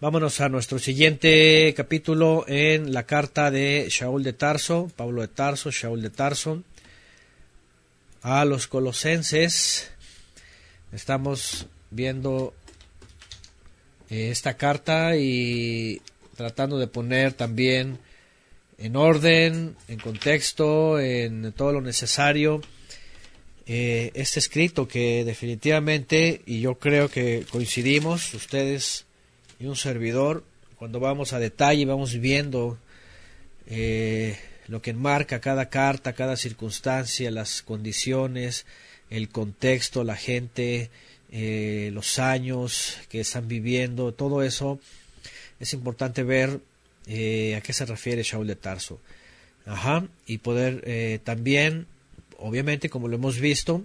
Vámonos a nuestro siguiente capítulo en la carta de Shaul de Tarso, Pablo de Tarso, Shaul de Tarso, a los colosenses. Estamos viendo eh, esta carta y tratando de poner también en orden, en contexto, en todo lo necesario eh, este escrito que definitivamente, y yo creo que coincidimos, ustedes y un servidor, cuando vamos a detalle, vamos viendo eh, lo que enmarca cada carta, cada circunstancia, las condiciones, el contexto, la gente, eh, los años que están viviendo, todo eso es importante ver eh, a qué se refiere Shaul de Tarso. Ajá, y poder también, obviamente, como lo hemos visto,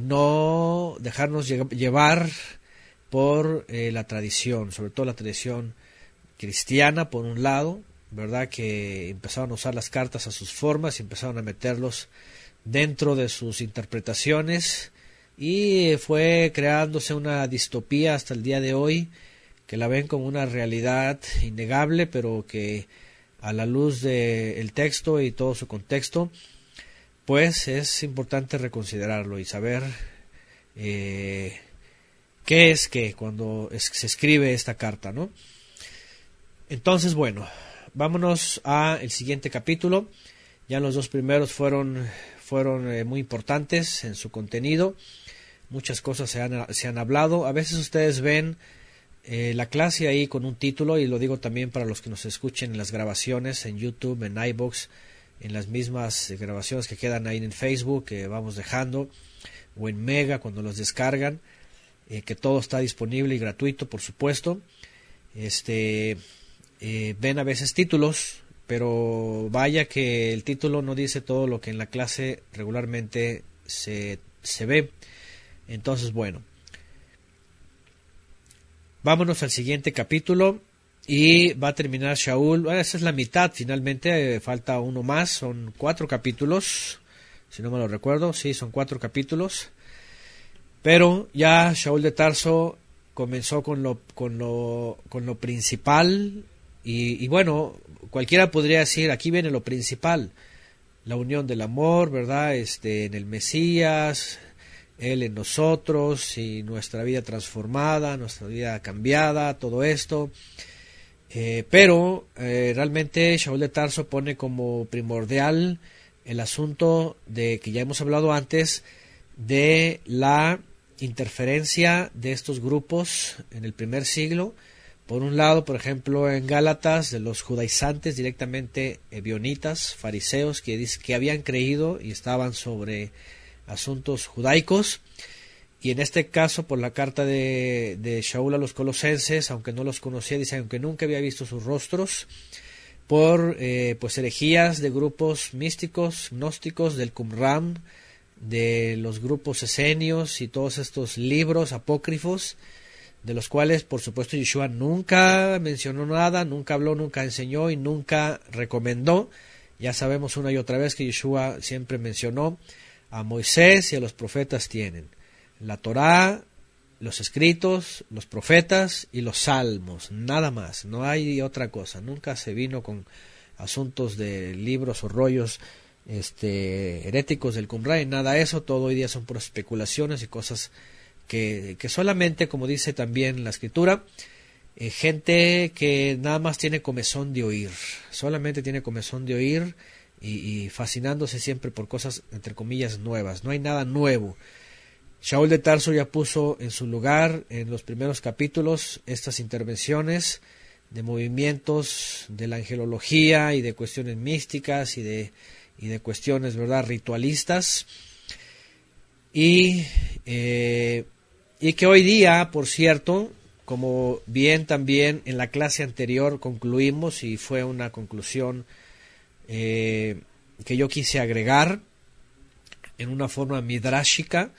no dejarnos llevar por eh, la tradición, sobre todo la tradición cristiana, por un lado, ¿verdad? Que empezaron a usar las cartas a sus formas y empezaron a meterlos dentro de sus interpretaciones y fue creándose una distopía hasta el día de hoy que la ven como una realidad innegable, pero que a la luz del texto y todo su contexto, pues es importante reconsiderarlo y saber eh, qué es que cuando se escribe esta carta, ¿no? Entonces, bueno, vámonos a el siguiente capítulo. Ya los dos primeros fueron, fueron eh, muy importantes en su contenido. Muchas cosas se han, se han hablado. A veces ustedes ven eh, la clase ahí con un título, y lo digo también para los que nos escuchen en las grabaciones, en YouTube, en iBox, en las mismas grabaciones que quedan ahí en Facebook, que vamos dejando, o en Mega cuando los descargan. Eh, que todo está disponible y gratuito, por supuesto. Este, eh, ven a veces títulos, pero vaya que el título no dice todo lo que en la clase regularmente se, se ve. Entonces, bueno, vámonos al siguiente capítulo y va a terminar Shaul. esa es la mitad, finalmente eh, falta uno más, son cuatro capítulos, si no me lo recuerdo, sí, son cuatro capítulos. Pero ya Shaul de Tarso comenzó con lo, con lo, con lo principal y, bueno, cualquiera podría decir, aquí viene lo principal, la unión del amor, ¿verdad? Este, en el Mesías, Él en nosotros y nuestra vida transformada, nuestra vida cambiada, todo esto. Eh, pero eh, realmente Shaul de Tarso pone como primordial el asunto de que ya hemos hablado antes de la interferencia de estos grupos en el primer siglo. Por un lado, por ejemplo, en Gálatas, de los judaizantes directamente ebionitas, fariseos, que, que habían creído y estaban sobre asuntos judaicos. Y en este caso, por la carta de, de Shaul a los colosenses, aunque no los conocía, dice, aunque nunca había visto sus rostros, por eh, pues herejías de grupos místicos, gnósticos del Qumran, de los grupos esenios y todos estos libros apócrifos, de los cuales, por supuesto, Yeshua nunca mencionó nada, nunca habló, nunca enseñó y nunca recomendó. Ya sabemos una y otra vez que Yeshua siempre mencionó a Moisés y a los profetas tienen la Torá, los escritos, los profetas y los salmos, nada más, no hay otra cosa. Nunca se vino con asuntos de libros o rollos este, heréticos del Qumran, nada de eso, todo hoy día son por especulaciones y cosas que, que solamente, como dice también la escritura, eh, gente que nada más tiene comezón de oír, solamente tiene comezón de oír y, fascinándose siempre por cosas, entre comillas, nuevas, no hay nada nuevo. Shaul de Tarso ya puso en su lugar en los primeros capítulos estas intervenciones de movimientos de la angelología y de cuestiones místicas y de y de cuestiones, ¿verdad?, ritualistas. Y, eh, y que hoy día, por cierto, como bien también en la clase anterior concluimos y fue una conclusión eh, que yo quise agregar en una forma midrashica,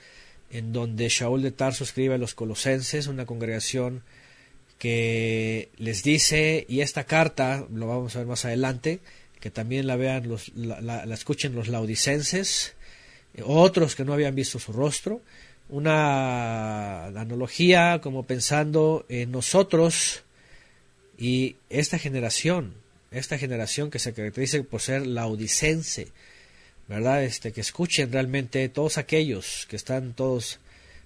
en donde Shaul de Tarso escribe a los colosenses, una congregación que les dice, y esta carta, lo vamos a ver más adelante, que también la vean los, la, escuchen los laudicenses, eh, otros que no habían visto su rostro, una analogía como pensando en nosotros Y esta generación, esta generación que se caracteriza por ser laudicense, ¿verdad? Este, que escuchen realmente todos aquellos que están todos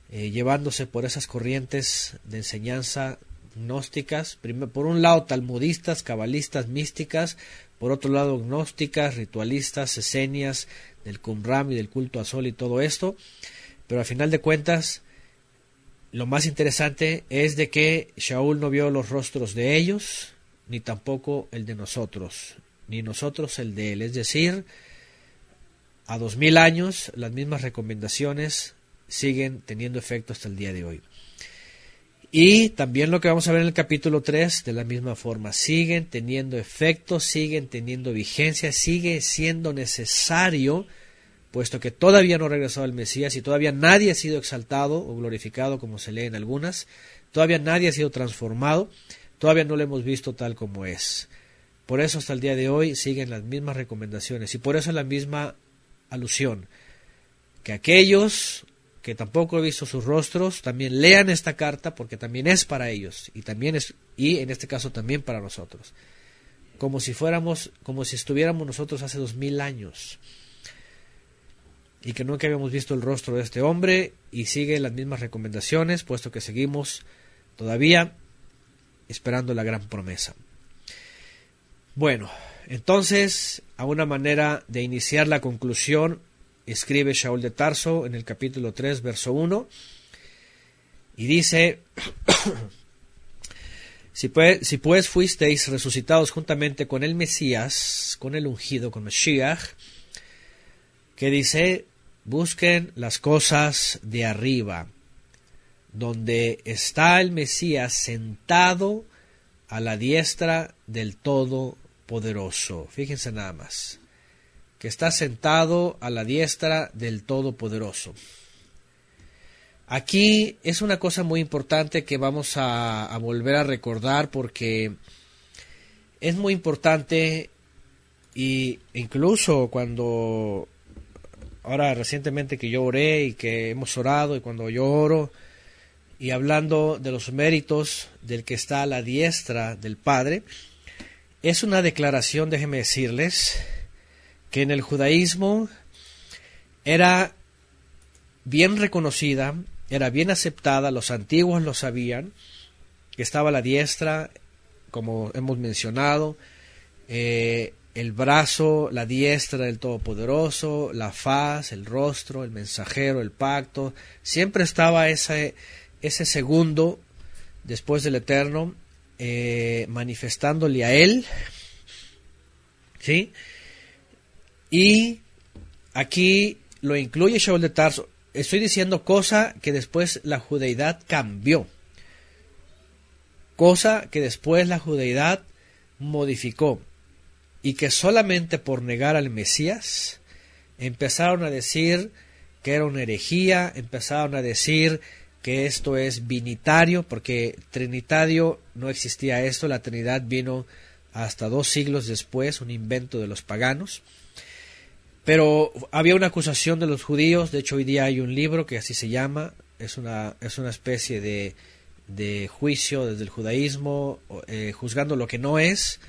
eh, llevándose por esas corrientes de enseñanza gnósticas, por un lado talmudistas, cabalistas, místicas, por otro lado gnósticas, ritualistas, esenias, del Qumran y del culto a Sol y todo esto, pero al final de cuentas lo más interesante es de que Shaul no vio los rostros de ellos, ni tampoco el de nosotros, ni nosotros el de él, es decir, a dos mil años las mismas recomendaciones siguen teniendo efecto hasta el día de hoy. Y también lo que vamos a ver en el capítulo 3, de la misma forma, siguen teniendo efecto, siguen teniendo vigencia, sigue siendo necesario, puesto que todavía no ha regresado el Mesías y todavía nadie ha sido exaltado o glorificado, como se lee en algunas, todavía nadie ha sido transformado, todavía no lo hemos visto tal como es. Por eso hasta el día de hoy siguen las mismas recomendaciones. Y por eso la misma alusión, que aquellos que tampoco he visto sus rostros, también lean esta carta porque también es para ellos y también es y en este caso también para nosotros. Como si fuéramos, como si estuviéramos nosotros hace dos mil años y que nunca habíamos visto el rostro de este hombre y sigue las mismas recomendaciones, puesto que seguimos todavía esperando la gran promesa. Bueno, entonces, a una manera de iniciar la conclusión, escribe Shaul de Tarso en el capítulo 3, verso 1, y dice, si pues, si pues fuisteis resucitados juntamente con el Mesías, con el ungido, con Mashiach, que dice, busquen las cosas de arriba, donde está el Mesías sentado a la diestra del Todopoderoso. Fíjense nada más que está sentado a la diestra del Todopoderoso. Aquí es una cosa muy importante que vamos a, volver a recordar porque es muy importante y incluso cuando ahora recientemente que yo oré y que hemos orado y cuando yo oro y hablando de los méritos del que está a la diestra del Padre, es una declaración, déjenme decirles, que en el judaísmo era bien reconocida, era bien aceptada, los antiguos lo sabían, que estaba la diestra, como hemos mencionado, eh, el brazo, la diestra del Todopoderoso, la faz, el rostro, el mensajero, el pacto, siempre estaba ese, ese segundo después del Eterno eh, manifestándole a él, ¿sí? Y aquí lo incluye Shaul de Tarso. Estoy diciendo cosa que después la judeidad cambió. Cosa que después la judeidad modificó. Y que solamente por negar al Mesías empezaron a decir que era una herejía, empezaron a decir que esto es vinitario, porque trinitario no existía esto, la Trinidad vino hasta dos siglos después, un invento de los paganos. Pero había una acusación de los judíos, de hecho hoy día hay un libro que así se llama, es una, es una especie de, de juicio desde el judaísmo, eh, juzgando lo que no es,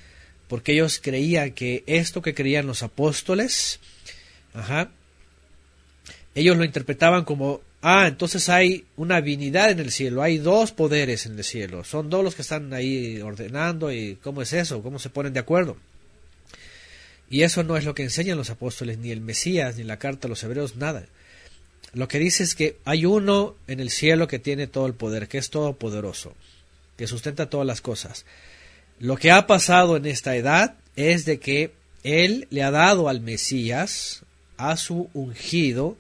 porque ellos creían que esto que creían los apóstoles, ajá, ellos lo interpretaban como, ah, entonces hay una divinidad en el cielo, hay dos poderes en el cielo, son dos los que están ahí ordenando y cómo es eso, cómo se ponen de acuerdo. Y eso no es lo que enseñan los apóstoles, ni el Mesías, ni la carta a los hebreos, nada. Lo que dice es que hay uno en el cielo que tiene todo el poder, que es todopoderoso, que sustenta todas las cosas. Lo que ha pasado en esta edad es de que Él le ha dado al Mesías, a su ungido,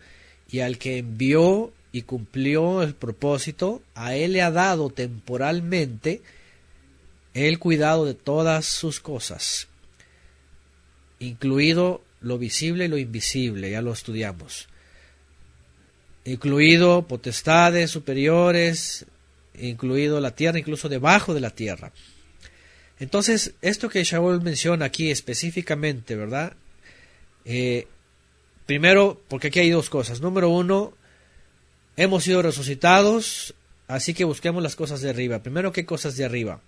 y al que envió y cumplió el propósito, a Él le ha dado temporalmente el cuidado de todas sus cosas incluido lo visible y lo invisible, ya lo estudiamos, incluido potestades superiores, incluido la tierra, incluso debajo de la tierra. Entonces, esto que Shaul menciona aquí específicamente, ¿verdad? Eh, primero, porque aquí hay dos cosas. Número uno, hemos sido resucitados, así que busquemos las cosas de arriba. Primero, ¿qué cosas de arriba?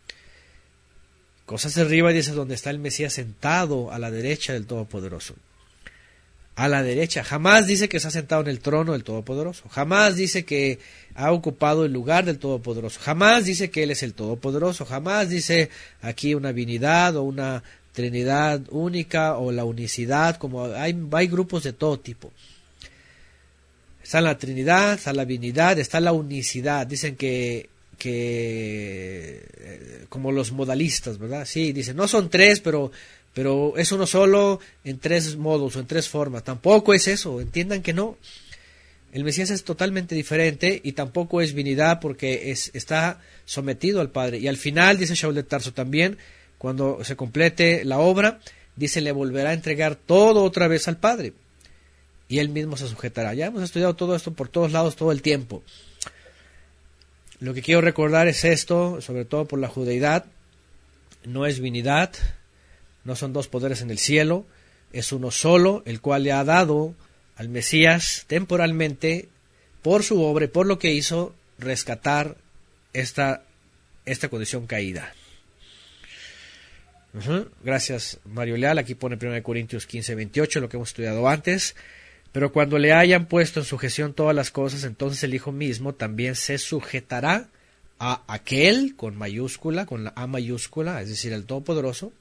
Cosas arriba dice donde está el Mesías sentado a la derecha del Todopoderoso. A la derecha. Jamás dice que se ha sentado en el trono del Todopoderoso. Jamás dice que ha ocupado el lugar del Todopoderoso. Jamás dice que Él es el Todopoderoso. Jamás dice aquí una divinidad o una Trinidad única o la unicidad, como hay, hay grupos de todo tipo. Está la Trinidad, está la divinidad, está la unicidad. Dicen que, que eh, como los modalistas, ¿verdad? Sí, dicen, no son tres, pero, pero es uno solo en tres modos o en tres formas. Tampoco es eso, entiendan que no. El Mesías es totalmente diferente y tampoco es divinidad porque es, está sometido al Padre. Y al final, dice Shaul de Tarso también, cuando se complete la obra, dice, le volverá a entregar todo otra vez al Padre y él mismo se sujetará. Ya hemos estudiado todo esto por todos lados todo el tiempo. Lo que quiero recordar es esto, sobre todo por la judeidad, no es vinidad, no son dos poderes en el cielo, es uno solo, el cual le ha dado al Mesías temporalmente, por su obra por lo que hizo, rescatar esta, esta condición caída. Gracias, Mario Leal. Aquí pone 1 Corintios 15, 28, lo que hemos estudiado antes. Pero cuando le hayan puesto en sujeción todas las cosas, entonces el Hijo mismo también se sujetará a aquel con mayúscula, con la A mayúscula, es decir, el Todopoderoso,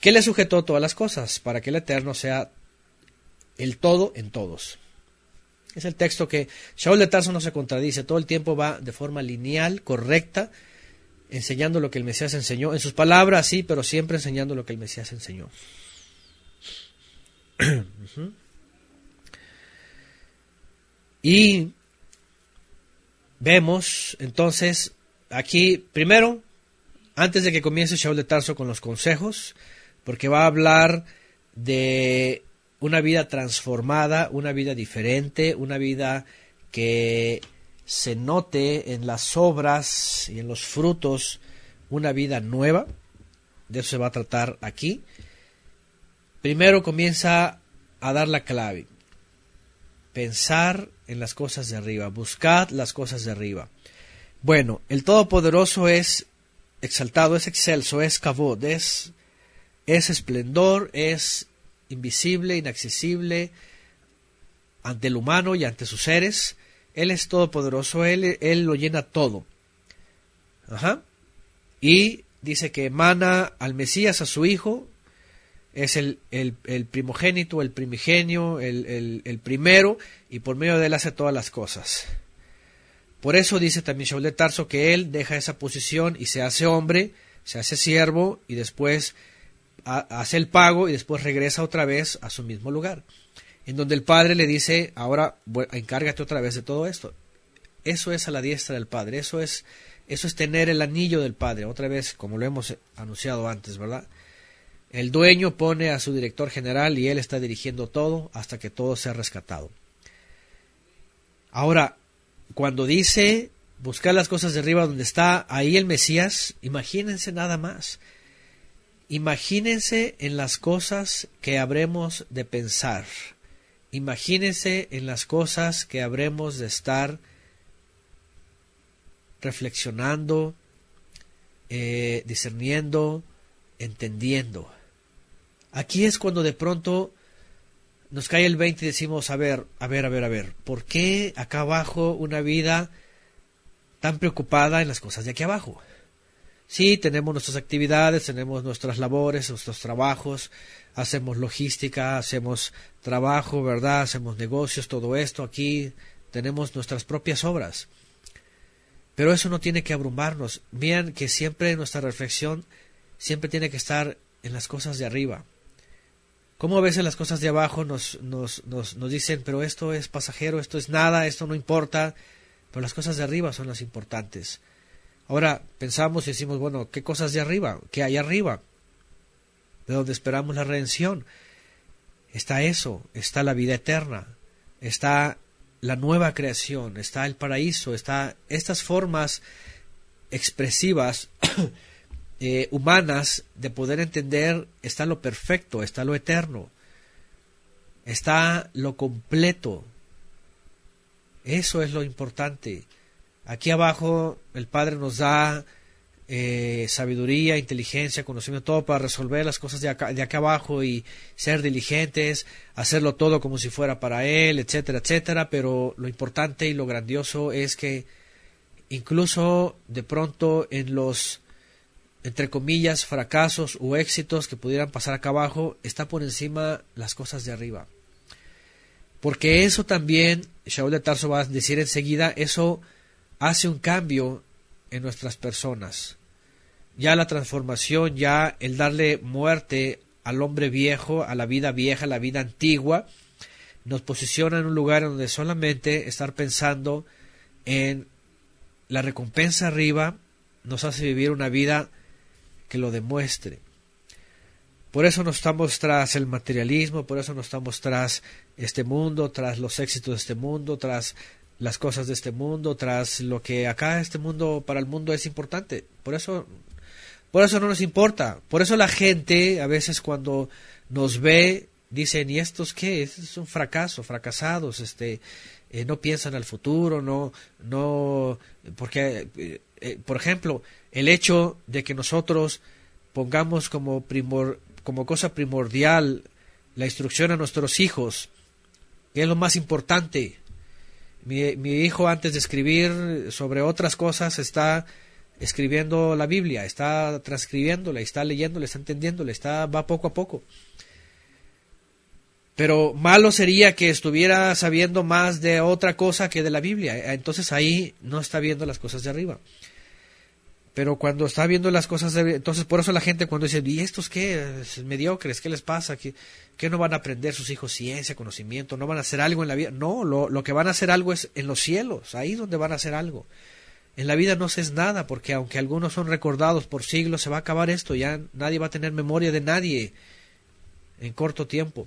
que le sujetó todas las cosas, para que el Eterno sea el todo en todos. Es el texto que Shaul de Tarso no se contradice, todo el tiempo va de forma lineal, correcta, enseñando lo que el Mesías enseñó, en sus palabras sí, pero siempre enseñando lo que el Mesías enseñó. Y vemos entonces aquí, primero, antes de que comience Shaul de Tarso con los consejos, porque va a hablar de una vida transformada, una vida diferente, una vida que se note en las obras y en los frutos, una vida nueva. De eso se va a tratar aquí. Primero comienza a dar la clave. Pensar en las cosas de arriba, buscad las cosas de arriba. Bueno, el Todopoderoso es exaltado, es excelso, es cabod, es, es esplendor, es invisible, inaccesible ante el humano y ante sus seres. Él es todopoderoso, él, él lo llena todo. Ajá. Y dice que emana al Mesías, a su Hijo, es el, el, primogénito, el primigenio, el, el, primero, y por medio de él hace todas las cosas. Por eso dice también Shaul de Tarso que él deja esa posición y se hace hombre, se hace siervo, y después hace el pago y después regresa otra vez a su mismo lugar. En donde el Padre le dice, ahora encárgate otra vez de todo esto. Eso es a la diestra del Padre, eso es, eso es tener el anillo del Padre, otra vez, como lo hemos anunciado antes, ¿verdad? El dueño pone a su director general y él está dirigiendo todo hasta que todo sea rescatado. Ahora, cuando dice buscar las cosas de arriba donde está ahí el Mesías, imagínense nada más. Imagínense en las cosas que habremos de pensar. Imagínense en las cosas que habremos de estar reflexionando, eh, discerniendo, entendiendo. Aquí es cuando de pronto nos cae el 20 y decimos, a ver, a ver, a ver, a ver, ¿por qué acá abajo una vida tan preocupada en las cosas de aquí abajo? Sí, tenemos nuestras actividades, tenemos nuestras labores, nuestros trabajos, hacemos logística, hacemos trabajo, ¿verdad? Hacemos negocios, todo esto aquí, tenemos nuestras propias obras. Pero eso no tiene que abrumarnos. Vean que siempre nuestra reflexión siempre tiene que estar en las cosas de arriba. Como a veces las cosas de abajo nos, nos, nos, nos dicen, pero esto es pasajero, esto es nada, esto no importa, pero las cosas de arriba son las importantes. Ahora pensamos y decimos, bueno, ¿qué cosas de arriba? ¿Qué hay arriba? De donde esperamos la redención. Está eso, está la vida eterna, está la nueva creación, está el paraíso, está estas formas expresivas Eh, humanas de poder entender está lo perfecto, está lo eterno, está lo completo. Eso es lo importante. Aquí abajo el Padre nos da eh, sabiduría, inteligencia, conocimiento, todo para resolver las cosas de acá, de acá abajo y ser diligentes, hacerlo todo como si fuera para Él, etcétera, etcétera, pero lo importante y lo grandioso es que incluso de pronto en los entre comillas, fracasos o éxitos que pudieran pasar acá abajo, está por encima las cosas de arriba. Porque eso también, Shaul de Tarso va a decir enseguida, eso hace un cambio en nuestras personas. Ya la transformación, ya el darle muerte al hombre viejo, a la vida vieja, a la vida antigua, nos posiciona en un lugar donde solamente estar pensando en la recompensa arriba nos hace vivir una vida que lo demuestre. Por eso no estamos tras el materialismo, por eso no estamos tras este mundo, tras los éxitos de este mundo, tras las cosas de este mundo, tras lo que acá este mundo para el mundo es importante. Por eso por eso no nos importa. Por eso la gente a veces cuando nos ve dicen, ¿y estos qué? Es un fracaso, fracasados, este eh, no piensan al futuro, no no porque eh, por ejemplo, el hecho de que nosotros pongamos como cosa primordial la instrucción a nuestros hijos, que es lo más importante. Mi, mi hijo antes de escribir sobre otras cosas está escribiendo la Biblia, está transcribiéndola, está leyéndola, está entendiéndola, está va poco a poco. Pero malo sería que estuviera sabiendo más de otra cosa que de la Biblia. Entonces ahí no está viendo las cosas de arriba. Pero cuando está viendo las cosas, entonces por eso la gente cuando dice, ¿y estos qué? ¿Mediocres? ¿Qué les pasa? ¿Qué, no van a aprender sus hijos ciencia, conocimiento? ¿No van a hacer algo en la vida? No, lo, lo que van a hacer algo es en los cielos, ahí es donde van a hacer algo. En la vida no se es nada, porque aunque algunos son recordados por siglos, se va a acabar esto, ya nadie va a tener memoria de nadie en corto tiempo.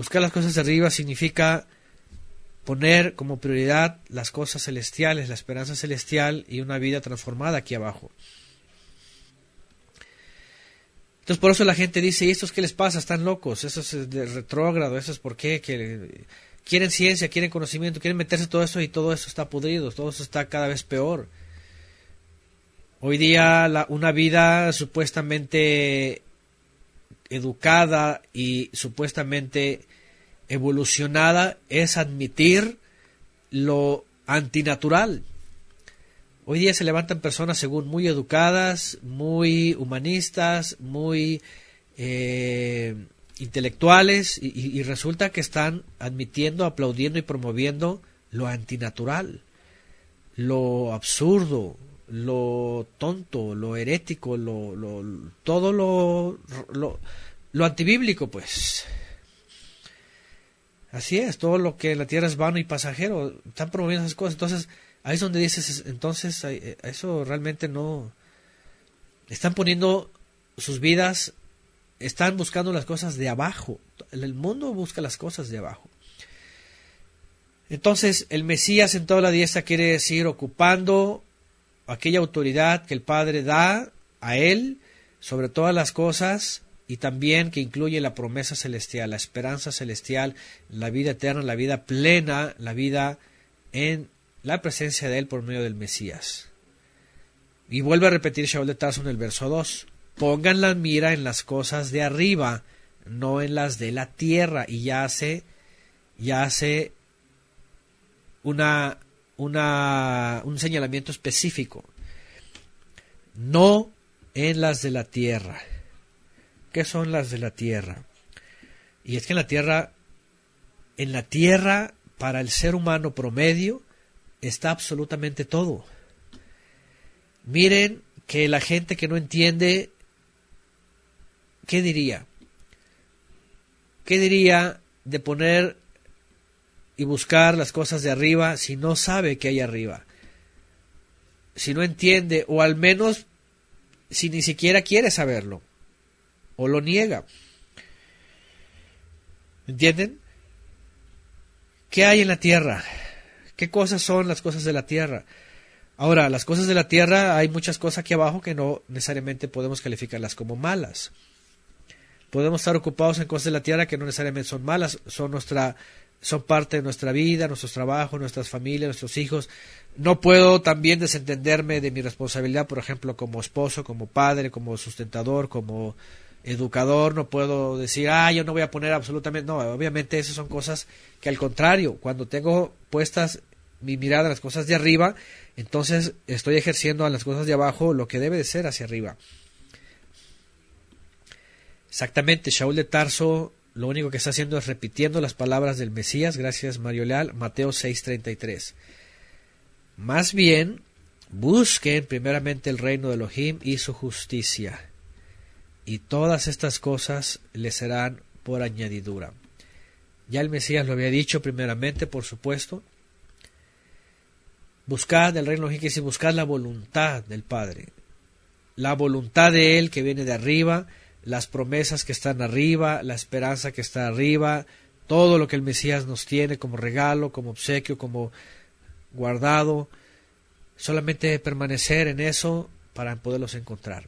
Buscar las cosas de arriba significa poner como prioridad las cosas celestiales, la esperanza celestial y una vida transformada aquí abajo. Entonces por eso la gente dice, ¿y estos qué les pasa? Están locos, eso es de retrógrado, eso es por qué, que quieren ciencia, quieren conocimiento, quieren meterse todo eso y todo eso está podrido, todo eso está cada vez peor. Hoy día una vida supuestamente educada y supuestamente evolucionada es admitir lo antinatural. Hoy día se levantan personas según muy educadas, muy humanistas, muy eh, intelectuales y, resulta que están admitiendo, aplaudiendo y promoviendo lo antinatural, lo absurdo, lo tonto, lo herético, lo, lo todo lo, lo, lo antibíblico, pues. Así es, todo lo que la tierra es vano y pasajero, están promoviendo esas cosas. Entonces, ahí es donde dices, entonces, eh, eso realmente no. Están poniendo sus vidas, están buscando las cosas de abajo. El mundo busca las cosas de abajo. Entonces, el Mesías en toda la diestra quiere decir ocupando aquella autoridad que el Padre da a él sobre todas las cosas y también que incluye la promesa celestial, la esperanza celestial, la vida eterna, la vida plena, la vida en la presencia de Él por medio del Mesías. Y vuelve a repetir Shaul de Tarso en el verso 2. Pongan la mira en las cosas de arriba, no en las de la tierra. Y ya hace, ya hace una, una, un señalamiento específico. No en las de la tierra. ¿Qué son las de la tierra? Y es que en la tierra, en la tierra, para el ser humano promedio, está absolutamente todo. Miren que la gente que no entiende, ¿qué diría? ¿Qué diría de poner y buscar las cosas de arriba si no sabe que hay arriba? Si no entiende, o al menos si ni siquiera quiere saberlo o lo niega. ¿Entienden? ¿Qué hay en la tierra? ¿Qué cosas son las cosas de la tierra? Ahora, las cosas de la tierra, hay muchas cosas aquí abajo que no necesariamente podemos calificarlas como malas. Podemos estar ocupados en cosas de la tierra que no necesariamente son malas, son nuestra son parte de nuestra vida, nuestros trabajos, nuestras familias, nuestros hijos. No puedo también desentenderme de mi responsabilidad, por ejemplo, como esposo, como padre, como sustentador, como educador. No puedo decir, ah, yo no voy a poner absolutamente. No, obviamente esas son cosas que al contrario, cuando tengo puestas mi mirada en las cosas de arriba, entonces estoy ejerciendo a las cosas de abajo lo que debe de ser hacia arriba. Exactamente, Shaul de Tarso lo único que está haciendo es repitiendo las palabras del Mesías, gracias Mario Leal, Mateo 6:33. Más bien, busquen primeramente el reino de Elohim y su justicia, y todas estas cosas les serán por añadidura. Ya el Mesías lo había dicho primeramente, por supuesto. Buscad el reino de y buscad la voluntad del Padre, la voluntad de Él que viene de arriba, las promesas que están arriba, la esperanza que está arriba, todo lo que el Mesías nos tiene como regalo, como obsequio, como guardado, solamente permanecer en eso para poderlos encontrar.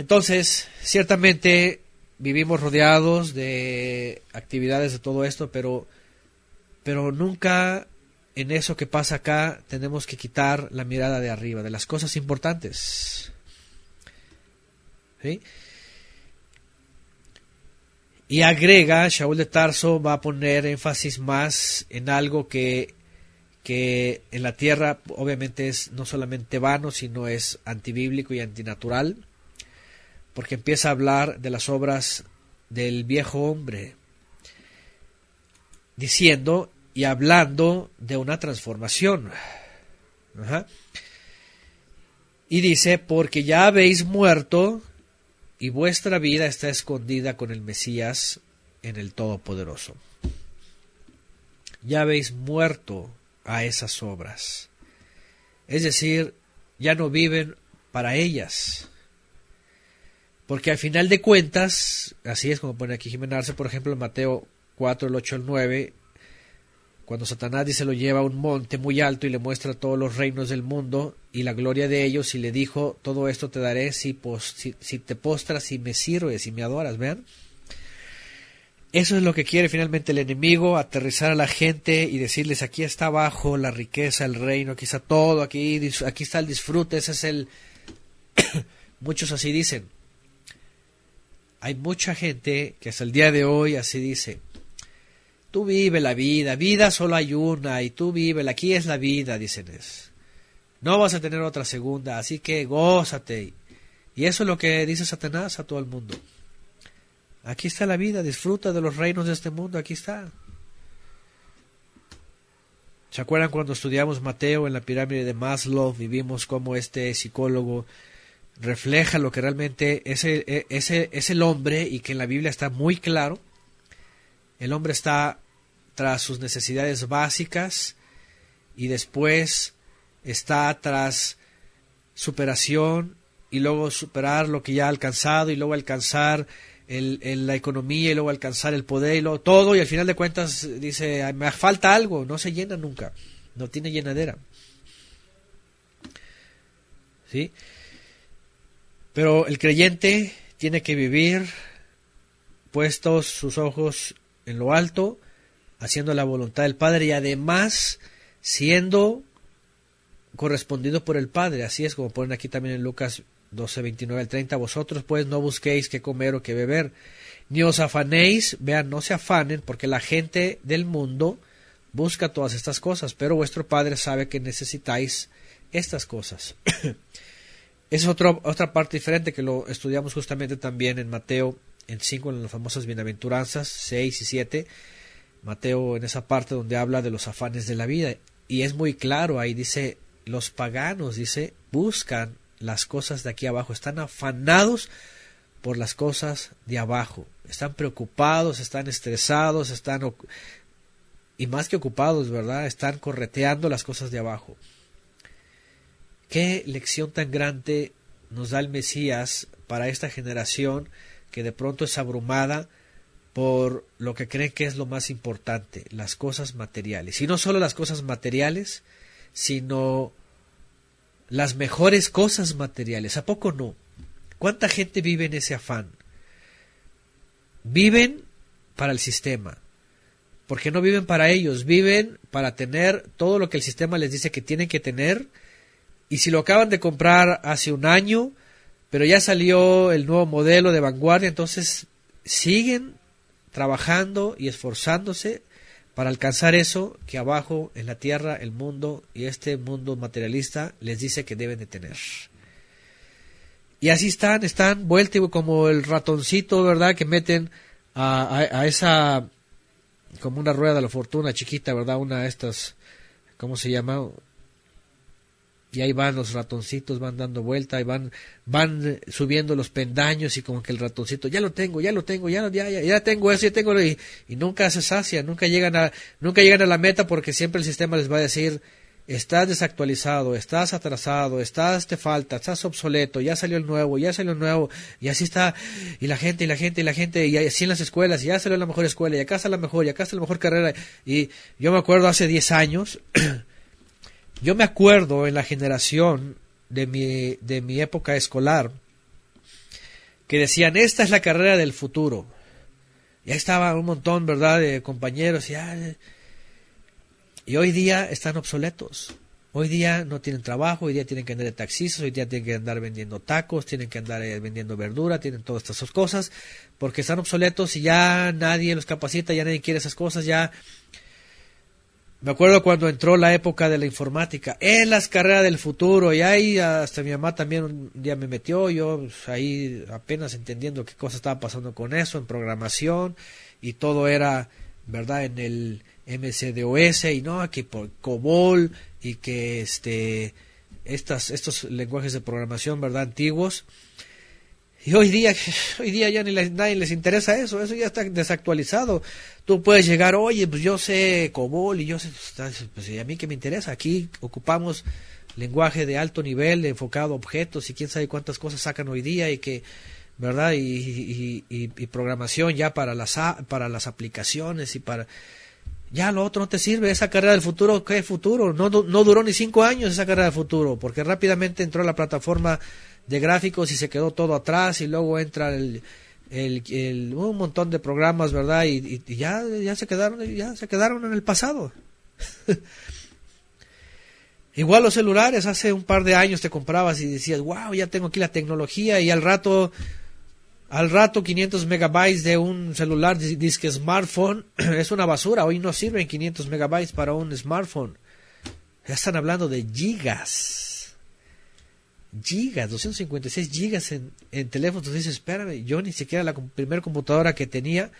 Entonces, ciertamente vivimos rodeados de actividades de todo esto, pero, pero nunca en eso que pasa acá tenemos que quitar la mirada de arriba, de las cosas importantes. Y agrega, Shaul de Tarso va a poner énfasis más en algo que, que en la tierra obviamente es no solamente vano, sino es antibíblico y antinatural, porque empieza a hablar de las obras del viejo hombre, diciendo y hablando de una transformación. Y dice, porque ya habéis muerto y vuestra vida está escondida con el Mesías en el Todopoderoso. Ya habéis muerto a esas obras. Es decir, ya no viven para ellas. Porque al final de cuentas, así es como pone aquí Jimenarse, por ejemplo, en Mateo 4, el 8, el 9, cuando Satanás dice lo lleva a un monte muy alto y le muestra todos los reinos del mundo y la gloria de ellos y le dijo todo esto te daré si, si, te postras y me sirves y me adoras, vean. Eso es lo que quiere finalmente el enemigo, aterrizar a la gente y decirles aquí está abajo la riqueza, el reino, aquí está todo, aquí, aquí está el disfrute, ese es el... Muchos así dicen. Hay mucha gente que hasta el día de hoy así dice. Tú vive la vida, vida solo hay una y tú vive, aquí es la vida, dicen es. No vas a tener otra segunda, así que gózate. Y eso es lo que dice Satanás a todo el mundo. Aquí está la vida, disfruta de los reinos de este mundo, aquí está. ¿Se acuerdan cuando estudiamos Mateo en la pirámide de Maslow? Vivimos como este psicólogo refleja lo que realmente es el, es el hombre y que en la Biblia está muy claro el hombre está tras sus necesidades básicas y después está tras superación y luego superar lo que ya ha alcanzado y luego alcanzar el, la economía y luego alcanzar el poder y luego todo y al final de cuentas dice me falta algo, no se llena nunca, no tiene llenadera. ¿Sí? Pero el creyente tiene que vivir puestos sus ojos en lo alto, haciendo la voluntad del Padre y además siendo correspondido por el Padre. Así es como ponen aquí también en Lucas 12, 29 al 30. Vosotros pues no busquéis qué comer o qué beber, ni os afanéis, vean, no se afanen, porque la gente del mundo busca todas estas cosas, pero vuestro Padre sabe que necesitáis estas cosas. es otra parte diferente que lo estudiamos justamente también en Mateo en cinco en las famosas bienaventuranzas, 6 y 7, Mateo en esa parte donde habla de los afanes de la vida. Y es muy claro, ahí dice, los paganos, dice, buscan las cosas de aquí abajo, están afanados por las cosas de abajo, están preocupados, están estresados, están... Y más que ocupados, ¿verdad? Están correteando las cosas de abajo. Qué lección tan grande nos da el Mesías para esta generación que de pronto es abrumada por lo que creen que es lo más importante, las cosas materiales. Y no solo las cosas materiales, sino las mejores cosas materiales. ¿A poco no? ¿Cuánta gente vive en ese afán? Viven para el sistema, porque no viven para ellos, viven para tener todo lo que el sistema les dice que tienen que tener, y si lo acaban de comprar hace un año, pero ya salió el nuevo modelo de vanguardia, entonces siguen trabajando y esforzándose para alcanzar eso que abajo en la tierra el mundo y este mundo materialista les dice que deben de tener. Y así están, están vuelta como el ratoncito, ¿verdad? Que meten a, a, esa, como una rueda de la fortuna chiquita, ¿verdad? Una de estas, ¿cómo se llama? Y ahí van los ratoncitos, van dando vuelta y van, van subiendo los pendaños y como que el ratoncito, ya lo tengo, ya lo tengo, ya, ya, ya, ya tengo eso, ya tengo, y, y nunca se sacia, nunca llegan a, nunca llegan a la meta porque siempre el sistema les va a decir, estás desactualizado, estás atrasado, estás, te falta, estás obsoleto, ya salió el nuevo, ya salió el nuevo, y así está, y la gente, y la gente, y la gente, y así en las escuelas, y ya salió la mejor escuela, y acá está la mejor, y acá está la mejor carrera, y yo me acuerdo hace 10 años, Yo me acuerdo en la generación de mi, de mi época escolar que decían, esta es la carrera del futuro. Ya estaba un montón, ¿verdad?, de compañeros. Y, y hoy día están obsoletos. Hoy día no tienen trabajo, hoy día tienen que andar de taxistas, hoy día tienen que andar vendiendo tacos, tienen que andar eh, vendiendo verdura, tienen todas estas cosas, porque están obsoletos y ya nadie los capacita, ya nadie quiere esas cosas, ya me acuerdo cuando entró la época de la informática, en las carreras del futuro, y ahí hasta mi mamá también un día me metió, yo ahí apenas entendiendo qué cosa estaba pasando con eso, en programación, y todo era, ¿verdad?, en el MCDOS, y no, que por COBOL, y que este, estas, estos lenguajes de programación, ¿verdad?, antiguos, y hoy día, hoy día ya ni les, nadie les interesa eso, eso ya está desactualizado. Tú puedes llegar, oye, pues yo sé COBOL y yo sé, pues a mí que me interesa, aquí ocupamos lenguaje de alto nivel, enfocado a objetos y quién sabe cuántas cosas sacan hoy día y que, ¿verdad? Y, y, programación ya para las, para las aplicaciones y para... Ya lo otro no te sirve, esa carrera del futuro, ¿qué futuro? No, no duró ni cinco años esa carrera del futuro, porque rápidamente entró la plataforma de gráficos y se quedó todo atrás y luego entra el, el, un montón de programas, ¿verdad? Y, ya, ya se quedaron, ya se quedaron en el pasado. Igual los celulares, hace un par de años te comprabas y decías, wow, ya tengo aquí la tecnología y al rato, al rato 500 megabytes de un celular disque smartphone es una basura. Hoy no sirven 500 megabytes para un smartphone. Ya están hablando de gigas gigas, 256 gigas en, en teléfonos. Entonces espérame, yo ni siquiera la primera computadora que tenía,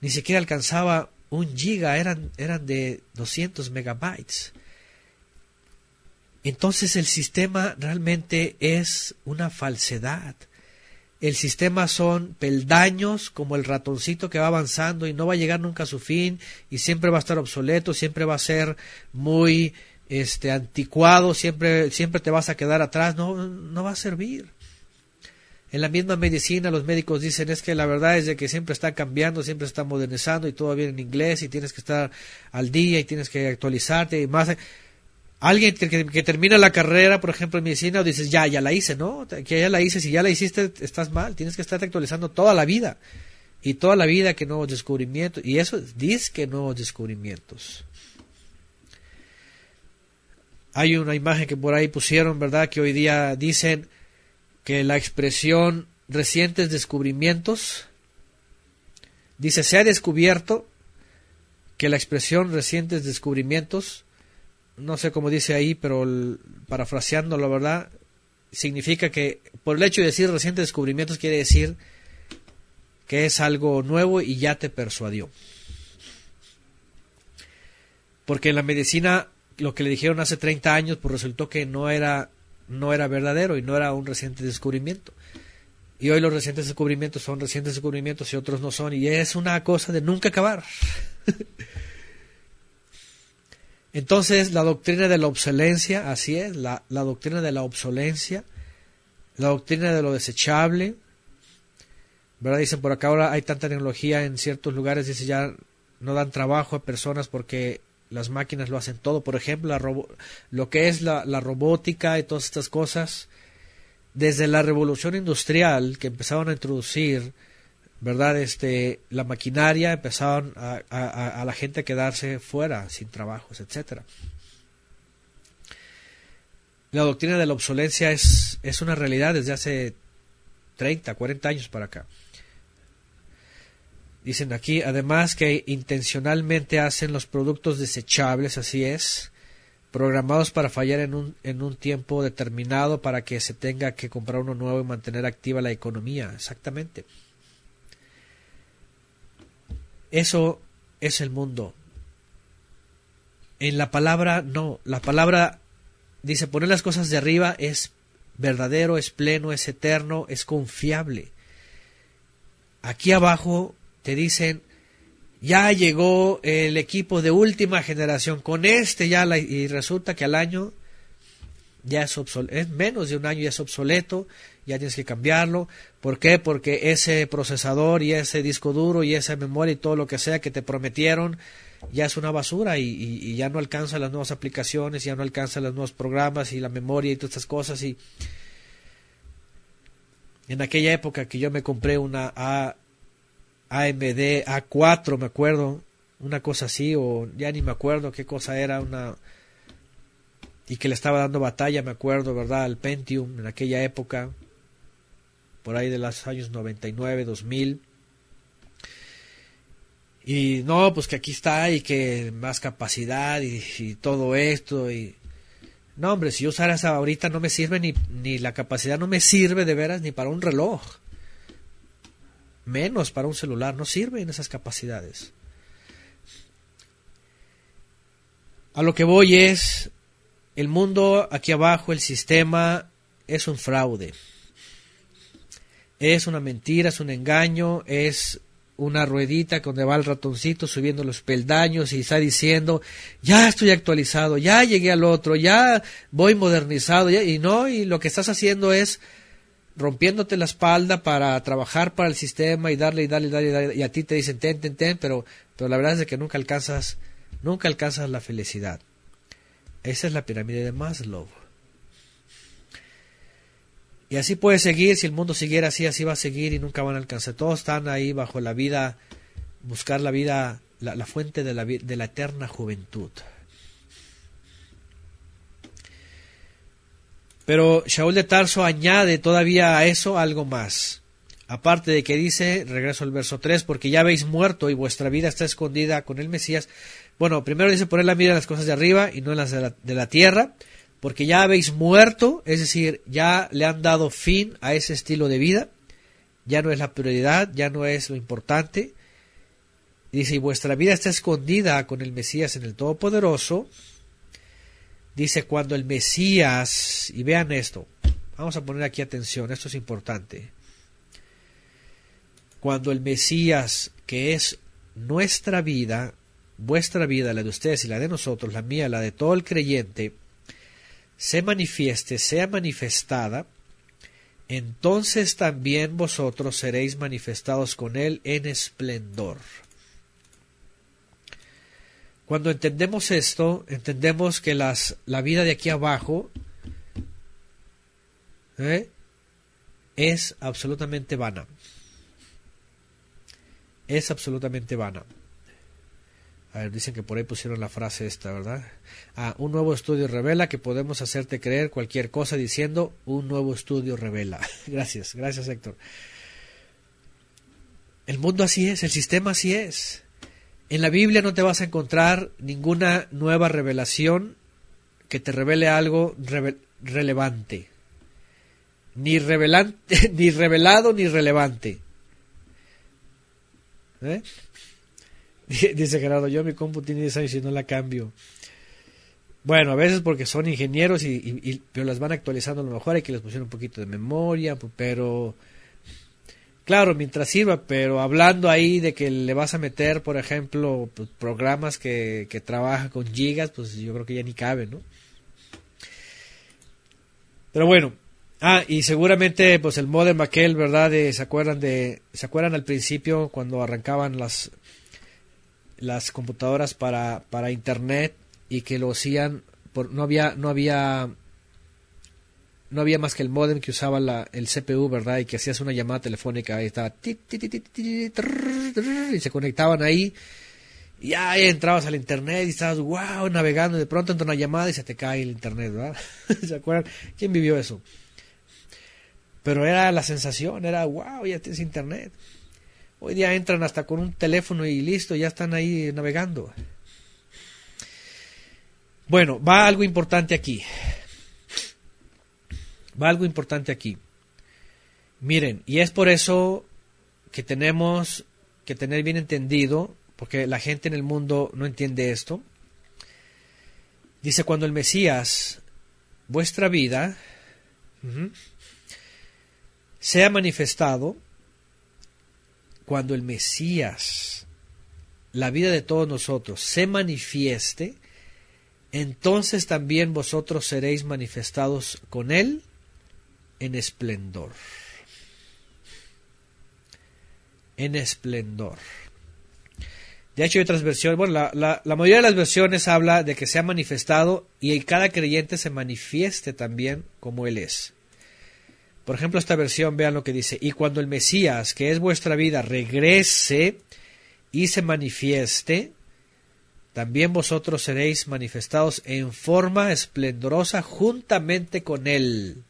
ni siquiera alcanzaba un giga, eran, eran de 200 megabytes. Entonces el sistema realmente es una falsedad. El sistema son peldaños como el ratoncito que va avanzando y no va a llegar nunca a su fin y siempre va a estar obsoleto, siempre va a ser muy este anticuado, siempre, siempre te vas a quedar atrás, no, no va a servir. En la misma medicina los médicos dicen es que la verdad es de que siempre está cambiando, siempre está modernizando y todo viene en inglés y tienes que estar al día y tienes que actualizarte y más. Alguien que, termina la carrera, por ejemplo, en medicina, o dices, ya, ya la hice, ¿no? Que ya la hice, si ya la hiciste, estás mal, tienes que estar actualizando toda la vida. Y toda la vida que nuevos descubrimientos, y eso dice que nuevos descubrimientos. Hay una imagen que por ahí pusieron, ¿verdad? Que hoy día dicen que la expresión recientes descubrimientos, dice, se ha descubierto que la expresión recientes descubrimientos, no sé cómo dice ahí, pero parafraseando la verdad, significa que por el hecho de decir recientes descubrimientos quiere decir que es algo nuevo y ya te persuadió. Porque en la medicina lo que le dijeron hace 30 años, pues resultó que no era, no era verdadero y no era un reciente descubrimiento. Y hoy los recientes descubrimientos son recientes descubrimientos y otros no son. Y es una cosa de nunca acabar. Entonces, la doctrina de la obsolencia, así es, la, la, doctrina de la obsolencia, la doctrina de lo desechable, ¿verdad? Dicen por acá ahora hay tanta tecnología en ciertos lugares, dice ya no dan trabajo a personas porque las máquinas lo hacen todo. Por ejemplo, lo que es la, robótica y todas estas cosas, desde la revolución industrial que empezaron a introducir ¿verdad? Este, la maquinaria empezaron a, la gente a quedarse fuera, sin trabajos, etcétera. La doctrina de la obsolencia es, es una realidad desde hace 30, 40 años para acá. Dicen aquí, además que intencionalmente hacen los productos desechables, así es, programados para fallar en un, en un tiempo determinado para que se tenga que comprar uno nuevo y mantener activa la economía. Exactamente. Eso es el mundo. En la palabra, no. La palabra dice poner las cosas de arriba es verdadero, es pleno, es eterno, es confiable. Aquí abajo te dicen, ya llegó el equipo de última generación, con este ya, y resulta que al año ya es obsoleto, menos de un año ya es obsoleto, ya tienes que cambiarlo. ¿Por qué? Porque ese procesador y ese disco duro y esa memoria y todo lo que sea que te prometieron ya es una basura y, ya no alcanza las nuevas aplicaciones, ya no alcanza los nuevos programas y la memoria y todas estas cosas. Y en aquella época que yo me compré una AMD A4, me acuerdo, una cosa así, o ya ni me acuerdo qué cosa era, una y que le estaba dando batalla, me acuerdo, ¿verdad? Al Pentium en aquella época, por ahí de los años 99, 2000. Y no, pues que aquí está y que más capacidad y, todo esto y... No, hombre, si yo usara esa ahorita no me sirve ni, ni la capacidad no me sirve de veras ni para un reloj. Menos para un celular, no sirven esas capacidades. A lo que voy es, el mundo aquí abajo, el sistema, es un fraude. Es una mentira, es un engaño, es una ruedita donde va el ratoncito subiendo los peldaños y está diciendo, ya estoy actualizado, ya llegué al otro, ya voy modernizado, y no, y lo que estás haciendo es rompiéndote la espalda para trabajar para el sistema y darle y darle y darle, y, a ti te dicen ten, ten, ten, pero, pero la verdad es que nunca alcanzas, nunca alcanzas la felicidad. Esa es la pirámide de Maslow. Y así puede seguir, si el mundo siguiera así, así va a seguir y nunca van a alcanzar. Todos están ahí bajo la vida, buscar la vida, la, fuente de la, de la eterna juventud. Pero Shaul de Tarso añade todavía a eso algo más. Aparte de que dice, regreso al verso 3, porque ya habéis muerto y vuestra vida está escondida con el Mesías. Bueno, primero dice poner la mira en las cosas de arriba y no en las de la, de la tierra porque ya habéis muerto, es decir, ya le han dado fin a ese estilo de vida, ya no es la prioridad, ya no es lo importante. Dice, y vuestra vida está escondida con el Mesías en el Todopoderoso. Dice, cuando el Mesías, y vean esto, vamos a poner aquí atención, esto es importante. Cuando el Mesías, que es nuestra vida, vuestra vida, la de ustedes y la de nosotros, la mía, la de todo el creyente, se manifieste, sea manifestada, entonces también vosotros seréis manifestados con él en esplendor. Cuando entendemos esto, entendemos que las, la vida de aquí abajo ¿eh? es absolutamente vana. Es absolutamente vana. A ver, dicen que por ahí pusieron la frase esta, ¿verdad? Ah, un nuevo estudio revela que podemos hacerte creer cualquier cosa diciendo un nuevo estudio revela. gracias, gracias Héctor. El mundo así es, el sistema así es. En la Biblia no te vas a encontrar ninguna nueva revelación que te revele algo relevante. Ni, revelante, ni revelado ni relevante. ¿Eh? Dice Gerardo, yo mi compu tiene 10 años y no la cambio. Bueno, a veces porque son ingenieros y, pero las van actualizando a lo mejor hay que les pusieron un poquito de memoria, pero claro, mientras sirva, pero hablando ahí de que le vas a meter, por ejemplo, pues, programas que, que trabajan con gigas, pues yo creo que ya ni cabe, ¿no? Pero bueno, ah, y seguramente pues el modem aquel, ¿verdad? ¿Se acuerdan de, se acuerdan al principio cuando arrancaban las las computadoras para, para internet y que lo hacían por, no había no había no había más que el modem que usaba la, el CPU, ¿verdad? Y que hacías una llamada telefónica y estaba y se conectaban ahí. Y ya entrabas al internet y estabas, wow, navegando. De pronto entra una llamada y se te cae el internet, ¿verdad? ¿Se acuerdan? ¿Quién vivió eso? Pero era la sensación, era, wow, ya tienes internet. Hoy día entran hasta con un teléfono y listo, ya están ahí navegando. Bueno, va algo importante aquí. Va algo importante aquí. Miren, y es por eso que tenemos que tener bien entendido, porque la gente en el mundo no entiende esto. Dice, cuando el Mesías, vuestra vida, sea manifestado, cuando el Mesías, la vida de todos nosotros, se manifieste, entonces también vosotros seréis manifestados con Él en esplendor. En esplendor. De hecho, hay otras versiones. Bueno, la, mayoría de las versiones habla de que se ha manifestado y cada creyente se manifieste también como Él es. Por ejemplo, esta versión, vean lo que dice, y cuando el Mesías, que es vuestra vida, regrese y se manifieste, también vosotros seréis manifestados en forma esplendorosa juntamente con Él.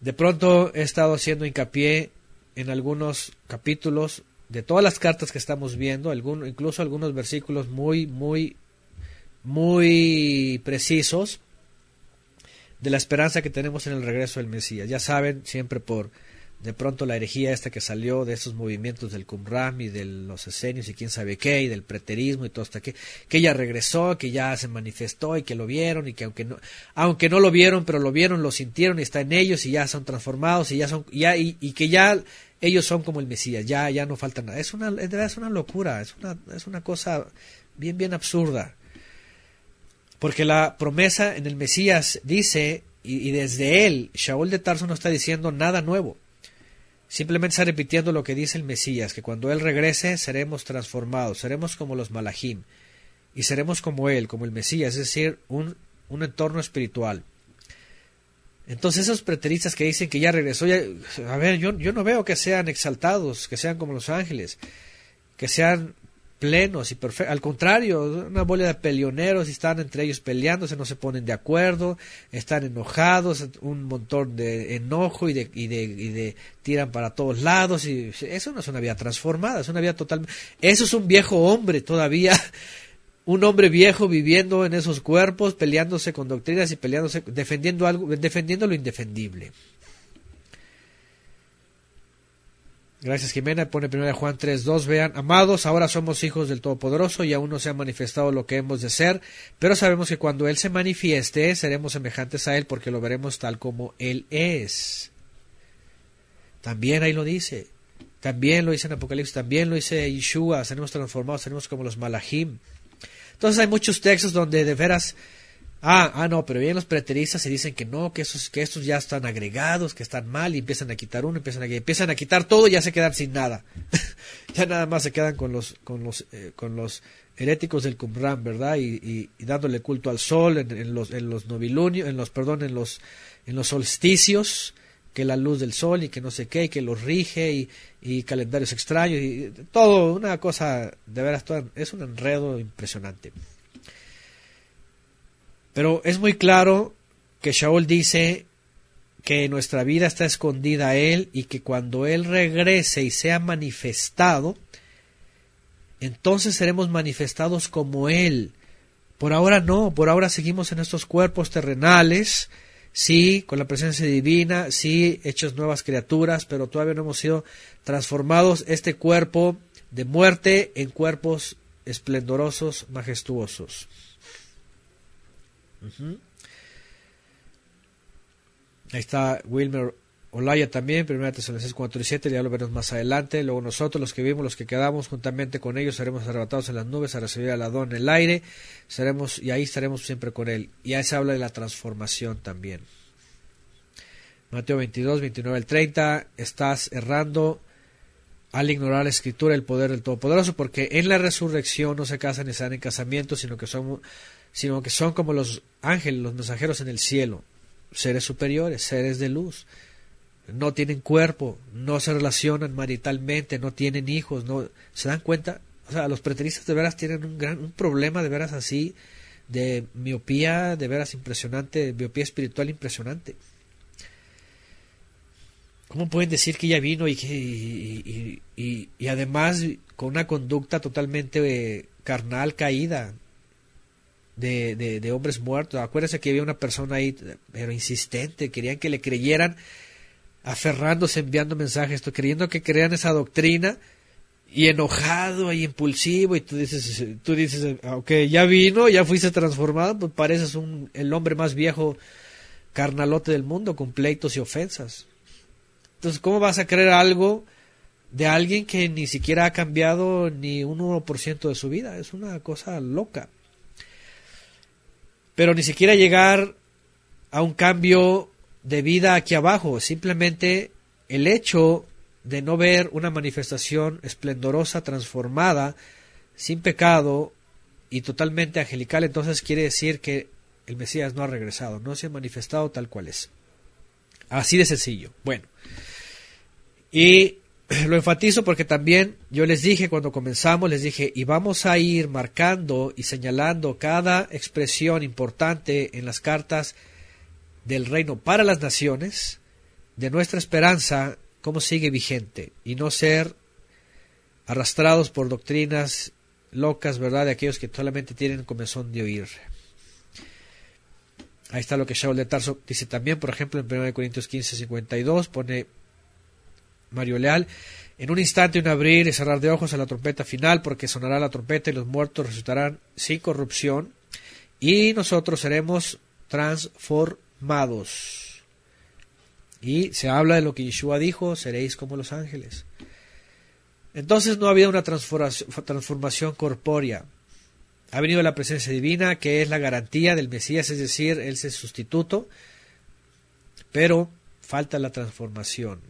De pronto he estado haciendo hincapié en algunos capítulos de todas las cartas que estamos viendo, incluso algunos versículos muy, muy, muy precisos de la esperanza que tenemos en el regreso del Mesías. Ya saben, siempre por de pronto la herejía esta que salió de esos movimientos del Qumran y de los esenios y quién sabe qué, y del preterismo y todo hasta que, que ella regresó, que ya se manifestó y que lo vieron y que aunque no, aunque no lo vieron, pero lo vieron, lo sintieron y está en ellos y ya son transformados y ya son, ya, y, que ya ellos son como el Mesías, ya, ya no falta nada. Es una, es una locura, es una, es una cosa bien, bien absurda. Porque la promesa en el Mesías dice, y, y desde él, Shaul de Tarso no está diciendo nada nuevo Simplemente está repitiendo lo que dice el Mesías, que cuando Él regrese seremos transformados, seremos como los malajim, y seremos como Él, como el Mesías, es decir, un, un entorno espiritual. Entonces esos preteristas que dicen que ya regresó, a ver, yo, yo no veo que sean exaltados, que sean como los ángeles, que sean plenos y perfectos. Al contrario, una bola de peleoneros y están entre ellos peleándose, no se ponen de acuerdo, están enojados, un montón de enojo y de, y de, y de tiran para todos lados. y Eso no es una vida transformada, es una vida totalmente... Eso es un viejo hombre todavía, un hombre viejo viviendo en esos cuerpos, peleándose con doctrinas y peleándose, defendiendo algo, defendiendo lo indefendible. Gracias Jimena, pone primero Juan 3.2, vean, amados, ahora somos hijos del Todopoderoso y aún no se ha manifestado lo que hemos de ser, pero sabemos que cuando Él se manifieste seremos semejantes a Él porque lo veremos tal como Él es. También ahí lo dice, también lo dice en Apocalipsis, también lo dice Yeshua, seremos transformados, seremos como los malachim. Entonces hay muchos textos donde de veras Ah, ah, no, pero bien los preteristas se dicen que no, que esos, que estos ya están agregados, que están mal y empiezan a quitar uno, empiezan a, empiezan a quitar todo y ya se quedan sin nada. ya nada más se quedan con los, con los, eh, con los heréticos del Qumran, ¿verdad? Y, dándole culto al sol en, los, en los novilunios, en los, perdón, en los, en los solsticios, que la luz del sol y que no sé qué, y que los rige y, y calendarios extraños y todo, una cosa, de veras, es un enredo impresionante. Pero es muy claro que Shaul dice que nuestra vida está escondida a Él y que cuando Él regrese y sea manifestado, entonces seremos manifestados como Él. Por ahora no, por ahora seguimos en estos cuerpos terrenales, sí, con la presencia divina, sí, hechos nuevas criaturas, pero todavía no hemos sido transformados este cuerpo de muerte en cuerpos esplendorosos, majestuosos. Ahí está Wilmer Olaya también, primera Tesalonicenses 4 y 7, ya lo veremos más adelante. Luego nosotros, los que vivimos, los que quedamos juntamente con ellos, seremos arrebatados en las nubes a recibir al Adón en el aire, seremos, y ahí estaremos siempre con él. Y ahí se habla de la transformación también. Mateo 22, 29 al 30, estás errando al ignorar la escritura, el poder del Todopoderoso, porque en la resurrección no se casan ni se dan en casamiento, sino que somos sino que son como los ángeles, los mensajeros en el cielo, seres superiores, seres de luz. No tienen cuerpo, no se relacionan maritalmente, no tienen hijos, no se dan cuenta. O sea, los preteristas de veras tienen un gran un problema de veras así de miopía de veras impresionante, miopía espiritual impresionante. ¿Cómo pueden decir que ya vino y, que, y, además con una conducta totalmente eh, carnal caída de, de, hombres muertos? Acuérdense que había una persona ahí, pero insistente, querían que le creyeran, aferrándose, enviando mensajes, creyendo que crean esa doctrina y enojado y impulsivo y tú dices, tú dices, ok, ya vino, ya fuiste transformado, pues pareces un, el hombre más viejo carnalote del mundo con pleitos y ofensas. Entonces, ¿cómo vas a creer algo de alguien que ni siquiera ha cambiado ni un 1% de su vida? Es una cosa loca. Pero ni siquiera llegar a un cambio de vida aquí abajo, simplemente el hecho de no ver una manifestación esplendorosa, transformada, sin pecado y totalmente angelical, entonces quiere decir que el Mesías no ha regresado, no se ha manifestado tal cual es. Así de sencillo. Bueno, y lo enfatizo porque también yo les dije cuando comenzamos, les dije, y vamos a ir marcando y señalando cada expresión importante en las cartas del reino para las naciones, de nuestra esperanza, cómo sigue vigente, y no ser arrastrados por doctrinas locas, ¿verdad?, de aquellos que solamente tienen comezón de oír. Ahí está lo que Shaul de Tarso dice también, por ejemplo, en 1 Corintios 15, 52, pone Mario Leal, en un instante un abrir y cerrar de ojos a la trompeta final, porque sonará la trompeta y los muertos resucitarán sin corrupción, y nosotros seremos transformados. Y se habla de lo que Yeshua dijo, seréis como los ángeles. Entonces no ha habido una transformación corpórea. Ha venido la presencia divina, que es la garantía del Mesías, es decir, Él es el sustituto, pero falta la transformación.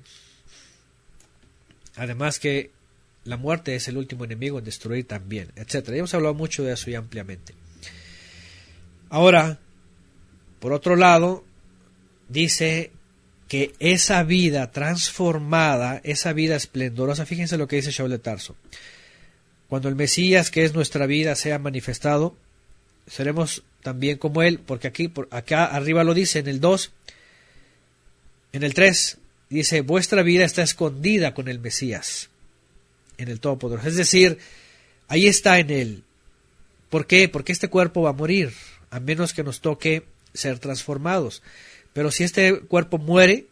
Además que la muerte es el último enemigo en destruir también, etc. Ya hemos hablado mucho de eso y ampliamente. Ahora, por otro lado, dice que esa vida transformada, esa vida esplendorosa, fíjense lo que dice Shaul de Tarso. Cuando el Mesías, que es nuestra vida, sea manifestado, seremos también como Él, porque aquí, por acá arriba lo dice en el 2, en el 3, dice, vuestra vida está escondida con el Mesías, en el Todopoderoso. Es decir, ahí está en Él. ¿Por qué? Porque este cuerpo va a morir, a menos que nos toque ser transformados. Pero si este cuerpo muere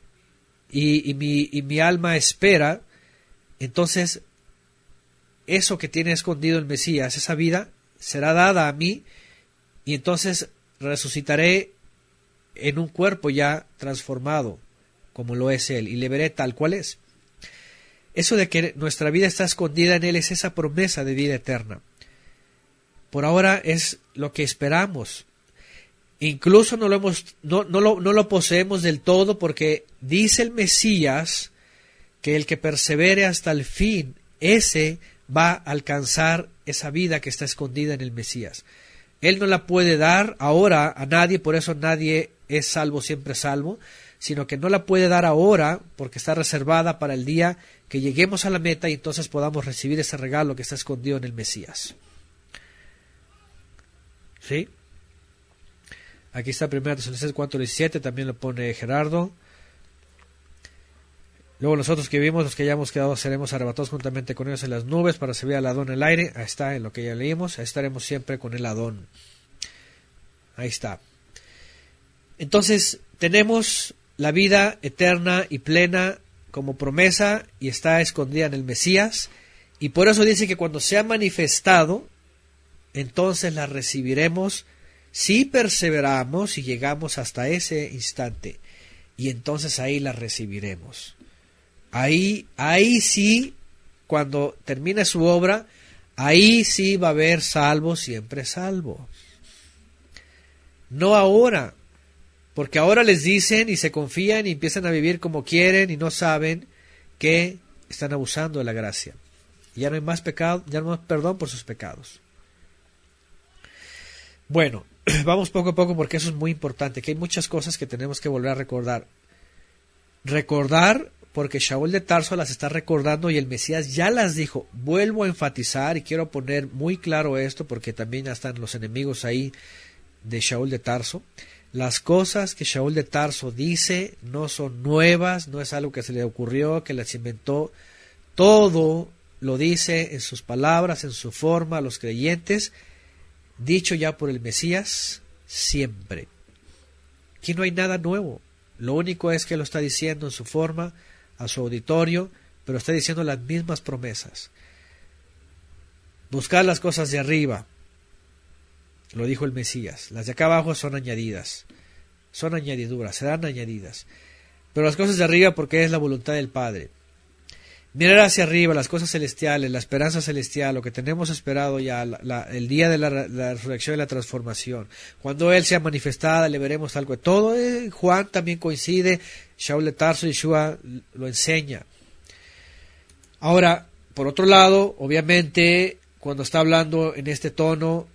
y, mi, y mi alma espera, entonces eso que tiene escondido el Mesías, esa vida, será dada a mí y entonces resucitaré en un cuerpo ya transformado como lo es Él, y le veré tal cual es. Eso de que nuestra vida está escondida en Él es esa promesa de vida eterna. Por ahora es lo que esperamos. Incluso no lo, hemos, no, no, lo, no lo poseemos del todo porque dice el Mesías que el que persevere hasta el fin, ese va a alcanzar esa vida que está escondida en el Mesías. Él no la puede dar ahora a nadie, por eso nadie es salvo, siempre salvo, sino que no la puede dar ahora porque está reservada para el día que lleguemos a la meta y entonces podamos recibir ese regalo que está escondido en el Mesías. ¿Sí? Aquí está 1 Tesalonicenses 4:17, también lo pone Gerardo. Luego nosotros que vivimos, los que hayamos quedado, seremos arrebatados juntamente con ellos en las nubes para servir al Adón en el aire. Ahí está en lo que ya leímos. Ahí estaremos siempre con el Adón. Ahí está. Entonces, tenemos la vida eterna y plena como promesa y está escondida en el Mesías. Y por eso dice que cuando sea manifestado, entonces la recibiremos si perseveramos y llegamos hasta ese instante. Y entonces ahí la recibiremos. Ahí, ahí sí, cuando termine su obra, ahí sí va a haber salvo, siempre salvo. No ahora, porque ahora les dicen y se confían y empiezan a vivir como quieren y no saben que están abusando de la gracia. Y ya no hay más pecado, ya no hay más perdón por sus pecados. Bueno, vamos poco a poco porque eso es muy importante, que hay muchas cosas que tenemos que volver a recordar. Recordar porque Shaul de Tarso las está recordando y el Mesías ya las dijo. Vuelvo a enfatizar y quiero poner muy claro esto porque también están los enemigos ahí de Shaul de Tarso. Las cosas que Shaul de Tarso dice no son nuevas, no es algo que se le ocurrió, que las inventó. Todo lo dice en sus palabras, en su forma, a los creyentes, dicho ya por el Mesías siempre. Aquí no hay nada nuevo. Lo único es que lo está diciendo en su forma, a su auditorio, pero está diciendo las mismas promesas. Buscar las cosas de arriba, lo dijo el Mesías. Las de acá abajo son añadidas, son añadiduras, serán añadidas. Pero las cosas de arriba porque es la voluntad del Padre. Mirar hacia arriba las cosas celestiales, la esperanza celestial, lo que tenemos esperado ya, el día de la, resurrección y la transformación. Cuando Él sea manifestada, le veremos algo. Todo eh, Juan también coincide, Shaul de Tarso y Shua lo enseña. Ahora, por otro lado, obviamente, cuando está hablando en este tono,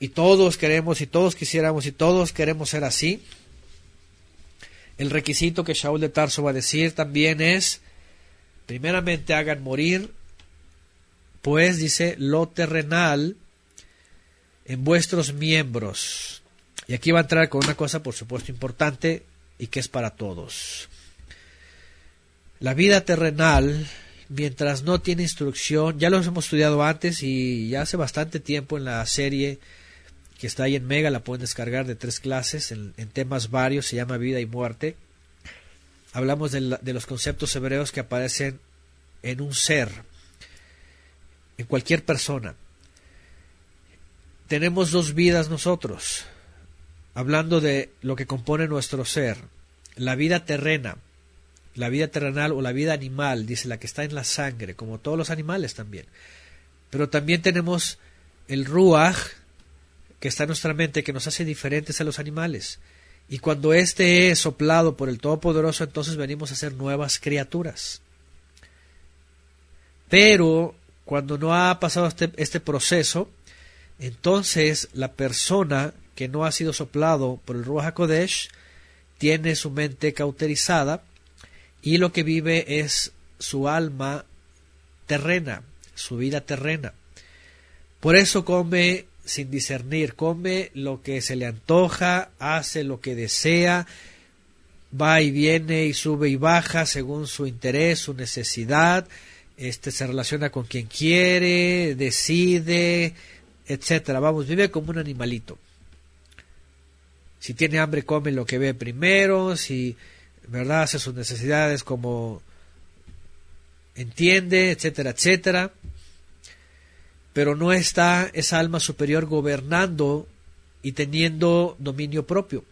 y todos queremos, y todos quisiéramos, y todos queremos ser así, el requisito que Shaul de Tarso va a decir también es primeramente hagan morir, pues dice, lo terrenal en vuestros miembros. Y aquí va a entrar con una cosa, por supuesto, importante y que es para todos. La vida terrenal, mientras no tiene instrucción, ya lo hemos estudiado antes y ya hace bastante tiempo en la serie que está ahí en Mega, la pueden descargar de tres clases en, temas varios, se llama Vida y Muerte hablamos de, los conceptos hebreos que aparecen en un ser, en cualquier persona. Tenemos dos vidas nosotros, hablando de lo que compone nuestro ser, la vida terrena, la vida terrenal o la vida animal, dice la que está en la sangre, como todos los animales también. Pero también tenemos el ruach, que está en nuestra mente, que nos hace diferentes a los animales. Y cuando éste es soplado por el Todopoderoso, entonces venimos a ser nuevas criaturas. Pero cuando no ha pasado este, este proceso, entonces la persona que no ha sido soplado por el Ruach HaKodesh tiene su mente cauterizada y lo que vive es su alma terrena, su vida terrena. Por eso come sin discernir, come lo que se le antoja, hace lo que desea, va y viene y sube y baja según su interés, su necesidad, este se relaciona con quien quiere, decide, etcétera. Vamos, vive como un animalito. Si tiene hambre come lo que ve primero, si verdad hace sus necesidades como entiende, etcétera, etcétera pero no está esa alma superior gobernando y teniendo dominio propio.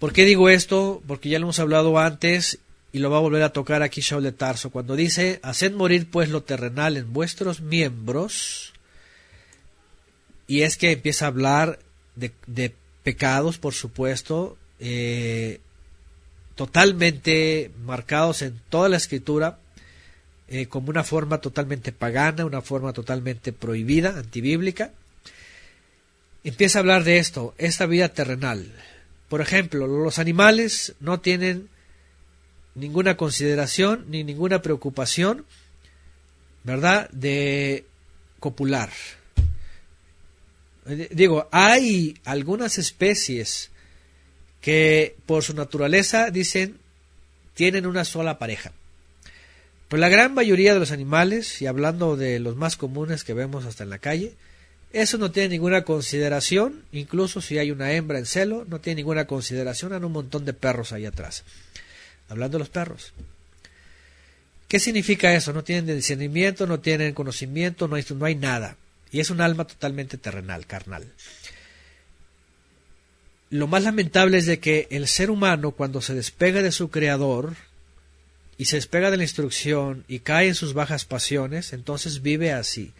¿Por qué digo esto? Porque ya lo hemos hablado antes y lo va a volver a tocar aquí Shaul de Tarso. Cuando dice, haced morir pues lo terrenal en vuestros miembros, y es que empieza a hablar de, pecados, por supuesto, eh, totalmente marcados en toda la escritura, eh, como una forma totalmente pagana, una forma totalmente prohibida, antibíblica. Empieza a hablar de esto, esta vida terrenal. Por ejemplo, los animales no tienen ninguna consideración ni ninguna preocupación, ¿verdad?, de copular. Eh, digo, hay algunas especies que por su naturaleza dicen tienen una sola pareja. Pues la gran mayoría de los animales, y hablando de los más comunes que vemos hasta en la calle, eso no tiene ninguna consideración, incluso si hay una hembra en celo, no tiene ninguna consideración, hay un montón de perros ahí atrás. Hablando de los perros. ¿Qué significa eso? No tienen discernimiento, no tienen conocimiento, no hay, no hay nada. Y es un alma totalmente terrenal, carnal. Lo más lamentable es de que el ser humano, cuando se despega de su creador, y se despega de la instrucción y cae en sus bajas pasiones, entonces vive así.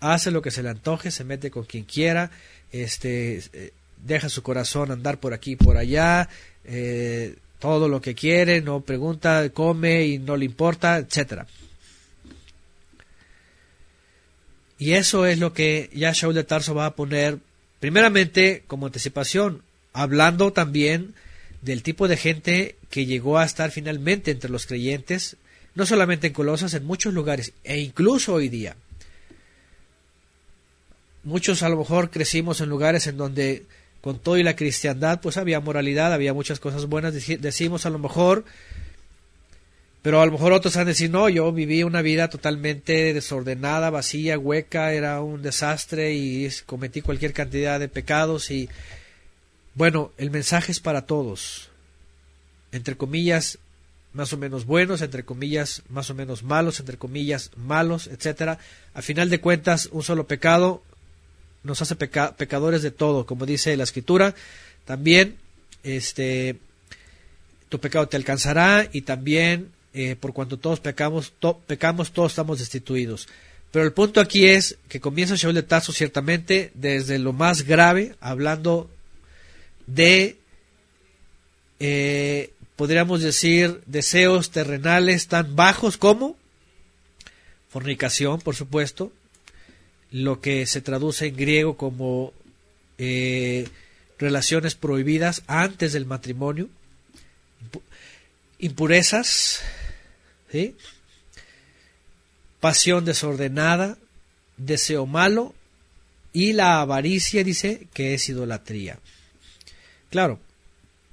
Hace lo que se le antoje, se mete con quien quiera, este, eh, deja su corazón andar por aquí y por allá, eh, todo lo que quiere, no pregunta, come y no le importa, etcétera. Y eso es lo que ya Shaul de Tarso va a poner Primeramente, como anticipación, hablando también del tipo de gente que llegó a estar finalmente entre los creyentes, no solamente en Colosas, en muchos lugares, e incluso hoy día. Muchos a lo mejor crecimos en lugares en donde con todo y la cristiandad, pues había moralidad, había muchas cosas buenas, decimos a lo mejor, pero a lo mejor otros han de decir, no, yo viví una vida totalmente desordenada, vacía, hueca, era un desastre y cometí cualquier cantidad de pecados y bueno, el mensaje es para todos, entre comillas, más o menos buenos, entre comillas, más o menos malos, entre comillas, malos, etcétera. A final de cuentas, un solo pecado nos hace pecadores de todo, como dice la escritura. También, este, tu pecado te alcanzará y también, eh, por cuanto todos pecamos, pecamos, todos estamos destituidos. Pero el punto aquí es que comienza Shaul de Tarso ciertamente desde lo más grave, hablando de, eh, podríamos decir, deseos terrenales tan bajos como fornicación, por supuesto, lo que se traduce en griego como eh, relaciones prohibidas antes del matrimonio, impurezas, pasión desordenada, deseo malo y la avaricia dice que es idolatría. Claro,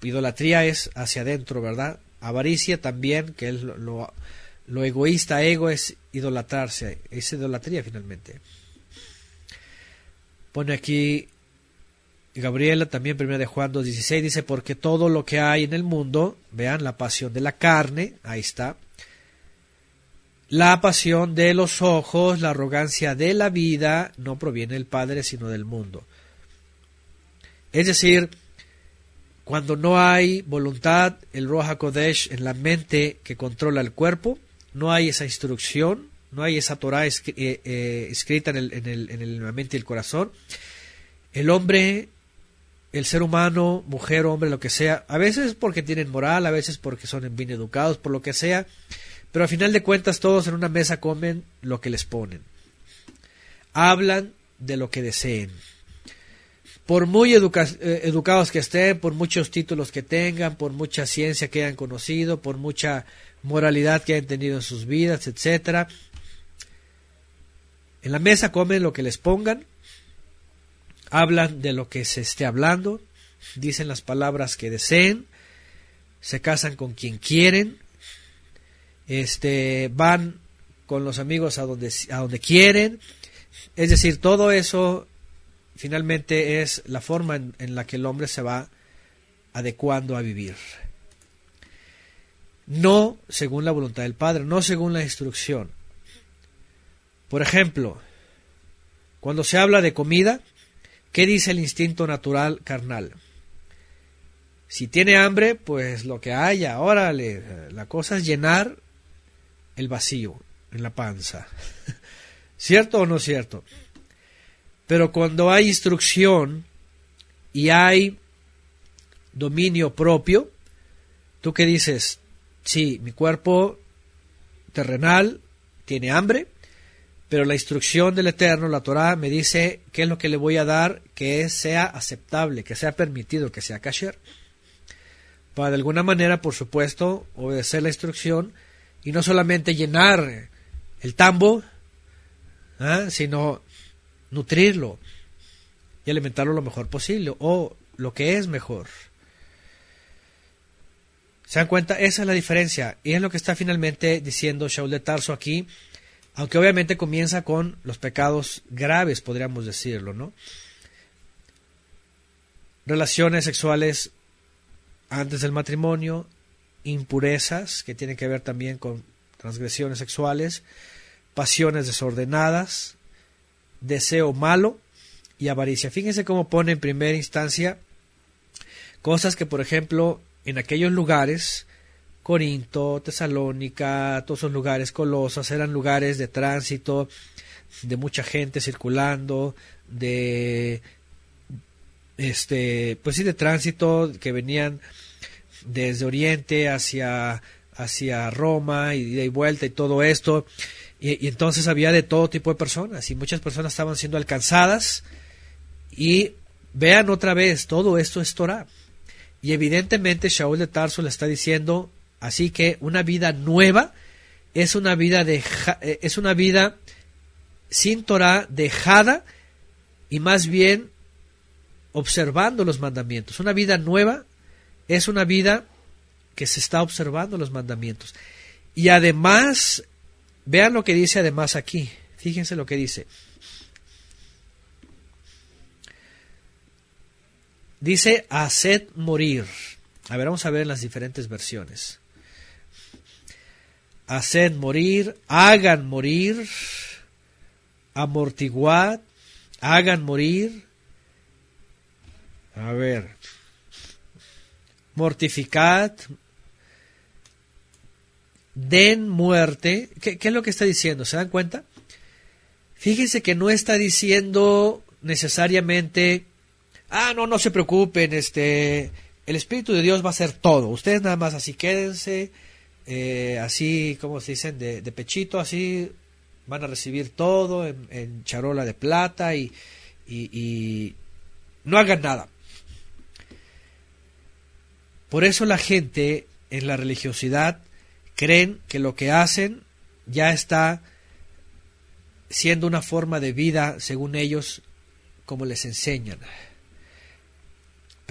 idolatría es hacia adentro, ¿verdad? Avaricia también, que es lo, egoísta, ego es idolatrarse, es idolatría finalmente. Pone aquí Gabriela también, primera de Juan 2.16, dice, porque todo lo que hay en el mundo, vean, la pasión de la carne, ahí está, la pasión de los ojos, la arrogancia de la vida, no proviene del Padre, sino del mundo. Es decir, cuando no hay voluntad, el Roja Kodesh en la mente que controla el cuerpo, no hay esa instrucción, no hay esa Torah eh, eh, escrita en, el, en, el, en la mente y el corazón. El hombre, el ser humano, mujer, hombre, lo que sea, a veces porque tienen moral, a veces porque son bien educados, por lo que sea, pero a final de cuentas todos en una mesa comen lo que les ponen. Hablan de lo que deseen. Por muy eh, educados que estén, por muchos títulos que tengan, por mucha ciencia que hayan conocido, por mucha moralidad que hayan tenido en sus vidas, etcétera, en la mesa comen lo que les pongan, hablan de lo que se esté hablando, dicen las palabras que deseen, se casan con quien quieren, este, van con los amigos a donde, a donde quieren, es decir, todo eso finalmente es la forma en, la que el hombre se va adecuando a vivir. No según la voluntad del Padre, no según la instrucción. Por ejemplo, cuando se habla de comida, ¿qué dice el instinto natural carnal? Si tiene hambre, pues lo que haya, órale, la cosa es llenar el vacío en la panza. ¿Cierto o no cierto? Pero cuando hay instrucción y hay dominio propio, ¿tú qué dices? Sí, mi cuerpo terrenal tiene hambre, pero la instrucción del Eterno, la Torah, me dice qué es lo que le voy a dar que sea aceptable, que sea permitido, que sea kasher. Para de alguna manera, por supuesto, obedecer la instrucción y no solamente llenar el tambo, ¿ah? sino nutrirlo y alimentarlo lo mejor posible o lo que es mejor. ¿Se dan cuenta? Esa es la diferencia y es lo que está finalmente diciendo Shaul de Tarso aquí aunque obviamente comienza con los pecados graves, podríamos decirlo, ¿no? Relaciones sexuales antes del matrimonio, impurezas, que tienen que ver también con transgresiones sexuales, pasiones desordenadas, deseo malo y avaricia. Fíjense cómo pone en primera instancia cosas que, por ejemplo, en aquellos lugares Corinto, Tesalónica, todos esos lugares, Colosas, eran lugares de tránsito, de mucha gente circulando, de este, pues sí, de tránsito que venían desde Oriente hacia, hacia Roma y de vuelta y todo esto. Y, entonces había de todo tipo de personas y muchas personas estaban siendo alcanzadas y vean otra vez, todo esto es Torah. Y evidentemente Shaul de Tarso le está diciendo, así que una vida nueva es una vida, de, eh, es una vida sin Torah, dejada y más bien observando los mandamientos. Una vida nueva es una vida que se está observando los mandamientos. Y además, vean lo que dice además aquí. Fíjense lo que dice. Dice, haced morir. A ver, vamos a ver las diferentes versiones. Haced morir, hagan morir, amortiguad, hagan morir. A ver, mortificad, den muerte. ¿Qué, ¿Qué, es lo que está diciendo? ¿Se dan cuenta? Fíjense que no está diciendo necesariamente ah, no, no se preocupen, este, el Espíritu de Dios va a hacer todo. Ustedes nada más así quédense, eh, así, como se dicen, de, pechito, así van a recibir todo en, charola de plata y, y no hagan nada. Por eso la gente en la religiosidad creen que lo que hacen ya está siendo una forma de vida, según ellos, como les enseñan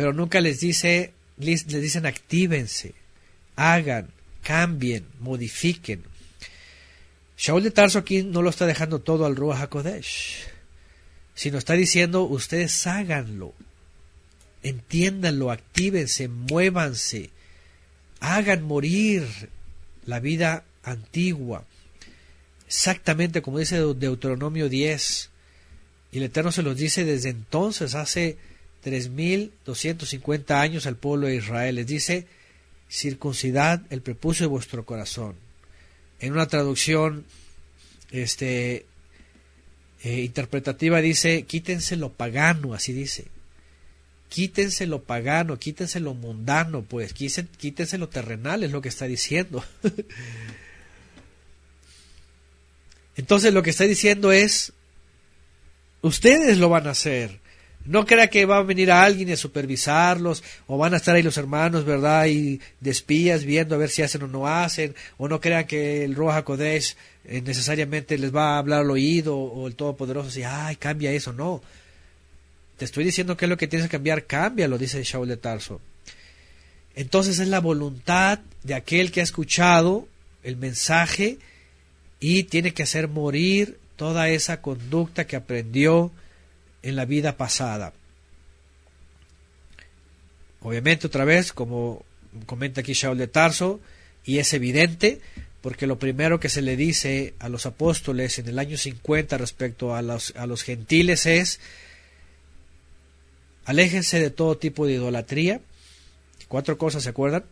pero nunca les dice, les, dicen actívense, hagan, cambien, modifiquen. Shaul de Tarso aquí no lo está dejando todo al Ruach HaKodesh, sino está diciendo ustedes háganlo, entiéndanlo, actívense, muévanse, hagan morir la vida antigua, exactamente como dice Deuteronomio 10, y el Eterno se los dice desde entonces, hace 3.250 años al pueblo de Israel. Les dice, circuncidad el prepucio de vuestro corazón. En una traducción este, eh, interpretativa dice, quítense lo pagano, así dice. Quítense lo pagano, quítense lo mundano, pues, quítense lo terrenal, es lo que está diciendo. Entonces lo que está diciendo es, ustedes lo van a hacer. No crea que va a venir a alguien a supervisarlos, o van a estar ahí los hermanos, ¿verdad? Y de espías viendo a ver si hacen o no hacen, o no crea que el Roja Kodesh eh, necesariamente les va a hablar al oído, o el Todopoderoso, si, ay, cambia eso, no. Te estoy diciendo que es lo que tienes que cambiar, cambia, lo dice Shaul de Tarso. Entonces es la voluntad de aquel que ha escuchado el mensaje y tiene que hacer morir toda esa conducta que aprendió en la vida pasada. Obviamente otra vez, como comenta aquí Shaul de Tarso, y es evidente, porque lo primero que se le dice a los apóstoles en el año 50 respecto a los, a los gentiles es, aléjense de todo tipo de idolatría, cuatro cosas, ¿se acuerdan?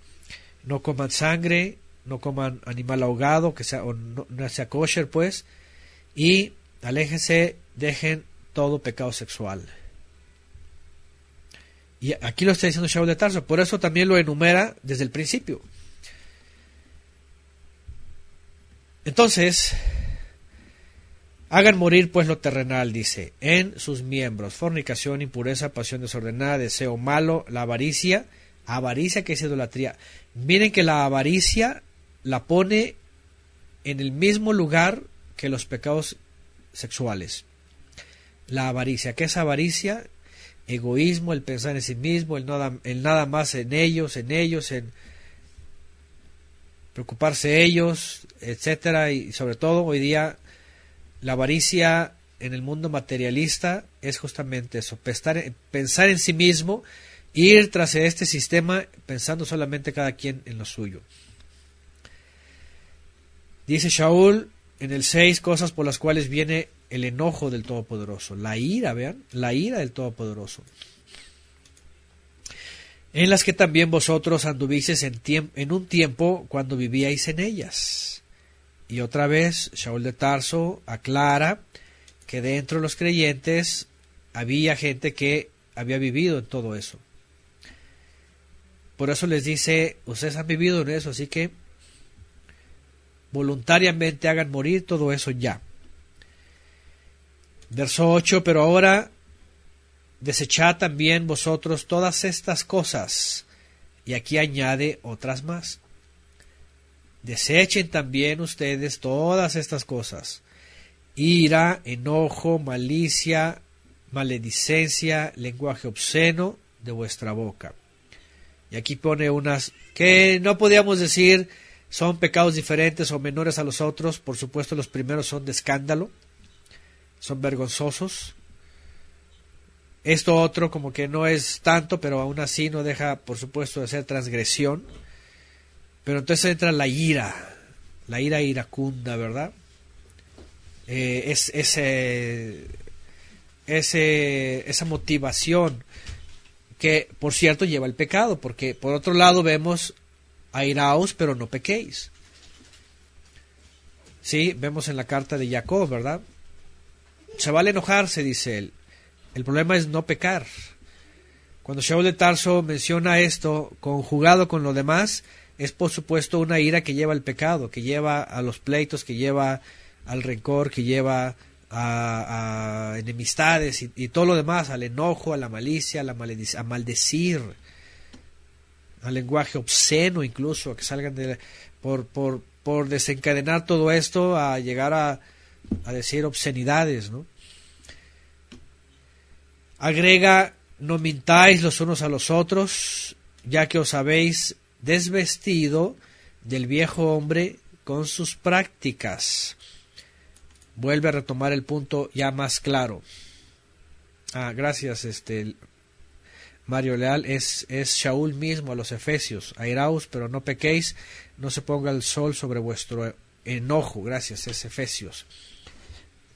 No coman sangre, no coman animal ahogado, que sea, o no, sea kosher, pues, y aléjense, dejen todo pecado sexual. Y aquí lo está diciendo Shaul de Tarso, por eso también lo enumera desde el principio. Entonces, hagan morir pues lo terrenal, dice, en sus miembros, fornicación, impureza, pasión desordenada, deseo malo, la avaricia, avaricia que es idolatría. Miren que la avaricia la pone en el mismo lugar que los pecados sexuales la avaricia. ¿Qué es avaricia? Egoísmo, el pensar en sí mismo, el nada, el nada más en ellos, en ellos, en preocuparse ellos, etcétera, y sobre todo hoy día la avaricia en el mundo materialista es justamente eso, pensar, en sí mismo, ir tras este sistema pensando solamente cada quien en lo suyo. Dice Shaul en el seis cosas por las cuales viene el enojo del Todopoderoso, la ira, vean, la ira del Todopoderoso. En las que también vosotros anduvisteis en, en un tiempo cuando vivíais en ellas. Y otra vez, Shaul de Tarso aclara que dentro de los creyentes había gente que había vivido en todo eso. Por eso les dice, ustedes han vivido en eso, así que voluntariamente hagan morir todo eso ya. Verso 8, pero ahora desechad también vosotros todas estas cosas. Y aquí añade otras más. Desechen también ustedes todas estas cosas. Ira, enojo, malicia, maledicencia, lenguaje obsceno de vuestra boca. Y aquí pone unas que no podíamos decir son pecados diferentes o menores a los otros. Por supuesto, los primeros son de escándalo, son vergonzosos. Esto otro como que no es tanto, pero aún así no deja, por supuesto, de ser transgresión. Pero entonces entra la ira, la ira iracunda, ¿verdad? Eh, es esa motivación que, por cierto, lleva el pecado, porque por otro lado vemos airaos, pero no pequéis. Sí, vemos en la carta de Jacob, ¿verdad? Se vale enojarse, dice él. El problema es no pecar. Cuando Shaul de Tarso menciona esto conjugado con lo demás, es por supuesto una ira que lleva al pecado, que lleva a los pleitos, que lleva al rencor, que lleva a, enemistades y, todo lo demás, al enojo, a la malicia, a, maldecir, al lenguaje obsceno incluso, a que salgan de, por, por, por desencadenar todo esto a llegar a, a decir obscenidades, ¿no? Agrega, no mintáis los unos a los otros, ya que os habéis desvestido del viejo hombre con sus prácticas. Vuelve a retomar el punto ya más claro. Ah, gracias, este Mario Leal. Es, es Shaul mismo a los Efesios. Airaos, pero no pequéis, no se ponga el sol sobre vuestro enojo. Gracias, es Efesios.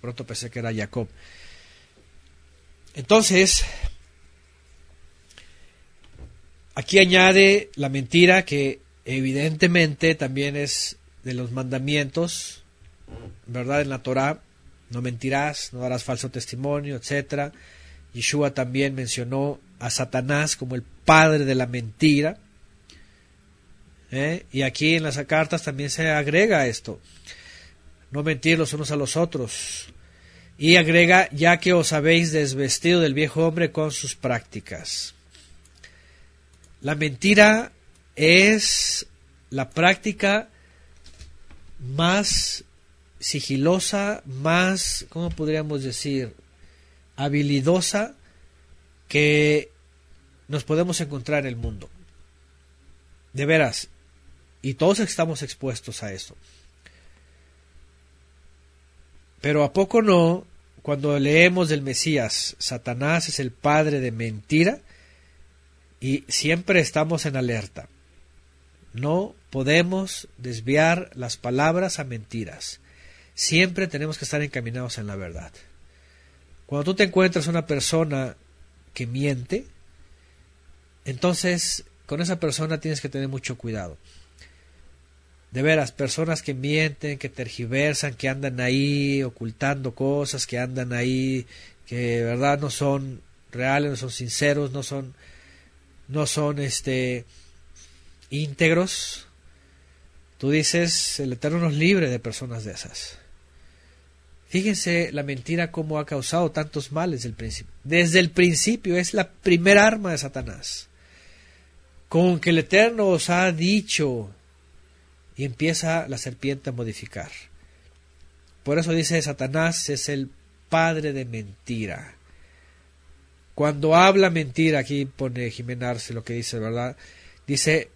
Pronto pensé que era Jacob. Entonces, aquí añade la mentira que evidentemente también es de los mandamientos, ¿verdad? En la Torah, no mentirás, no darás falso testimonio, etc. Yeshua también mencionó a Satanás como el padre de la mentira. ¿eh? Y aquí en las cartas también se agrega esto, no mentir los unos a los otros, y agrega, ya que os habéis desvestido del viejo hombre con sus prácticas. La mentira es la práctica más sigilosa, más, ¿cómo podríamos decir?, habilidosa que nos podemos encontrar en el mundo. De veras, y todos estamos expuestos a eso. Pero a poco no cuando leemos del Mesías, Satanás es el padre de mentira y siempre estamos en alerta. No podemos desviar las palabras a mentiras. Siempre tenemos que estar encaminados en la verdad. Cuando tú te encuentras una persona que miente, entonces con esa persona tienes que tener mucho cuidado de veras, personas que mienten, que tergiversan, que andan ahí ocultando cosas, que andan ahí, que de verdad no son reales, no son sinceros, no son, no son este íntegros. Tú dices, el Eterno nos libre de personas de esas. Fíjense la mentira cómo ha causado tantos males del principio. Desde el principio es la primera arma de Satanás. Con que el Eterno os ha dicho y empieza la serpiente a modificar. Por eso dice Satanás es el padre de mentira. Cuando habla mentira, aquí pone Jimenarse lo que dice, ¿verdad? Dice,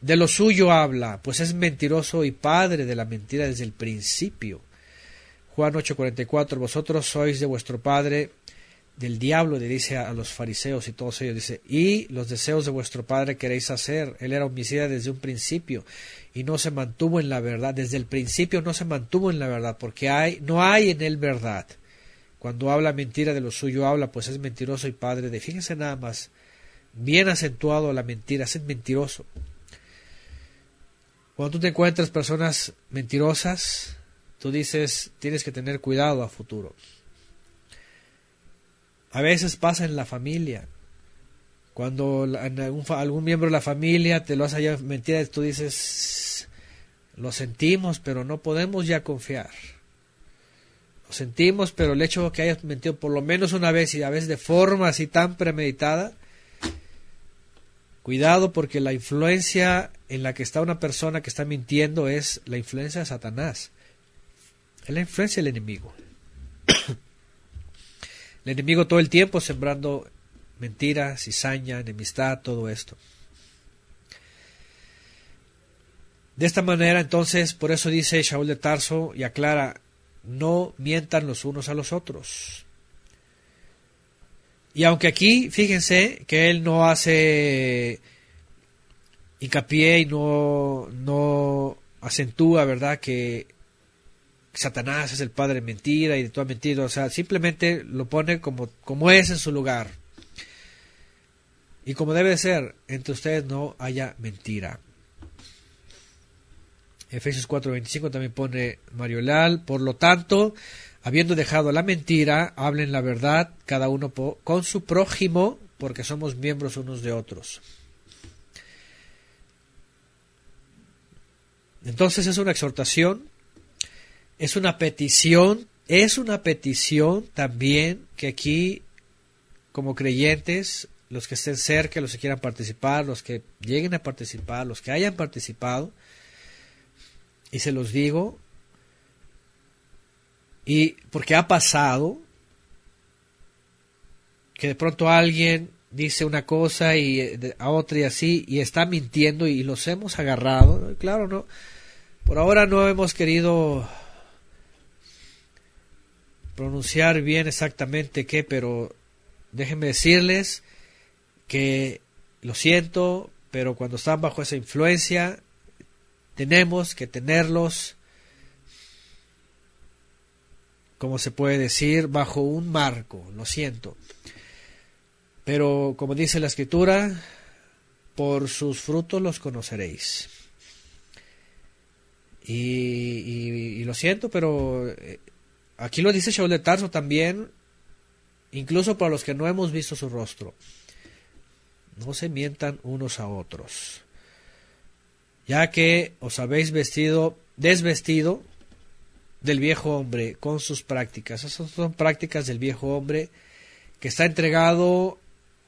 de lo suyo habla, pues es mentiroso y padre de la mentira desde el principio. Juan 8:44, vosotros sois de vuestro padre del diablo, le dice a, los fariseos y todos ellos, dice, y los deseos de vuestro padre queréis hacer. Él era homicida desde un principio y no se mantuvo en la verdad. Desde el principio no se mantuvo en la verdad, porque hay, no hay en él verdad. Cuando habla mentira de lo suyo habla, pues es mentiroso y padre de. Fíjense nada más, bien acentuado la mentira, es mentiroso. Cuando tú te encuentras personas mentirosas, tú dices, tienes que tener cuidado a futuro. A veces pasa en la familia. Cuando algún, miembro de la familia te lo hace ya mentiras, tú dices, lo sentimos, pero no podemos ya confiar. Lo sentimos, pero el hecho de que hayas mentido por lo menos una vez y a veces de forma así tan premeditada, cuidado porque la influencia en la que está una persona que está mintiendo es la influencia de Satanás. Es la influencia del enemigo. el enemigo todo el tiempo sembrando mentiras, cizaña, enemistad, todo esto. De esta manera, entonces, por eso dice Shaul de Tarso y aclara, no mientan los unos a los otros. Y aunque aquí, fíjense que él no hace hincapié y no, no acentúa, ¿verdad?, que Satanás es el padre de mentira y de toda mentira, o sea, simplemente lo pone como, como es en su lugar. Y como debe ser, entre ustedes no haya mentira. Efesios 4:25 también pone Mario Leal, por lo tanto, habiendo dejado la mentira, hablen la verdad cada uno con su prójimo, porque somos miembros unos de otros. Entonces es una exhortación, es una petición, es una petición también que aquí, como creyentes, los que estén cerca, los que quieran participar, los que lleguen a participar, los que hayan participado, y se los digo, y porque ha pasado que de pronto alguien dice una cosa y eh, a otra y así y está mintiendo y los hemos agarrado. Claro, no. Por ahora no hemos querido pronunciar bien exactamente qué, pero déjenme decirles que lo siento, pero cuando están bajo esa influencia tenemos que tenerlos, como se puede decir, bajo un marco, lo siento. Pero como dice la escritura, por sus frutos los conoceréis. Y, lo siento, pero eh, aquí lo dice Shaul de Tarso también, incluso para los que no hemos visto su rostro. No se mientan unos a otros ya que os habéis vestido, desvestido del viejo hombre con sus prácticas. Esas son prácticas del viejo hombre que está entregado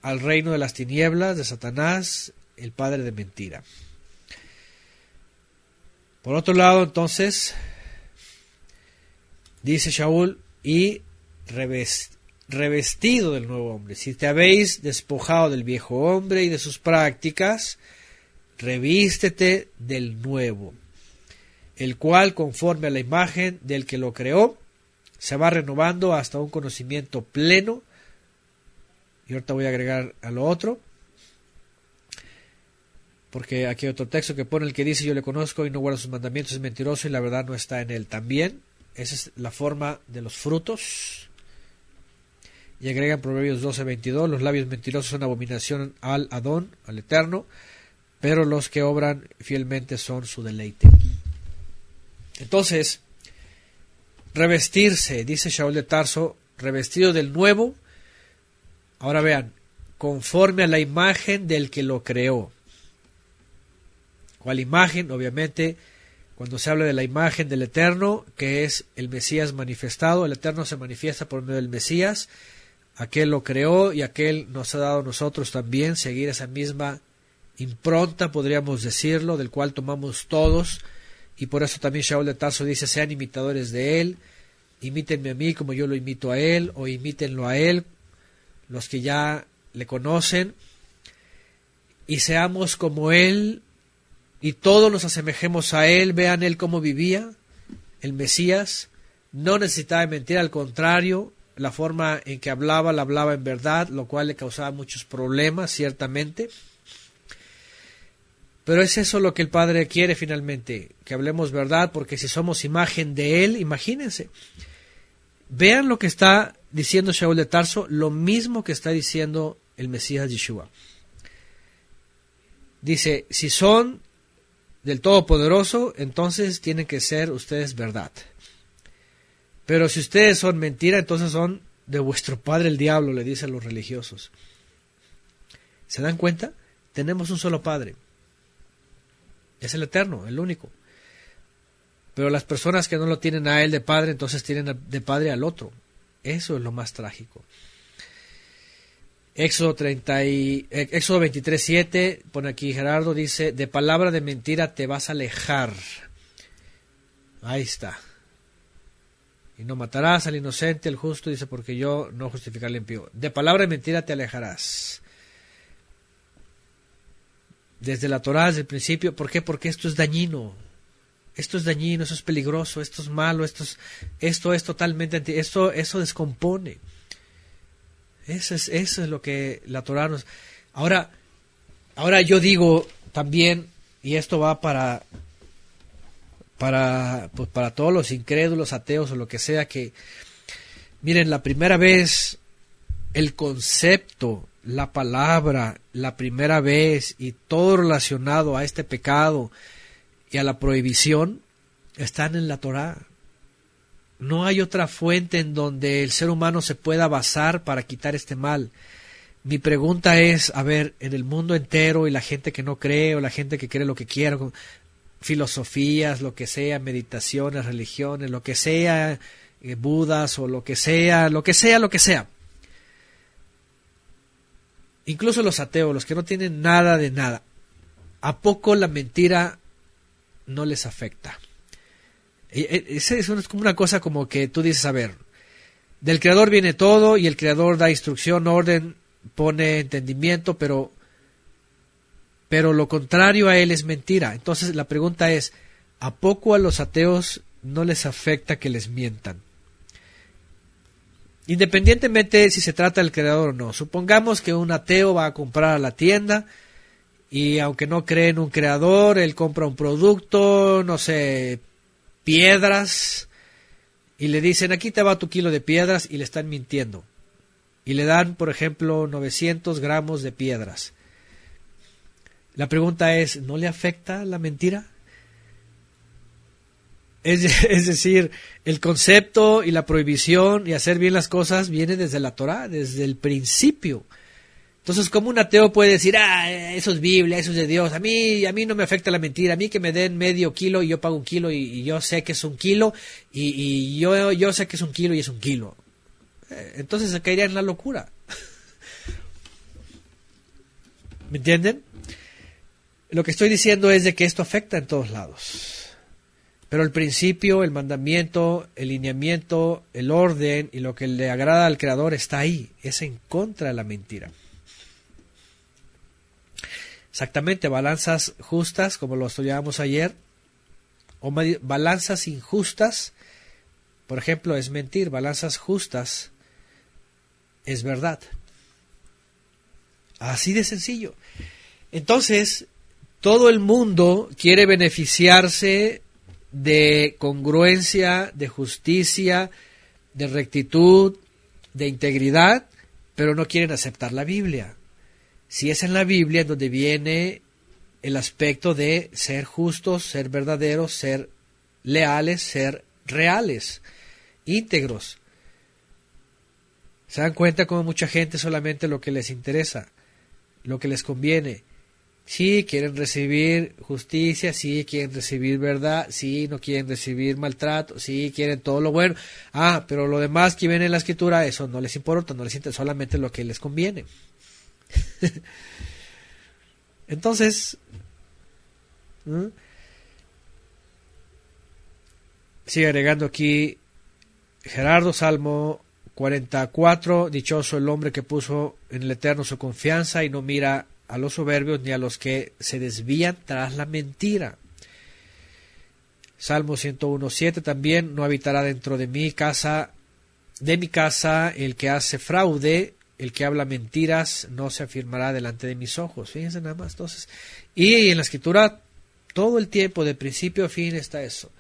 al reino de las tinieblas de Satanás, el padre de mentira. Por otro lado, entonces, dice Shaul, y revestido del nuevo hombre. Si te habéis despojado del viejo hombre y de sus prácticas, revístete del nuevo, el cual, conforme a la imagen del que lo creó, se va renovando hasta un conocimiento pleno. Y ahorita voy a agregar a lo otro, porque aquí hay otro texto que pone el que dice yo le conozco y no guarda sus mandamientos es mentiroso y la verdad no está en él también. Esa es la forma de los frutos. Y agrega en Proverbios 12:22, los labios mentirosos son abominación al Adón, al Eterno, pero los que obran fielmente son su deleite. Entonces, revestirse, dice Shaul de Tarso, revestido del nuevo, ahora vean, conforme a la imagen del que lo creó. ¿Cuál imagen? Obviamente, cuando se habla de la imagen del Eterno, que es el Mesías manifestado, el Eterno se manifiesta por medio del Mesías, aquel lo creó y aquel nos ha dado a nosotros también seguir esa misma impronta, podríamos decirlo, del cual tomamos todos, y por eso también Shaul de Tarso dice, sean imitadores de él, imítenme a mí como yo lo imito a él, o imítenlo a él, los que ya le conocen, y seamos como él, y todos nos asemejemos a él, vean él cómo vivía, el Mesías, no necesitaba mentir, al contrario, la forma en que hablaba, la hablaba en verdad, lo cual le causaba muchos problemas, ciertamente. Pero es eso lo que el Padre quiere finalmente, que hablemos verdad, porque si somos imagen de Él, imagínense. Vean lo que está diciendo Shaul de Tarso, lo mismo que está diciendo el Mesías Yeshua. Dice, si son del Todopoderoso, entonces tienen que ser ustedes verdad. Pero si ustedes son mentira, entonces son de vuestro padre el diablo, le dicen los religiosos. ¿Se dan cuenta? Tenemos un solo padre. Es el eterno, el único. Pero las personas que no lo tienen a él de padre, entonces tienen de padre al otro. Eso es lo más trágico. Éxodo, 30 y, eh, Éxodo 23, 7, pone aquí Gerardo, dice, de palabra de mentira te vas a alejar. Ahí está. Y no matarás al inocente, el justo, dice, porque yo no justificarle impío. De palabra de mentira te alejarás. Desde la Torah, desde el principio. ¿Por qué? Porque esto es dañino. Esto es dañino, eso es peligroso, esto es malo, esto es, esto es totalmente, esto, eso descompone. Eso es, eso es lo que la Torah nos... Ahora, ahora yo digo también, y esto va para, para, pues para todos los incrédulos, ateos o lo que sea, que, miren, la primera vez el concepto, la palabra, la primera vez y todo relacionado a este pecado y a la prohibición están en la Torah. No hay otra fuente en donde el ser humano se pueda basar para quitar este mal. Mi pregunta es, a ver, en el mundo entero y la gente que no cree o la gente que cree lo que quiera, filosofías, lo que sea, meditaciones, religiones, lo que sea, eh, budas o lo que sea, lo que sea, lo que sea. Incluso los ateos, los que no tienen nada de nada, ¿a poco la mentira no les afecta? Esa es como una cosa como que tú dices, a ver, del creador viene todo y el creador da instrucción, orden, pone entendimiento, pero pero lo contrario a él es mentira. Entonces la pregunta es, ¿a poco a los ateos no les afecta que les mientan? Independientemente si se trata del creador o no. Supongamos que un ateo va a comprar a la tienda y aunque no cree en un creador, él compra un producto, no sé, piedras y le dicen aquí te va tu kilo de piedras y le están mintiendo. Y le dan, por ejemplo, 900 gramos de piedras. La pregunta es, ¿no le afecta la mentira? Es, decir, el concepto y la prohibición y hacer bien las cosas viene desde la Torah, desde el principio. Entonces, ¿cómo un ateo puede decir, ah, eso es Biblia, eso es de Dios? A mí, a mí no me afecta la mentira, a mí que me den medio kilo y yo pago un kilo y, yo sé que es un kilo y, yo, yo sé que es un kilo y es un kilo. Eh, entonces se caería en la locura. ¿Me entienden? Lo que estoy diciendo es de que esto afecta en todos lados. Pero el principio, el mandamiento, el lineamiento, el orden y lo que le agrada al Creador está ahí. Es en contra de la mentira. Exactamente, balanzas justas, como lo estudiábamos ayer, o balanzas injustas, por ejemplo, es mentir, balanzas justas es verdad. Así de sencillo. Entonces, todo el mundo quiere beneficiarse de congruencia, de justicia, de rectitud, de integridad, pero no quieren aceptar la Biblia si es en la Biblia donde viene el aspecto de ser justos, ser verdaderos, ser leales, ser reales, íntegros. Se dan cuenta como mucha gente solamente lo que les interesa, lo que les conviene. Sí, quieren recibir justicia, sí, quieren recibir verdad, sí, no quieren recibir maltrato, sí, quieren todo lo bueno. Ah, pero lo demás que viene en la escritura, eso no les importa, no les interesa solamente lo que les conviene. Entonces, sigue agregando aquí Gerardo Salmo 44, dichoso el hombre que puso en el Eterno su confianza y no mira a los soberbios ni a los que se desvían tras la mentira. Salmo 101.7 también, no habitará dentro de mi casa, de mi casa el que hace fraude, el que habla mentiras no se afirmará delante de mis ojos. Fíjense nada más. Entonces, y en la escritura todo el tiempo, de principio a fin, está eso.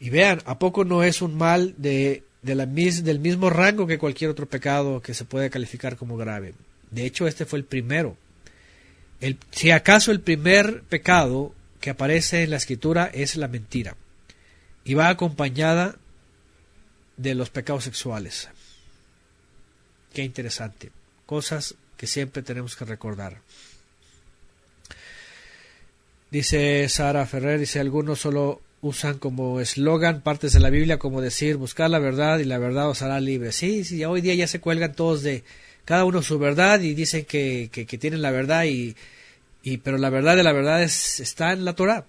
Y vean, ¿a poco no es un mal de, la del mismo rango que cualquier otro pecado que se puede calificar como grave? De hecho, este fue el primero. Si acaso el primer pecado que aparece en la escritura es la mentira y va acompañada de los pecados sexuales. Qué interesante. Cosas que siempre tenemos que recordar. Dice Sara Ferrer, dice algunos solo usan como eslogan partes de la Biblia como decir buscar la verdad y la verdad os hará libre. Sí, sí, hoy día ya se cuelgan todos de cada uno su verdad y dicen que, que, tienen la verdad y, y, pero la verdad de la verdad es, está en la Torah.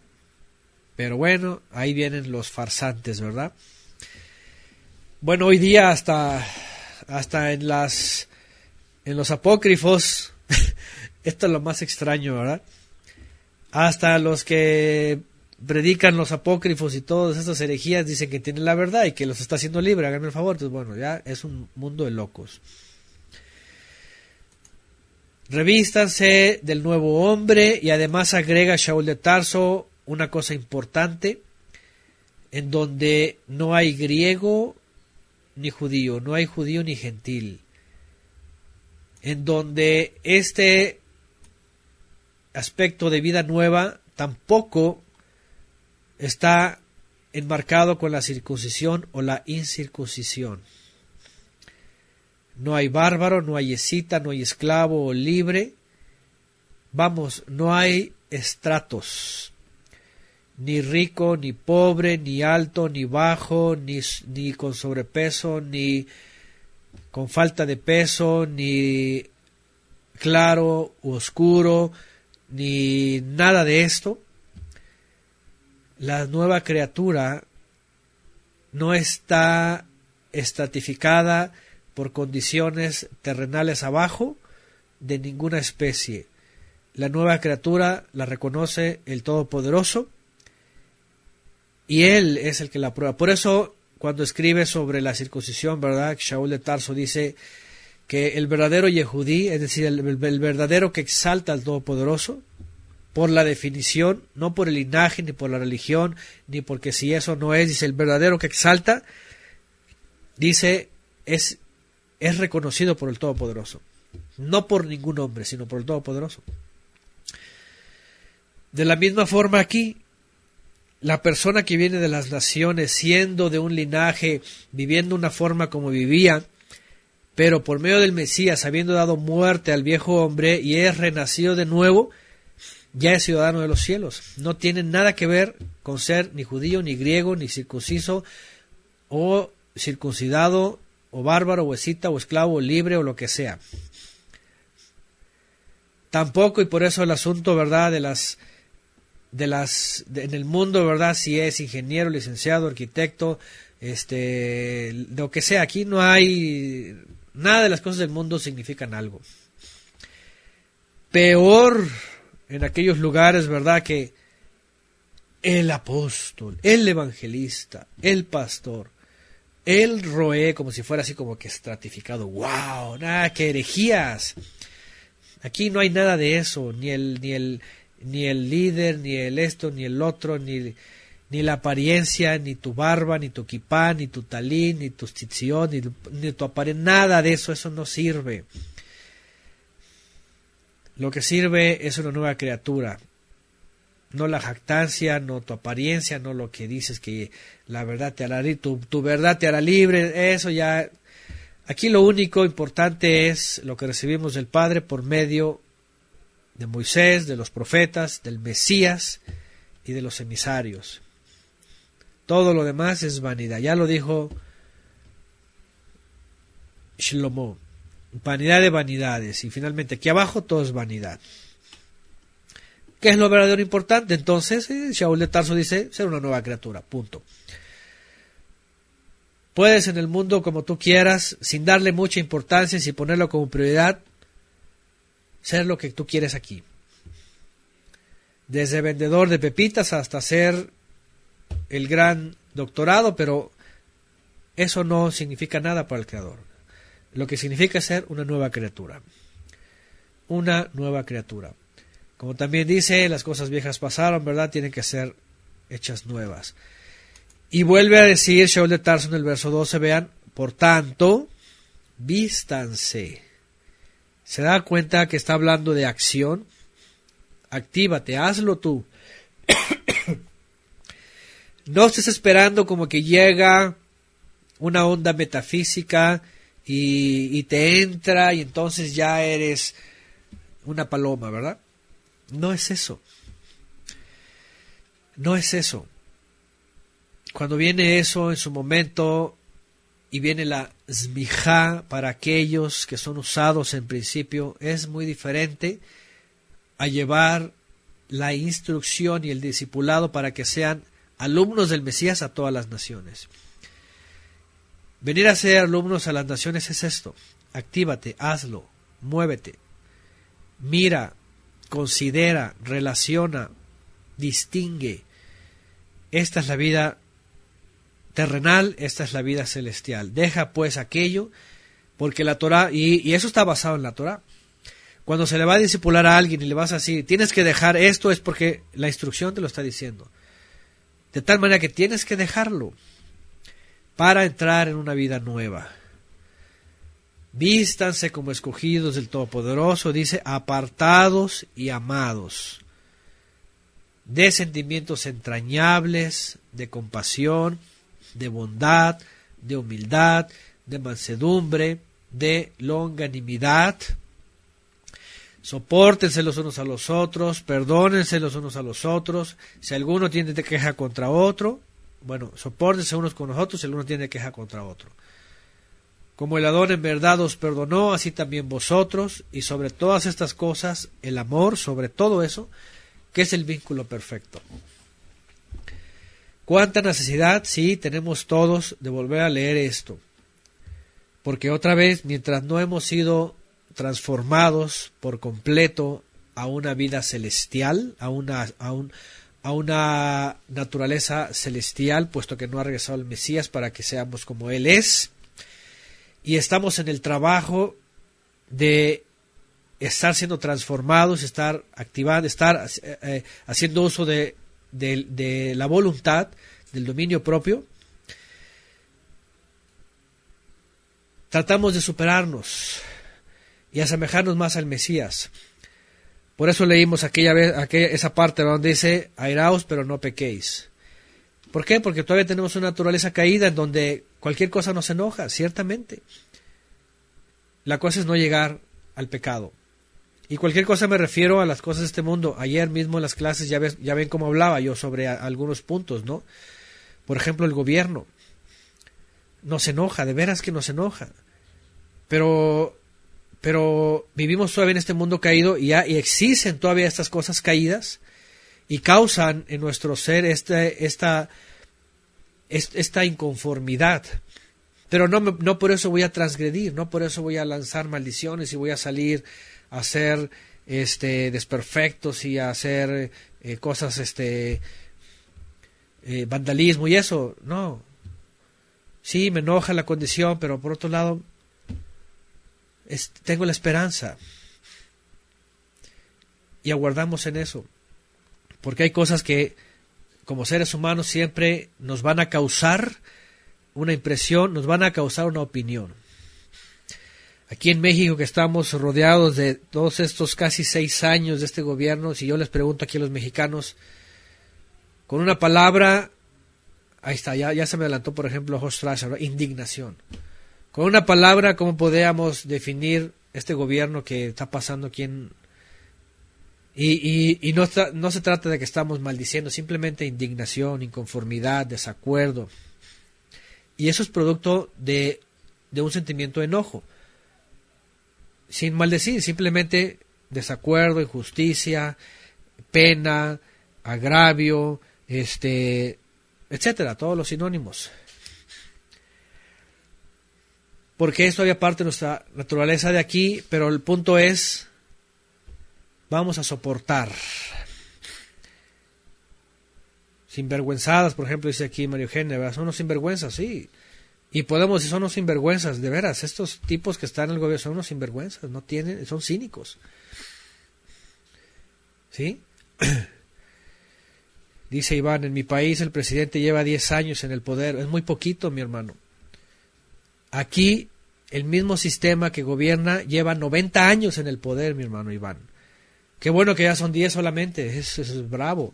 Pero bueno, ahí vienen los farsantes, ¿verdad? Bueno, hoy día hasta hasta en las en los apócrifos esto es lo más extraño, ¿verdad? Hasta los que predican los apócrifos y todas estas herejías dicen que tienen la verdad y que los está haciendo libre, háganme el favor. Entonces, bueno, ya es un mundo de locos. Revístanse del nuevo hombre y además agrega Shaul de Tarso una cosa importante en donde no hay griego ni judío, no hay judío ni gentil, en donde este aspecto de vida nueva tampoco está enmarcado con la circuncisión o la incircuncisión. No hay bárbaro, no hay escita, no hay esclavo o libre. Vamos, no hay estratos. Ni rico, ni pobre, ni alto, ni bajo, ni, ni con sobrepeso, ni con falta de peso, ni claro u oscuro, ni nada de esto, la nueva criatura no está estratificada por condiciones terrenales abajo de ninguna especie. La nueva criatura la reconoce el Todopoderoso y Él es el que la prueba. Por eso, cuando escribe sobre la circuncisión, ¿verdad? Shaul de Tarso dice que el verdadero Yehudí, es decir, el, verdadero que exalta al Todopoderoso, por la definición, no por el linaje, ni por la religión, ni porque si eso no es, dice el verdadero que exalta, dice, es, es reconocido por el Todopoderoso. No por ningún hombre, sino por el Todopoderoso. De la misma forma aquí, la persona que viene de las naciones, siendo de un linaje, viviendo una forma como vivía, pero por medio del Mesías, habiendo dado muerte al viejo hombre y es renacido de nuevo, ya es ciudadano de los cielos. No tiene nada que ver con ser ni judío, ni griego, ni circunciso, o circuncidado, o bárbaro, o escita, o esclavo, o libre, o lo que sea. Tampoco, y por eso el asunto, ¿verdad?, de las de las en el mundo, ¿verdad? Si es ingeniero, licenciado, arquitecto, este, lo que sea, aquí no hay Nada de las cosas del mundo significan algo. Peor en aquellos lugares, ¿verdad? Que el apóstol, el evangelista, el pastor, el roé, como si fuera así como que estratificado. ¡Wow! ¡Nada, qué herejías! Aquí no hay nada de eso, ni el, ni el, ni el líder, ni el esto, ni el otro, ni ni la apariencia, ni tu barba, ni tu kipá, ni tu talí, ni tu tzitzit, ni, ni tu apariencia, nada de eso, eso no sirve. Lo que sirve es una nueva criatura, no la jactancia, no tu apariencia, no lo que dices que la verdad te hará libre, tu, tu verdad te hará libre, eso ya. Aquí lo único importante es lo que recibimos del Padre por medio de Moisés, de los profetas, del Mesías y de los emisarios. Todo lo demás es vanidad. Ya lo dijo Shlomo. Vanidad de vanidades. Y finalmente aquí abajo todo es vanidad. ¿Qué es lo verdadero importante? Entonces, eh, Shaul de Tarso dice ser una nueva criatura. Punto. Puedes en el mundo como tú quieras, sin darle mucha importancia, sin ponerlo como prioridad, ser lo que tú quieres aquí. Desde vendedor de pepitas hasta ser el gran doctorado, pero eso no significa nada para el Creador. Lo que significa ser una nueva criatura. Una nueva criatura. Como también dice, las cosas viejas pasaron, ¿verdad? Tienen que ser hechas nuevas. Y vuelve a decir Shaul de Tarso en el verso 12, vean, por tanto, vístanse. ¿Se da cuenta que está hablando de acción? Actívate, hazlo tú. No estés esperando como que llega una onda metafísica y, te entra y entonces ya eres una paloma, ¿verdad? No es eso. No es eso. Cuando viene eso en su momento y viene la zmija para aquellos que son usados en principio, es muy diferente a llevar la instrucción y el discipulado para que sean alumnos del Mesías a todas las naciones. Venir a ser alumnos a las naciones es esto. Actívate, hazlo, muévete, mira, considera, relaciona, distingue. Esta es la vida terrenal, esta es la vida celestial. Deja pues aquello, porque la Torah, y, eso está basado en la Torah. Cuando se le va a discipular a alguien y le vas a decir, tienes que dejar esto, es porque la instrucción te lo está diciendo. De tal manera que tienes que dejarlo para entrar en una vida nueva. Vístanse como escogidos del Todopoderoso, dice, apartados y amados, de sentimientos entrañables, de compasión, de bondad, de humildad, de mansedumbre, de longanimidad. Sopórtense los unos a los otros, perdónense los unos a los otros. Si alguno tiene queja contra otro, bueno, sopórtense unos con los otros si alguno tiene queja contra otro. Como el Adón en verdad os perdonó, así también vosotros, y sobre todas estas cosas, el amor, sobre todo eso, que es el vínculo perfecto. ¿Cuánta necesidad, sí, tenemos todos de volver a leer esto? Porque otra vez, mientras no hemos sido transformados por completo a una vida celestial, a una, a, a una naturaleza celestial, puesto que no ha regresado el Mesías para que seamos como Él es, y estamos en el trabajo de estar siendo transformados, estar activando, estar eh, eh, haciendo uso de, la voluntad, del dominio propio, tratamos de superarnos y asemejarnos más al Mesías. Por eso leímos aquella vez, esa parte donde dice, airaos pero no pequéis. ¿Por qué? Porque todavía tenemos una naturaleza caída en donde cualquier cosa nos enoja, ciertamente. La cosa es no llegar al pecado. Y cualquier cosa me refiero a las cosas de este mundo. Ayer mismo en las clases ya, ya ven cómo hablaba yo sobre algunos puntos, ¿no? Por ejemplo, el gobierno. Nos enoja, de veras que nos enoja. Pero, pero vivimos todavía en este mundo caído y existen todavía estas cosas caídas y causan en nuestro ser este, esta, esta inconformidad. Pero no, no por eso voy a transgredir, no por eso voy a lanzar maldiciones y voy a salir a hacer este, desperfectos y a hacer eh, cosas, este, eh, vandalismo y eso. No. Sí, me enoja la condición, pero por otro lado, tengo la esperanza. Y aguardamos en eso porque hay cosas que como seres humanos siempre nos van a causar una impresión, nos van a causar una opinión. Aquí en México que estamos rodeados de todos estos casi seis años de este gobierno, si yo les pregunto aquí a los mexicanos, con una palabra, ahí está, ya, ya se me adelantó por ejemplo Josh indignación. Con una palabra, ¿cómo podríamos definir este gobierno que está pasando aquí en, y, y, no, no se trata de que estamos maldiciendo, simplemente indignación, inconformidad, desacuerdo. Y eso es producto de, de un sentimiento de enojo. Sin maldecir, simplemente desacuerdo, injusticia, pena, agravio, este, etcétera, todos los sinónimos. Porque esto había parte de nuestra naturaleza de aquí, pero el punto es vamos a soportar. Sinvergüenzadas, por ejemplo, dice aquí Mario Eugenia, son unos sinvergüenzas, sí. Y podemos decir, son unos sinvergüenzas, de veras, estos tipos que están en el gobierno son unos sinvergüenzas, no tienen, son cínicos. ¿Sí? Dice Iván, en mi país el presidente lleva 10 años en el poder, es muy poquito, mi hermano. Aquí el mismo sistema que gobierna lleva 90 años en el poder, mi hermano Iván. Qué bueno que ya son 10 solamente, es bravo.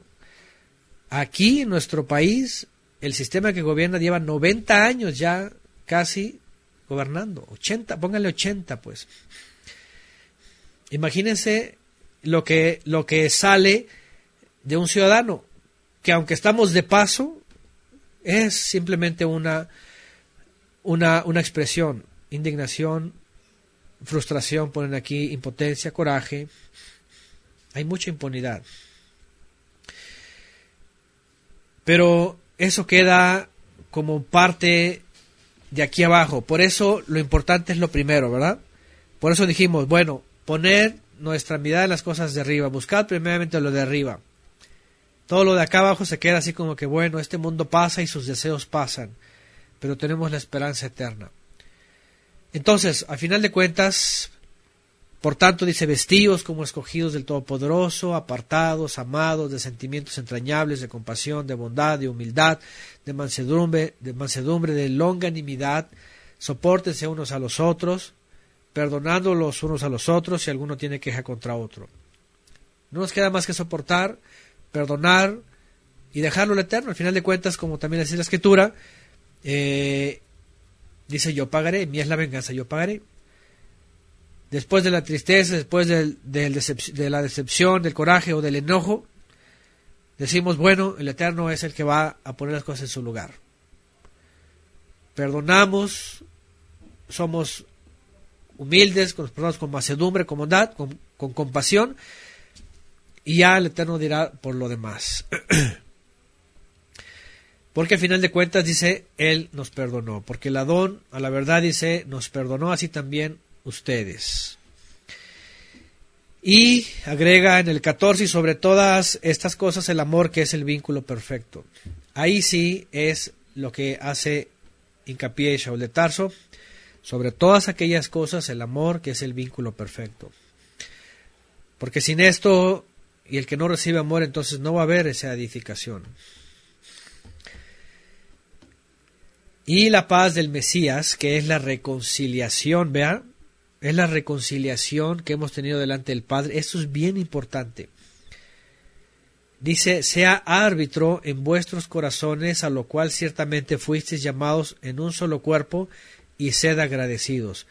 Aquí en nuestro país, el sistema que gobierna lleva 90 años ya casi gobernando. 80, pónganle 80 pues. Imagínense lo que, lo que sale de un ciudadano. que aunque estamos de paso, es simplemente una, una, una expresión, indignación, frustración, ponen aquí, impotencia, coraje. Hay mucha impunidad. Pero eso queda como parte de aquí abajo. Por eso lo importante es lo primero, ¿verdad? Por eso dijimos, bueno, poner nuestra mirada en las cosas de arriba, buscar primeramente lo de arriba. Todo lo de acá abajo se queda así como que, bueno, este mundo pasa y sus deseos pasan, pero tenemos la esperanza eterna. Entonces, a final de cuentas, por tanto, dice, vestidos como escogidos del Todopoderoso, apartados, amados, de sentimientos entrañables, de compasión, de bondad, de humildad, de mansedumbre, de mansedumbre, de longanimidad, soportense unos a los otros, perdonando los unos a los otros si alguno tiene queja contra otro. No nos queda más que soportar, perdonar y dejarlo al eterno. Al final de cuentas, como también dice la escritura, eh, dice yo pagaré, mi es la venganza, yo pagaré. Después de la tristeza, después de la decepción, del coraje o del enojo, decimos, bueno, el Eterno es el que va a poner las cosas en su lugar. Perdonamos, somos humildes, con, con macedumbre, con bondad, con, con compasión, y ya el Eterno dirá por lo demás. Porque al final de cuentas dice, Él nos perdonó. Porque el Adón, a la verdad dice, nos perdonó así también ustedes. Y agrega en el 14, y sobre todas estas cosas el amor que es el vínculo perfecto. Ahí sí es lo que hace hincapié Shaul de Tarso, sobre todas aquellas cosas el amor que es el vínculo perfecto. Porque sin esto y el que no recibe amor, entonces no va a haber esa edificación. Y la paz del Mesías, que es la reconciliación, vean, es la reconciliación que hemos tenido delante del Padre. Esto es bien importante. Dice, sea árbitro en vuestros corazones, a lo cual ciertamente fuisteis llamados en un solo cuerpo, y sed agradecidos.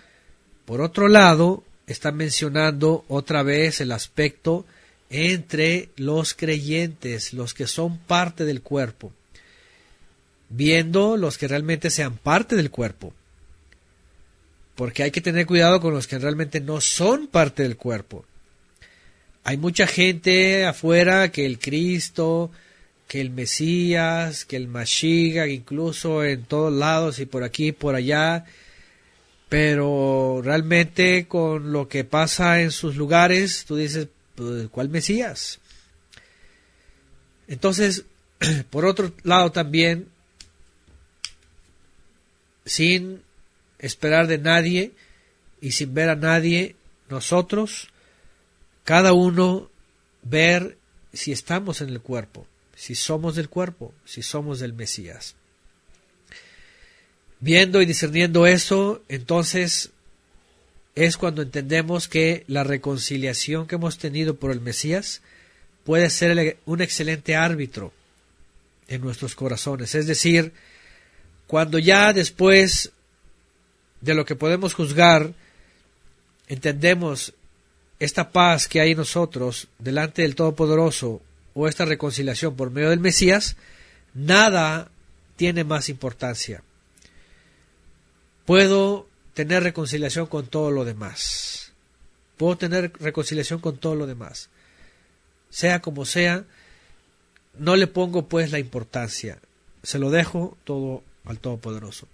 Por otro lado, está mencionando otra vez el aspecto entre los creyentes, los que son parte del cuerpo, viendo los que realmente sean parte del cuerpo. Porque hay que tener cuidado con los que realmente no son parte del cuerpo. Hay mucha gente afuera que el Cristo, que el Mesías, que el Mashiach, incluso en todos lados y por aquí y por allá, pero realmente con lo que pasa en sus lugares, tú dices, pues, ¿cuál Mesías? Entonces, por otro lado también, sin esperar de nadie y sin ver a nadie, nosotros, cada uno, ver si estamos en el cuerpo, si somos del cuerpo, si somos del Mesías. Viendo y discerniendo eso, entonces es cuando entendemos que la reconciliación que hemos tenido por el Mesías puede ser un excelente árbitro en nuestros corazones. Es decir, cuando ya después de lo que podemos juzgar, entendemos esta paz que hay en nosotros delante del Todopoderoso o esta reconciliación por medio del Mesías, nada tiene más importancia. Puedo tener reconciliación con todo lo demás. Puedo tener reconciliación con todo lo demás. Sea como sea, no le pongo pues la importancia. Se lo dejo todo al Todopoderoso.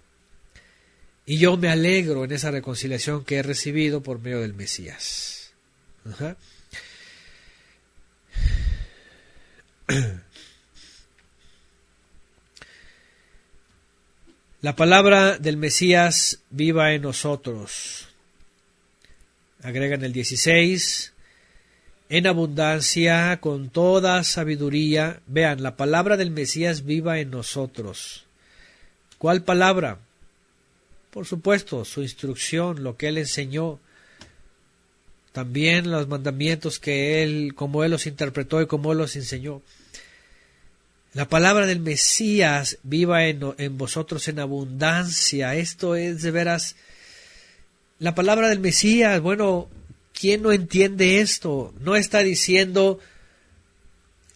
Y yo me alegro en esa reconciliación que he recibido por medio del Mesías. La palabra del Mesías viva en nosotros. Agregan el 16. En abundancia, con toda sabiduría. Vean, la palabra del Mesías viva en nosotros. ¿Cuál palabra? Por supuesto, su instrucción, lo que él enseñó. También los mandamientos que él, como él los interpretó y como él los enseñó. La palabra del Mesías viva en, vosotros en abundancia. Esto es de veras. La palabra del Mesías, bueno, ¿quién no entiende esto? No está diciendo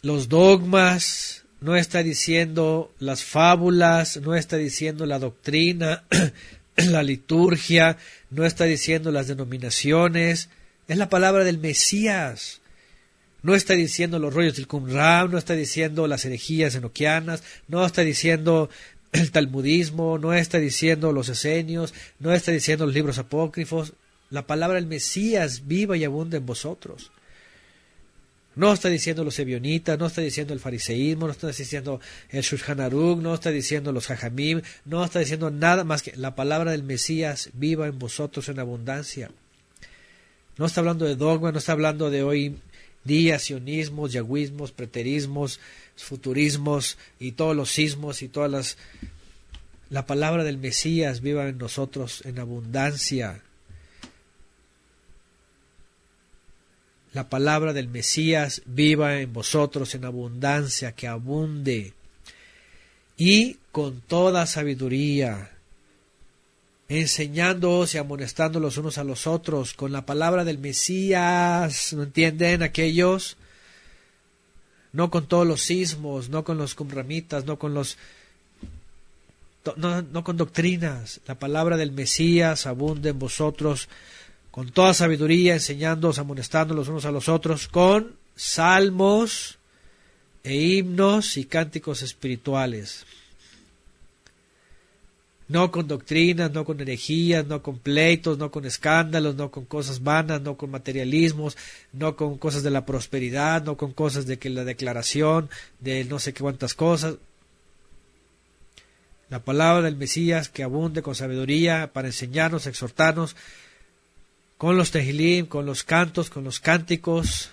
los dogmas, no está diciendo las fábulas, no está diciendo la doctrina, la liturgia, no está diciendo las denominaciones, es la palabra del Mesías. No está diciendo los rollos del Qumran, no está diciendo las herejías enoquianas, no está diciendo el talmudismo, no está diciendo los esenios, no está diciendo los libros apócrifos. La palabra del Mesías viva y abunda en vosotros. No está diciendo los ebionitas, no está diciendo el fariseísmo, no está diciendo el Shulchan no está diciendo los jajamim, no está diciendo nada más que la palabra del Mesías viva en vosotros en abundancia. No está hablando de dogma, no está hablando de hoy día, sionismos, yagüismos, preterismos, futurismos y todos los sismos y todas las... La palabra del Mesías viva en nosotros en abundancia. La palabra del Mesías viva en vosotros en abundancia, que abunde. Y con toda sabiduría, enseñándoos y amonestando los unos a los otros con la palabra del Mesías, ¿no entienden aquellos? No con todos los sismos, no con los cumramitas, no con los no, no con doctrinas. La palabra del Mesías abunde en vosotros con toda sabiduría, enseñándoos, amonestando los unos a los otros, con salmos e himnos y cánticos espirituales no con doctrinas, no con herejías, no con pleitos, no con escándalos, no con cosas vanas, no con materialismos, no con cosas de la prosperidad, no con cosas de que la declaración de no sé qué cuántas cosas. La palabra del Mesías que abunde con sabiduría para enseñarnos, exhortarnos con los tejilim, con los cantos, con los cánticos,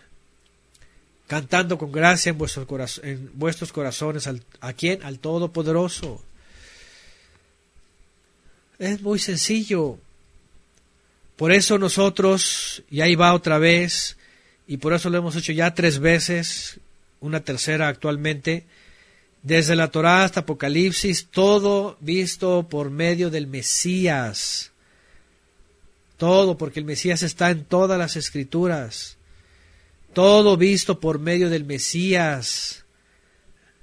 cantando con gracia en vuestros, corazones. ¿A quién? Al Todopoderoso es muy sencillo. Por eso nosotros, y ahí va otra vez, y por eso lo hemos hecho ya tres veces, una tercera actualmente, desde la Torá hasta Apocalipsis, todo visto por medio del Mesías. Todo, porque el Mesías está en todas las escrituras. Todo visto por medio del Mesías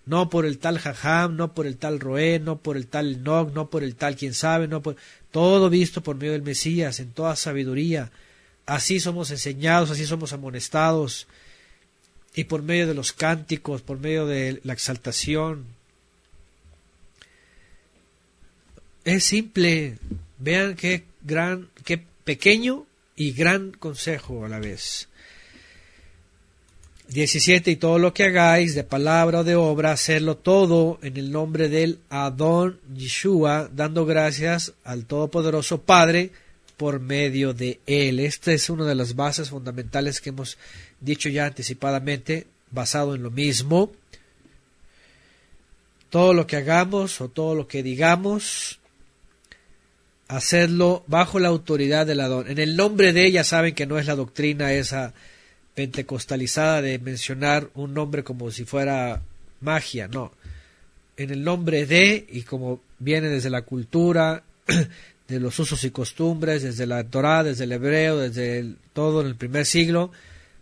no por el tal Jajam, no por el tal Roé, no por el tal Nog, no por el tal quien sabe, no por todo visto por medio del Mesías en toda sabiduría. Así somos enseñados, así somos amonestados y por medio de los cánticos, por medio de la exaltación. Es simple. Vean qué gran, qué pequeño y gran consejo a la vez. 17. Y todo lo que hagáis, de palabra o de obra, hacerlo todo en el nombre del Adón Yeshua, dando gracias al Todopoderoso Padre por medio de él. Esta es una de las bases fundamentales que hemos dicho ya anticipadamente, basado en lo mismo. Todo lo que hagamos o todo lo que digamos, hacerlo bajo la autoridad del Adón. En el nombre de ella saben que no es la doctrina esa pentecostalizada de mencionar un nombre como si fuera magia, no. En el nombre de, y como viene desde la cultura, de los usos y costumbres, desde la Torah, desde el hebreo, desde todo en el primer siglo,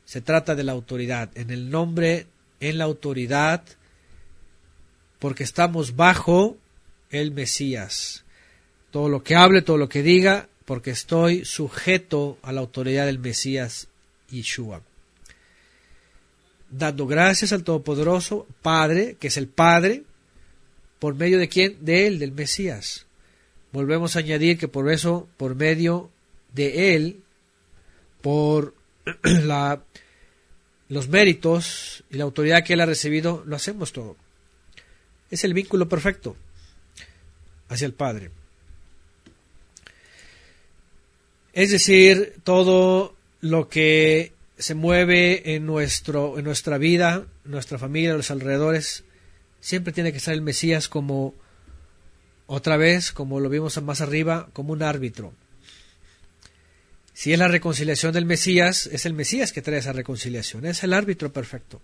se trata de la autoridad. En el nombre, en la autoridad, porque estamos bajo el Mesías. Todo lo que hable, todo lo que diga, porque estoy sujeto a la autoridad del Mesías Yeshua dando gracias al Todopoderoso Padre, que es el Padre, por medio de quién? De Él, del Mesías. Volvemos a añadir que por eso, por medio de Él, por la, los méritos y la autoridad que Él ha recibido, lo hacemos todo. Es el vínculo perfecto hacia el Padre. Es decir, todo lo que se mueve en, nuestro, en nuestra vida, nuestra familia, los alrededores, siempre tiene que estar el Mesías como, otra vez, como lo vimos más arriba, como un árbitro. Si es la reconciliación del Mesías, es el Mesías que trae esa reconciliación, es el árbitro perfecto.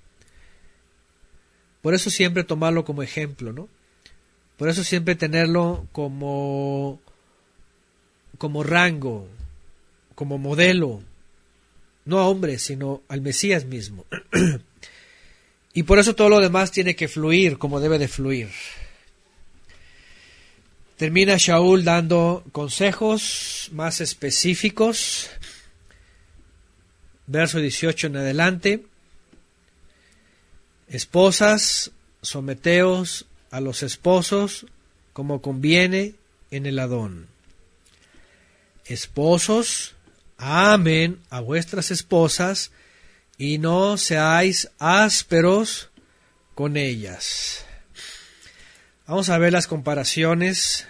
Por eso siempre tomarlo como ejemplo, ¿no? Por eso siempre tenerlo como, como rango, como modelo, no a hombres, sino al Mesías mismo. Y por eso todo lo demás tiene que fluir como debe de fluir. Termina Shaul dando consejos más específicos. Verso 18 en adelante. Esposas, someteos a los esposos como conviene en el Adón. Esposos, amen a vuestras esposas y no seáis ásperos con ellas. Vamos a ver las comparaciones.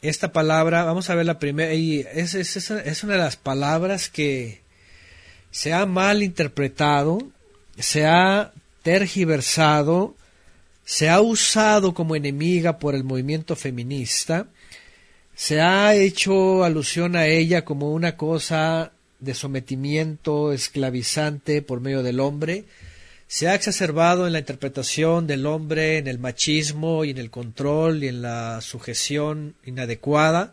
Esta palabra, vamos a ver la primera, y es, es, una de las palabras que se ha mal interpretado, se ha tergiversado, se ha usado como enemiga por el movimiento feminista, se ha hecho alusión a ella como una cosa de sometimiento esclavizante por medio del hombre, se ha exacerbado en la interpretación del hombre, en el machismo y en el control y en la sujeción inadecuada,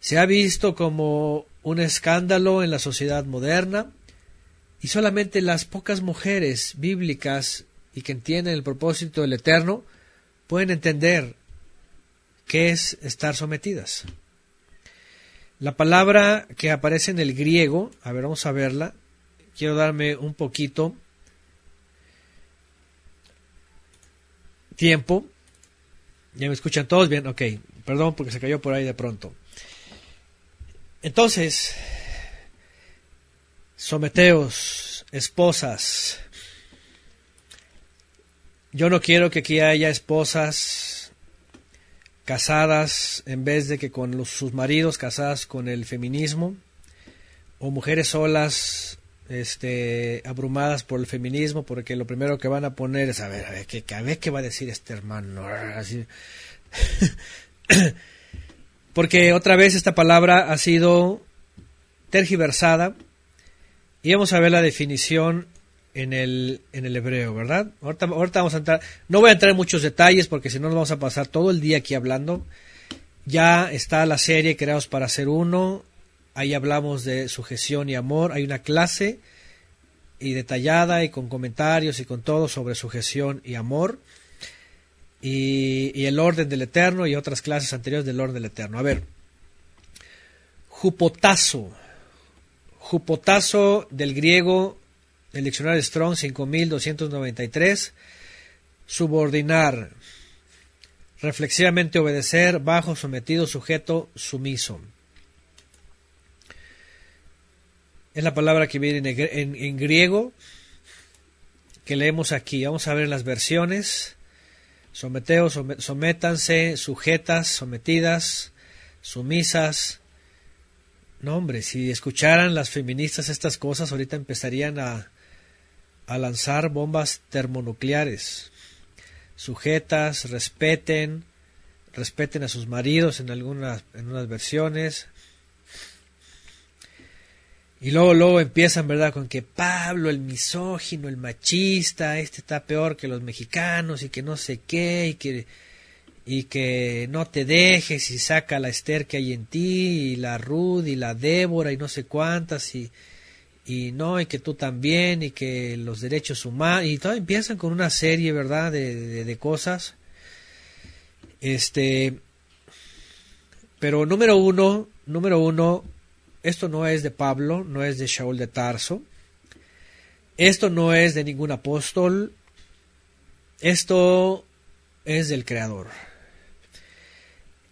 se ha visto como un escándalo en la sociedad moderna, y solamente las pocas mujeres bíblicas y que entienden el propósito del Eterno pueden entender qué es estar sometidas. La palabra que aparece en el griego, a ver, vamos a verla. Quiero darme un poquito tiempo. ¿Ya me escuchan todos bien? Ok, perdón porque se cayó por ahí de pronto. Entonces, someteos, esposas. Yo no quiero que aquí haya esposas casadas en vez de que con sus maridos, casadas con el feminismo, o mujeres solas, este, abrumadas por el feminismo, porque lo primero que van a poner es, a ver, a ver, ¿qué, a ver qué va a decir este hermano? Así. porque otra vez esta palabra ha sido tergiversada y vamos a ver la definición en el, en el hebreo, ¿verdad? Ahorita, vamos a entrar, no voy a entrar en muchos detalles porque si no nos vamos a pasar todo el día aquí hablando. Ya está la serie Creados para ser uno, ahí hablamos de sujeción y amor, hay una clase y detallada y con comentarios y con todo sobre sujeción y amor y, y el orden del eterno y otras clases anteriores del orden del eterno. A ver, jupotazo, jupotazo del griego el diccionario Strong 5293, subordinar, reflexivamente obedecer, bajo, sometido, sujeto, sumiso. Es la palabra que viene en, griego que leemos aquí. Vamos a ver las versiones. Someteos, sométanse, sujetas, sometidas, sumisas. No, hombre, si escucharan las feministas estas cosas, ahorita empezarían a, a lanzar bombas termonucleares. Sujetas, respeten, respeten a sus maridos en algunas en unas versiones. Y luego, luego empiezan, ¿verdad?, con que Pablo, el misógino, el machista, este está peor que los mexicanos y que no sé qué, y que, y que no te dejes y saca la Esther que hay en ti, y la Ruth y la Débora y no sé cuántas, y, y no, y que tú también, y que los derechos humanos, y todo empiezan con una serie, ¿verdad?, de, de, cosas. Este, pero número uno, número uno, esto no es de Pablo, no es de Shaul de Tarso, esto no es de ningún apóstol, esto es del Creador.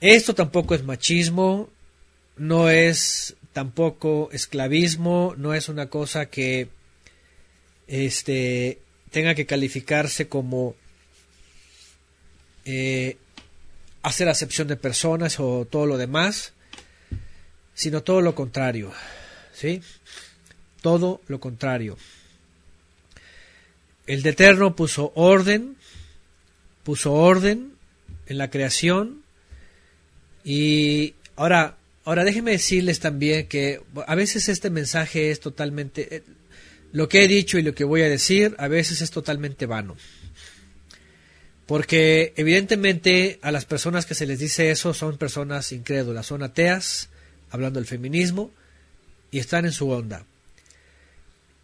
Esto tampoco es machismo, no es tampoco esclavismo, no es una cosa que este, tenga que calificarse como eh, hacer acepción de personas o todo lo demás, sino todo lo contrario, ¿sí? Todo lo contrario. El Eterno puso orden, puso orden en la creación y ahora Ahora déjenme decirles también que a veces este mensaje es totalmente, eh, lo que he dicho y lo que voy a decir, a veces es totalmente vano. Porque evidentemente a las personas que se les dice eso son personas incrédulas, son ateas, hablando del feminismo, y están en su onda.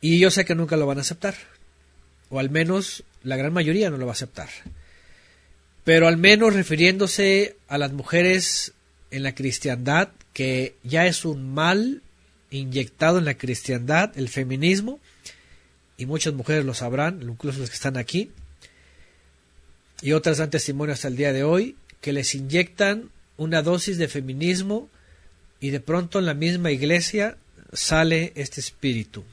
Y yo sé que nunca lo van a aceptar. o al menos la gran mayoría no lo va a aceptar. Pero al menos refiriéndose a las mujeres en la cristiandad, que ya es un mal inyectado en la cristiandad, el feminismo, y muchas mujeres lo sabrán, incluso los que están aquí, y otras dan testimonio hasta el día de hoy, que les inyectan una dosis de feminismo y de pronto en la misma iglesia sale este espíritu.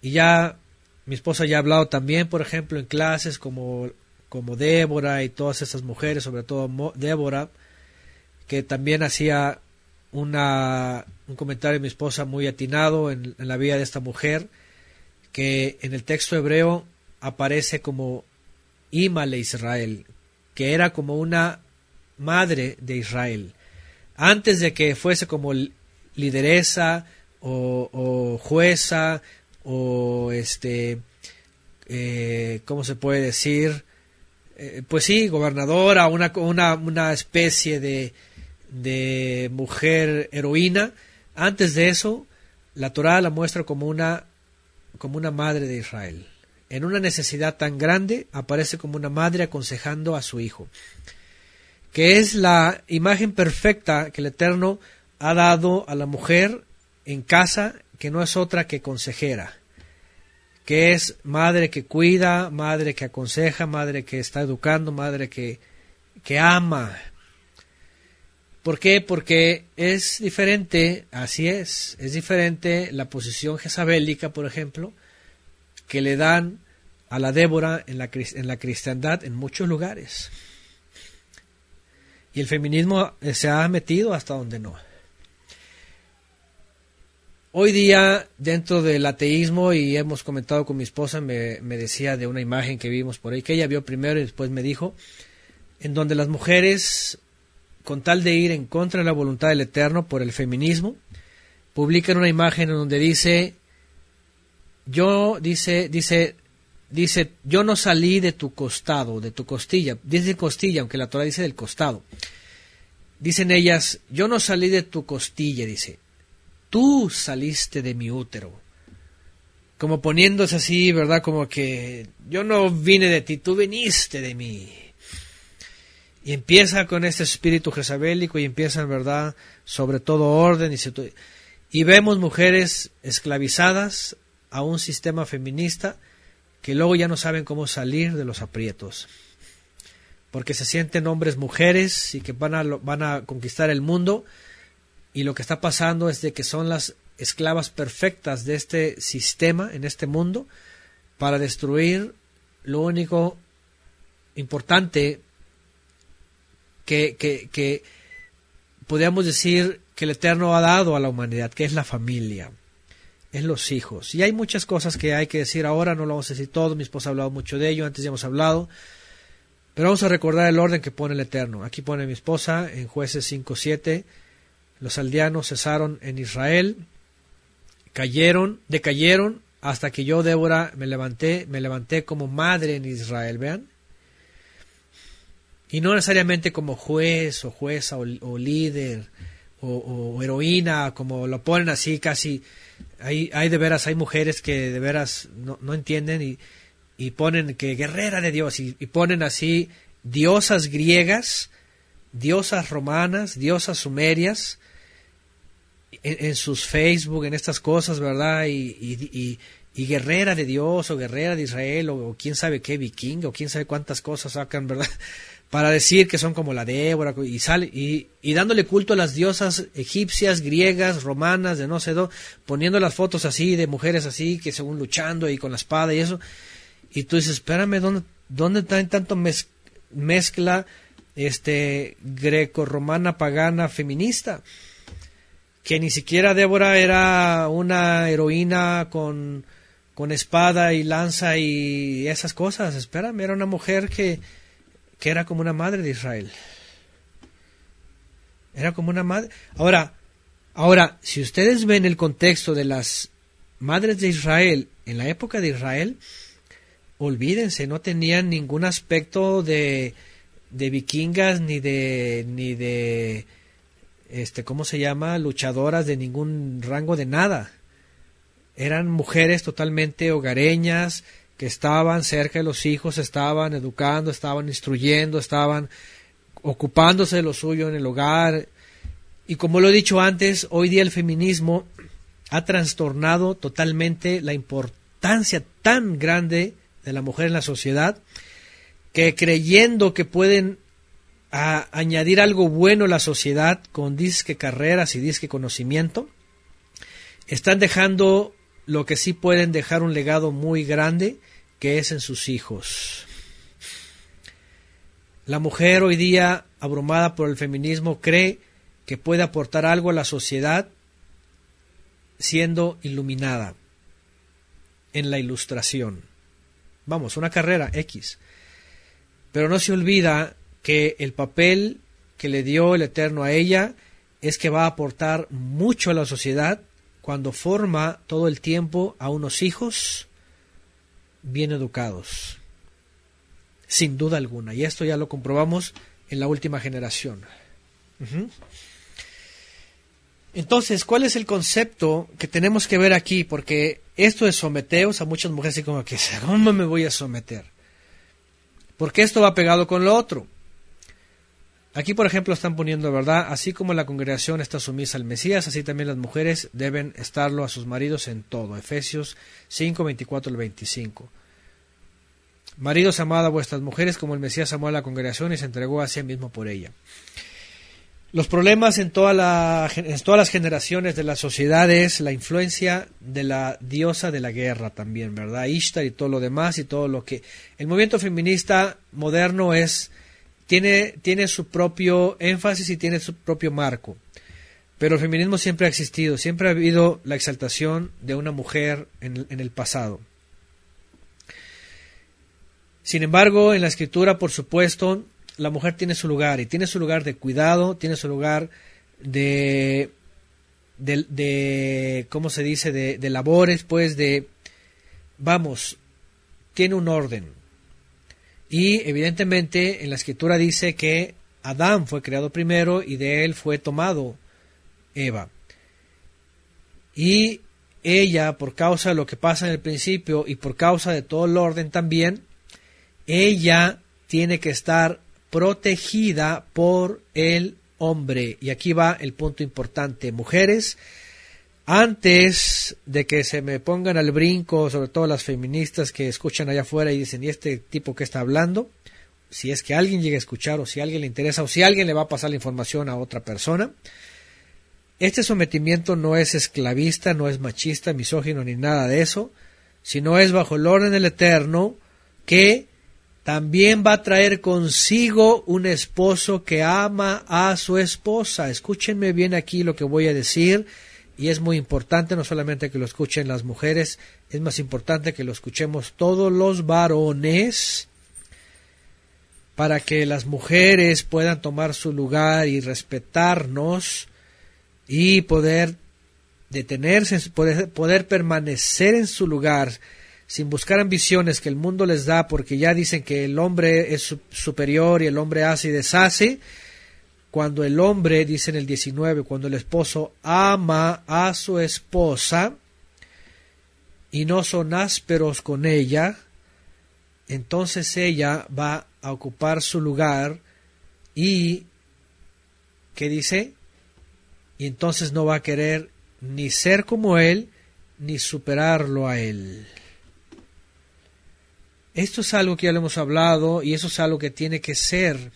Y ya mi esposa ya ha hablado también, por ejemplo, en clases como, como Débora y todas esas mujeres, sobre todo Débora, que también hacía una, un comentario de mi esposa muy atinado en, la vida de esta mujer, que en el texto hebreo aparece como Imale Israel, que era como una madre de Israel. Antes de que fuese como lideresa o, jueza o este, eh, ¿cómo se puede decir? Eh, pues sí, gobernadora, una, una, una especie de, de mujer heroína. Antes de eso, la Torah la muestra como una, como una madre de Israel. En una necesidad tan grande, aparece como una madre aconsejando a su hijo, que es la imagen perfecta que el Eterno ha dado a la mujer en casa, que no es otra que consejera, que es madre que cuida, madre que aconseja, madre que está educando, madre que, que ama. ¿Por qué? Porque es diferente, así es, es diferente la posición jezabélica, por ejemplo, que le dan a la Débora en la, en la cristiandad en muchos lugares. Y el feminismo se ha metido hasta donde no. Hoy día, dentro del ateísmo, y hemos comentado con mi esposa, me, decía de una imagen que vimos por ahí, que ella vio primero y después me dijo, en donde las mujeres, con tal de ir en contra de la voluntad del Eterno por el feminismo, publican una imagen en donde dice, yo, dice, dice, dice, yo no salí de tu costado, de tu costilla, dice costilla, aunque la Torah dice del costado. Dicen ellas, yo no salí de tu costilla, dice, tú saliste de mi útero. Como poniéndose así, ¿verdad? Como que yo no vine de ti, tú viniste de mí. Y empieza con este espíritu jezabélico y empieza, ¿verdad? Sobre todo orden y, y vemos mujeres esclavizadas a un sistema feminista que luego ya no saben cómo salir de los aprietos. Porque se sienten hombres mujeres y que van a, van a conquistar el mundo y lo que está pasando es de que son las esclavas perfectas de este sistema en este mundo para destruir lo único importante que, que, que podríamos decir que el Eterno ha dado a la humanidad, que es la familia, es los hijos. Y hay muchas cosas que hay que decir ahora, no lo vamos a decir todo, mi esposa ha hablado mucho de ello, antes ya hemos hablado, pero vamos a recordar el orden que pone el Eterno. Aquí pone mi esposa en jueces 5.7 los aldeanos cesaron en Israel, cayeron, decayeron hasta que yo, Débora, me levanté, me levanté como madre en Israel, vean. Y no necesariamente como juez o jueza o, líder o, heroína, como lo ponen así casi. Hay, hay de veras, hay mujeres que de veras no, no entienden y, y, ponen que guerrera de Dios y, ponen así diosas griegas, diosas romanas, diosas sumerias, en, sus Facebook, en estas cosas, ¿verdad? Y, y, guerrera de Dios o guerrera de Israel o, quién sabe qué viking o quién sabe cuántas cosas sacan, ¿verdad? Para decir que son como la Débora y sale y, y dándole culto a las diosas egipcias, griegas, romanas, de no sé dónde, poniendo las fotos así de mujeres así que según luchando y con la espada y eso. Y tú dices, espérame, ¿dónde, dónde está tanto mezcla este greco-romana pagana feminista? que ni siquiera Débora era una heroína con, con espada y lanza y esas cosas. Espérame, era una mujer que, que era como una madre de Israel. Era como una madre. Ahora, ahora, si ustedes ven el contexto de las madres de Israel en la época de Israel, olvídense, no tenían ningún aspecto de, de vikingas ni de ni de este, ¿cómo se llama? Luchadoras de ningún rango de nada. eran mujeres totalmente hogareñas, que estaban cerca de los hijos, estaban educando, estaban instruyendo, estaban ocupándose de lo suyo en el hogar. Y como lo he dicho antes, hoy día el feminismo ha trastornado totalmente la importancia tan grande de la mujer en la sociedad que creyendo que pueden añadir algo bueno a la sociedad con disque carreras y disque conocimiento, están dejando lo que sí pueden dejar un legado muy grande, que es en sus hijos. La mujer hoy día, abrumada por el feminismo, cree que puede aportar algo a la sociedad siendo iluminada en la ilustración. Vamos, una carrera X. Pero no se olvida que el papel que le dio el Eterno a ella es que va a aportar mucho a la sociedad cuando forma todo el tiempo a unos hijos bien educados. Sin duda alguna. Y esto ya lo comprobamos en la última generación. Entonces, ¿cuál es el concepto que tenemos que ver aquí? Porque esto de someteos a muchas mujeres así como que, ¿cómo me voy a someter? Porque esto va pegado con lo otro. Aquí, por ejemplo, están poniendo, ¿verdad? Así como la congregación está sumisa al Mesías, así también las mujeres deben estarlo a sus maridos en todo. Efesios 5, 24 al 25. Maridos, amad a vuestras mujeres como el Mesías amó a la congregación y se entregó a sí mismo por ella. Los problemas en, todas las generaciones de la sociedad es la influencia de la diosa de la guerra también, ¿verdad? Ishtar y todo lo demás y todo lo que... El movimiento feminista moderno es tiene, tiene su propio énfasis y tiene su propio marco. Pero el feminismo siempre ha existido, siempre ha habido la exaltación de una mujer en, en el pasado. Sin embargo, en la escritura, por supuesto, la mujer tiene su lugar y tiene su lugar de cuidado, tiene su lugar de, de, de ¿cómo se dice?, de, de labores, pues de, vamos, tiene un orden. Y evidentemente en la escritura dice que Adán fue creado primero y de él fue tomado Eva. Y ella, por causa de lo que pasa en el principio y por causa de todo el orden también, ella tiene que estar protegida por el hombre. Y aquí va el punto importante. Mujeres, antes de que se me pongan al brinco, sobre todo las feministas que escuchan allá afuera y dicen, ¿y este tipo que está hablando? Si es que alguien llega a escuchar o si alguien le interesa o si alguien le va a pasar la información a otra persona, este sometimiento no es esclavista, no es machista, misógino ni nada de eso, sino es bajo el orden del Eterno que también va a traer consigo un esposo que ama a su esposa. Escúchenme bien aquí lo que voy a decir y es muy importante no solamente que lo escuchen las mujeres, es más importante que lo escuchemos todos los varones para que las mujeres puedan tomar su lugar y respetarnos y poder detenerse, poder, poder permanecer en su lugar sin buscar ambiciones que el mundo les da porque ya dicen que el hombre es superior y el hombre hace y deshace, cuando el hombre, dice en el 19, cuando el esposo ama a su esposa y no son ásperos con ella, entonces ella va a ocupar su lugar y, ¿qué dice? Y entonces no va a querer ni ser como él, ni superarlo a él. Esto es algo que ya lo hemos hablado y eso es algo que tiene que ser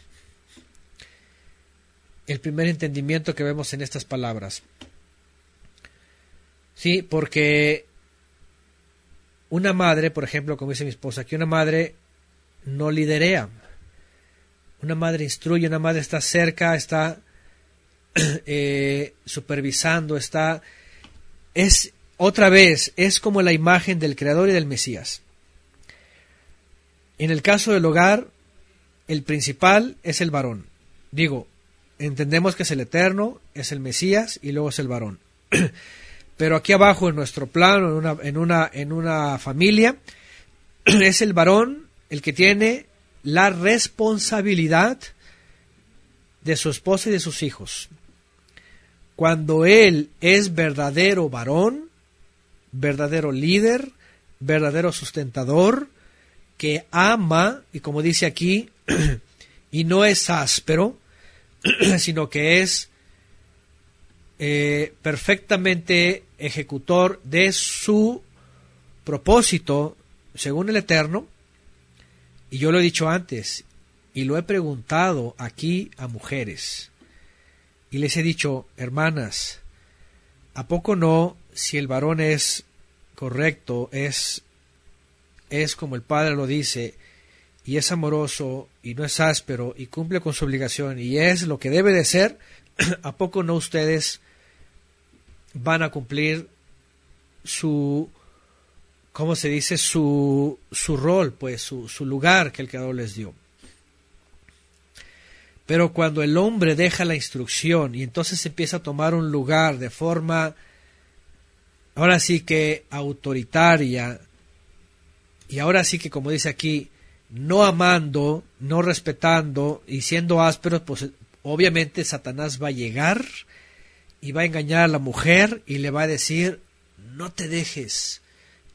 el primer entendimiento que vemos en estas palabras. Sí, porque una madre, por ejemplo, como dice mi esposa, que una madre no liderea. Una madre instruye, una madre está cerca, está eh, supervisando, está... Es, otra vez, es como la imagen del Creador y del Mesías. En el caso del hogar, el principal es el varón. Digo, entendemos que es el Eterno, es el Mesías y luego es el varón. Pero aquí abajo en nuestro plano, en una, en una, en una familia, es el varón el que tiene la responsabilidad de su esposa y de sus hijos. Cuando él es verdadero varón, verdadero líder, verdadero sustentador, que ama, y como dice aquí, y no es áspero, sino que es eh, perfectamente ejecutor de su propósito según el Eterno. Y yo lo he dicho antes, y lo he preguntado aquí a mujeres. Y les he dicho, hermanas, ¿a poco no si el varón es correcto, es, es como el Padre lo dice, y es amoroso, y no es áspero, y cumple con su obligación, y es lo que debe de ser, ¿a poco no ustedes van a cumplir su, ¿cómo se dice? Su, su rol, pues, su, su lugar que el Creador les dio. Pero cuando el hombre deja la instrucción y entonces empieza a tomar un lugar de forma, ahora sí que autoritaria, y ahora sí que como dice aquí, no amando, no respetando y siendo áspero, pues obviamente Satanás va a llegar y va a engañar a la mujer y le va a decir, no te dejes,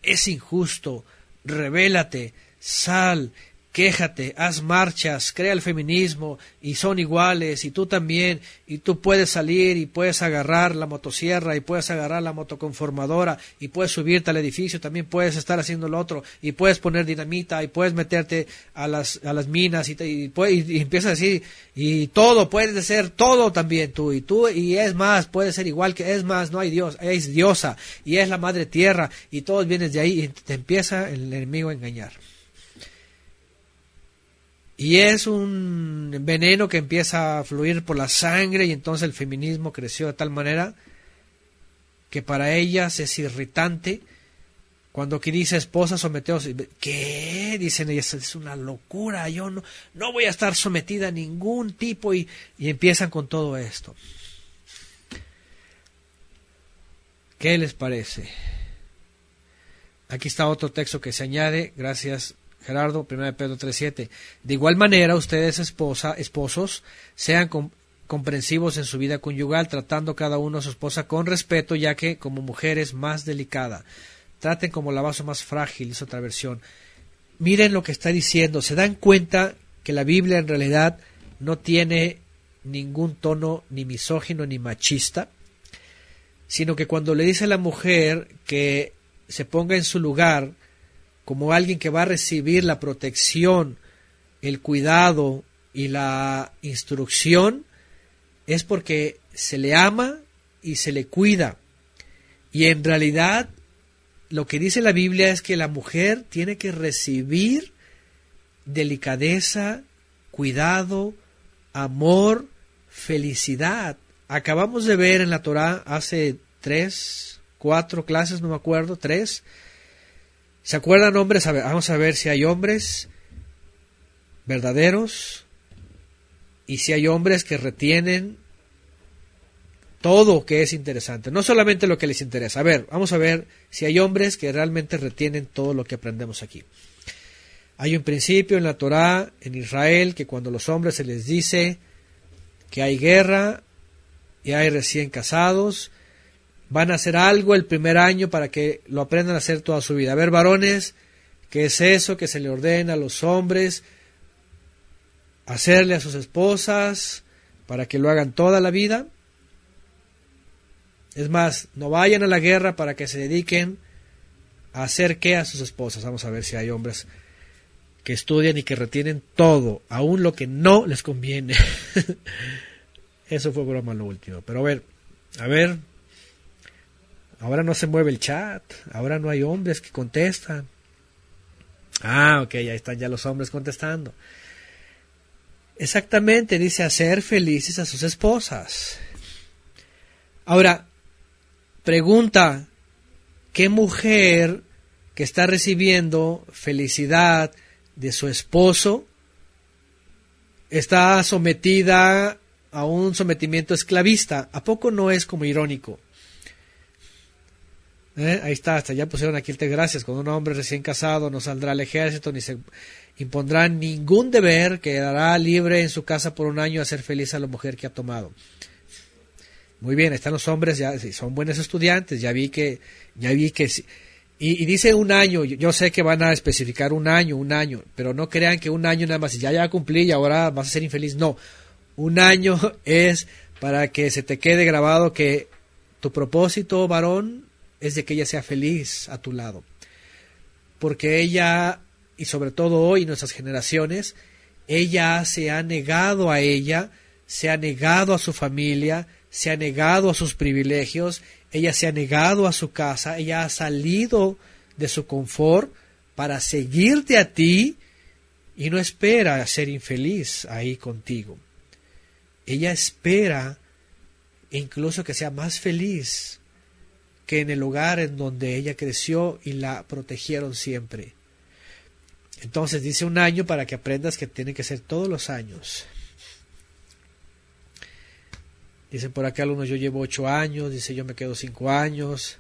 es injusto, revélate, sal, quéjate, haz marchas, crea el feminismo y son iguales y tú también y tú puedes salir y puedes agarrar la motosierra y puedes agarrar la motoconformadora y puedes subirte al edificio, también puedes estar haciendo lo otro y puedes poner dinamita y puedes meterte a las, a las minas y, y, y, empiezas así y todo, puedes ser todo también tú y tú y es más, puede ser igual que es más, no hay Dios, es diosa y es la madre tierra y todos vienes de ahí y te empieza el enemigo a engañar. Y es un veneno que empieza a fluir por la sangre y entonces el feminismo creció de tal manera que para ellas es irritante cuando aquí dice esposa someteos, ¿qué? Dicen ellas, es una locura, yo no, no voy a estar sometida a ningún tipo y, y empiezan con todo esto. ¿Qué les parece? Aquí está otro texto que se añade, gracias Gerardo, 1 Pedro 3.7. De igual manera, ustedes esposa, esposos, sean comprensivos en su vida conyugal, tratando cada uno a su esposa con respeto, ya que como mujer es más delicada. Traten como la vaso más frágil, es otra versión. Miren lo que está diciendo, se dan cuenta que la Biblia en realidad no tiene ningún tono ni misógino ni machista, sino que cuando le dice a la mujer que se ponga en su lugar, como alguien que va a recibir la protección, el cuidado y la instrucción, es porque se le ama y se le cuida. Y en realidad lo que dice la Biblia es que la mujer tiene que recibir delicadeza, cuidado, amor, felicidad. Acabamos de ver en la Torah hace tres, cuatro clases, no me acuerdo, tres, ¿Se acuerdan hombres? vamos a ver si hay hombres verdaderos y si hay hombres que retienen todo que es interesante, no solamente lo que les interesa. A ver, vamos a ver si hay hombres que realmente retienen todo lo que aprendemos aquí. Hay un principio en la Torá, en Israel, que cuando los hombres se les dice que hay guerra y hay recién casados, van a hacer algo el primer año para que lo aprendan a hacer toda su vida. A ver, varones, ¿qué es eso que se le ordena a los hombres? Hacerle a sus esposas para que lo hagan toda la vida. Es más, no vayan a la guerra para que se dediquen a hacer qué a sus esposas. Vamos a ver si hay hombres que estudian y que retienen todo, aún lo que no les conviene. Eso fue broma lo último. Pero a ver, a ver, Ahora no se mueve el chat, ahora no hay hombres que contestan. Ah, ok, ahí están ya los hombres contestando. Exactamente, dice hacer felices a sus esposas. Ahora, pregunta, ¿qué mujer que está recibiendo felicidad de su esposo está sometida a un sometimiento esclavista? ¿A poco no es como irónico? ¿Eh? Ahí está, hasta ya pusieron aquí el te gracias. Con un hombre recién casado no saldrá al ejército ni se impondrá ningún deber, quedará libre en su casa por un año a ser feliz a la mujer que ha tomado. Muy bien, están los hombres, ya son buenos estudiantes, ya vi que, ya vi que, y, dice un año, yo, sé que van a especificar un año, un año, pero no crean que un año nada más, ya ya cumplí y ahora vas a ser infeliz, no, un año es para que se te quede grabado que tu propósito, varón, es de que ella sea feliz a tu lado, porque ella, y sobre todo hoy, nuestras generaciones, ella se ha negado a ella, se ha negado a su familia, se ha negado a sus privilegios, ella se ha negado a su casa, ella ha salido de su confort para seguirte a ti y no espera ser infeliz ahí contigo. Ella espera incluso que sea más feliz que en el lugar en donde ella creció y la protegieron siempre. Entonces dice un año para que aprendas que tiene que ser todos los años. Dicen por acá algunos yo llevo ocho años, dice yo me quedo cinco años.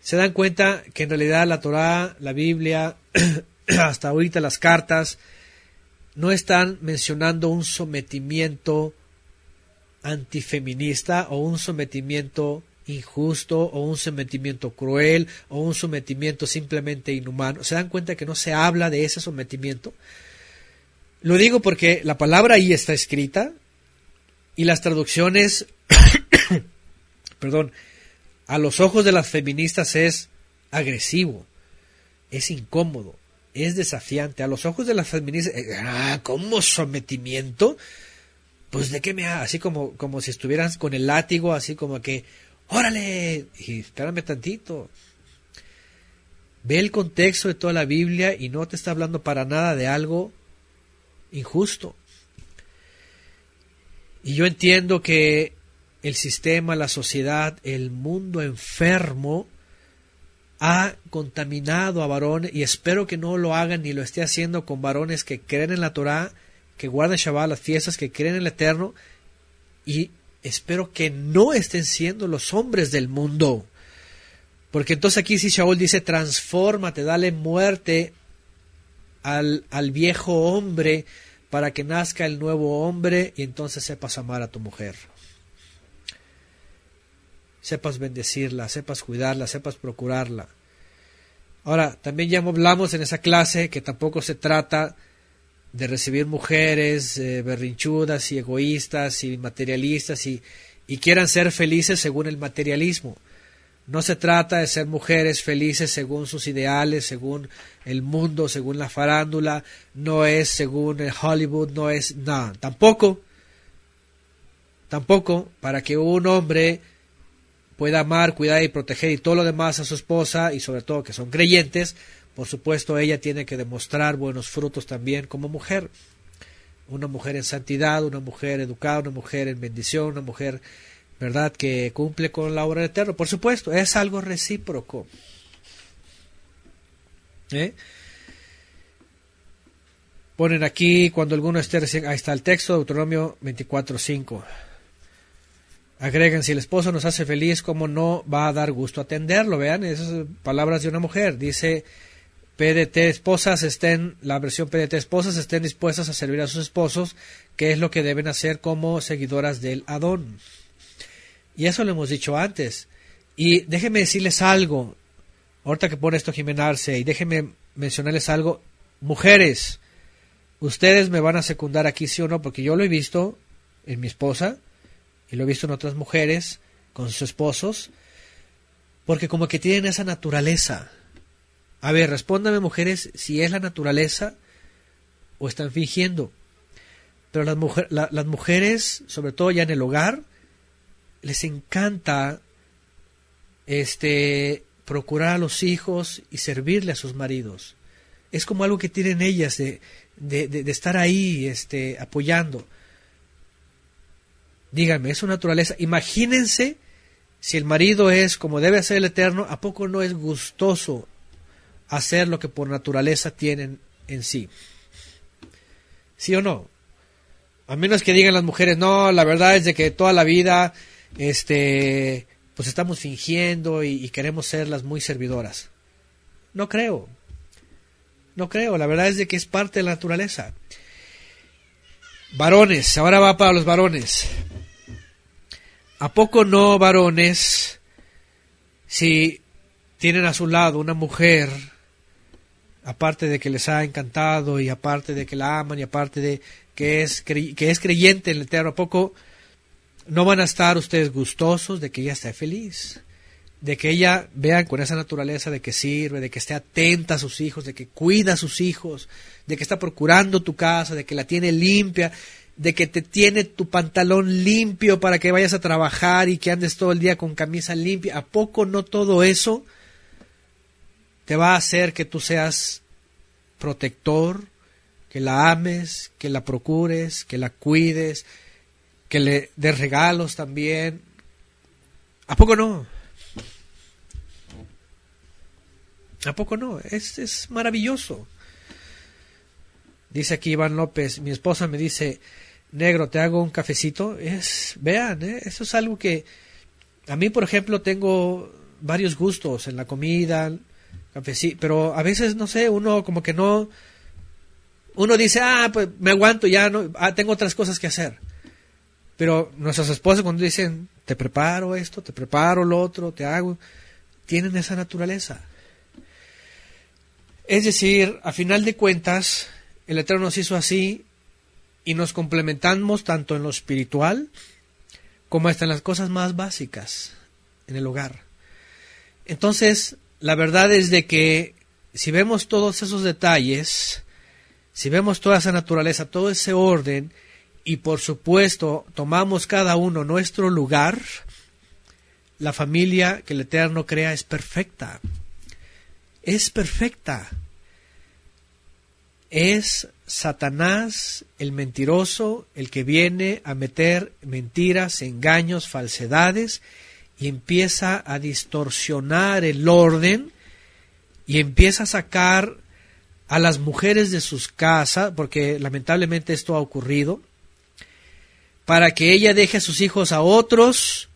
Se dan cuenta que en realidad la Torá, la Biblia, hasta ahorita las cartas, no están mencionando un sometimiento antifeminista o un sometimiento injusto o un sometimiento cruel o un sometimiento simplemente inhumano. ¿Se dan cuenta que no se habla de ese sometimiento? Lo digo porque la palabra ahí está escrita, y las traducciones, perdón, a los ojos de las feministas es agresivo, es incómodo, es desafiante. A los ojos de las feministas, eh, ah, ¿cómo sometimiento? Pues de qué me ha, así como, como si estuvieran con el látigo, así como que, órale, y espérame tantito. Ve el contexto de toda la Biblia y no te está hablando para nada de algo injusto. Y yo entiendo que el sistema, la sociedad, el mundo enfermo ha contaminado a varones y espero que no lo hagan ni lo esté haciendo con varones que creen en la Torá, que guardan Shabbat, las fiestas, que creen en el Eterno y espero que no estén siendo los hombres del mundo. Porque entonces aquí si Shaul dice transfórmate, dale muerte al, al viejo hombre para que nazca el nuevo hombre y entonces sepas amar a tu mujer. Sepas bendecirla, sepas cuidarla, sepas procurarla. Ahora, también ya hablamos en esa clase que tampoco se trata de recibir mujeres eh, berrinchudas y egoístas y materialistas y, y quieran ser felices según el materialismo. No se trata de ser mujeres felices según sus ideales, según el mundo, según la farándula, no es según Hollywood, no es nada, tampoco, tampoco para que un hombre pueda amar, cuidar y proteger y todo lo demás a su esposa y sobre todo que son creyentes, por supuesto ella tiene que demostrar buenos frutos también como mujer. Una mujer en santidad, una mujer educada, una mujer en bendición, una mujer ¿verdad? Que cumple con la obra del Eterno. Por supuesto, es algo recíproco. ¿Eh? Ponen aquí, cuando alguno esté recién, ahí está el texto, Deuteronomio 24.5. Agregan, si el esposo nos hace feliz, ¿cómo no va a dar gusto atenderlo? Vean, esas palabras de una mujer. Dice, PDT esposas estén, la versión PDT esposas estén dispuestas a servir a sus esposos, que es lo que deben hacer como seguidoras del Adón. Y eso lo hemos dicho antes. Y déjenme decirles algo, ahorita que pone esto Jimenarse, y déjenme mencionarles algo. Mujeres, ustedes me van a secundar aquí, sí o no, porque yo lo he visto en mi esposa, y lo he visto en otras mujeres, con sus esposos, porque como que tienen esa naturaleza. A ver, respóndame mujeres si es la naturaleza o están fingiendo. Pero las, las mujeres, sobre todo ya en el hogar, les encanta este procurar a los hijos y servirle a sus maridos. Es como algo que tienen ellas de, de, estar ahí este, apoyando. Díganme, es su naturaleza. Imagínense si el marido es como debe ser el Eterno, ¿a poco no es gustoso hacer lo que por naturaleza tienen en sí? ¿Sí o no? A menos que digan las mujeres, no, la verdad es de que toda la vida este, pues estamos fingiendo y, queremos ser las muy servidoras. No creo. No creo. La verdad es de que es parte de la naturaleza. Varones, ahora va para los varones. ¿A poco no, varones, si tienen a su lado una mujer, aparte de que les ha encantado y aparte de que la aman y aparte de que es, que es creyente en el Eterno, ¿a poco no van a estar ustedes gustosos de que ella esté feliz? de que ella vean con esa naturaleza de que sirve, de que esté atenta a sus hijos, de que cuida a sus hijos, de que está procurando tu casa, de que la tiene limpia, de que te tiene tu pantalón limpio para que vayas a trabajar y que andes todo el día con camisa limpia. ¿A poco no todo eso te va a hacer que tú seas protector, que la ames, que la procures, que la cuides, que le des regalos también? ¿A poco no? ¿A poco no? Es, es maravilloso. Dice aquí Iván López, mi esposa me dice, negro, te hago un cafecito. Es, vean, ¿eh? eso es algo que a mí, por ejemplo, tengo varios gustos en la comida, cafecito, pero a veces, no sé, uno como que no, uno dice, ah, pues me aguanto, ya no, ah, tengo otras cosas que hacer. Pero nuestras esposas cuando dicen, te preparo esto, te preparo lo otro, te hago, tienen esa naturaleza. Es decir, a final de cuentas, el Eterno nos hizo así y nos complementamos tanto en lo espiritual como hasta en las cosas más básicas en el hogar. Entonces, la verdad es de que si vemos todos esos detalles, si vemos toda esa naturaleza, todo ese orden, y por supuesto tomamos cada uno nuestro lugar, la familia que el Eterno crea es perfecta es perfecta. Es Satanás, el mentiroso, el que viene a meter mentiras, engaños, falsedades y empieza a distorsionar el orden y empieza a sacar a las mujeres de sus casas, porque lamentablemente esto ha ocurrido, para que ella deje a sus hijos a otros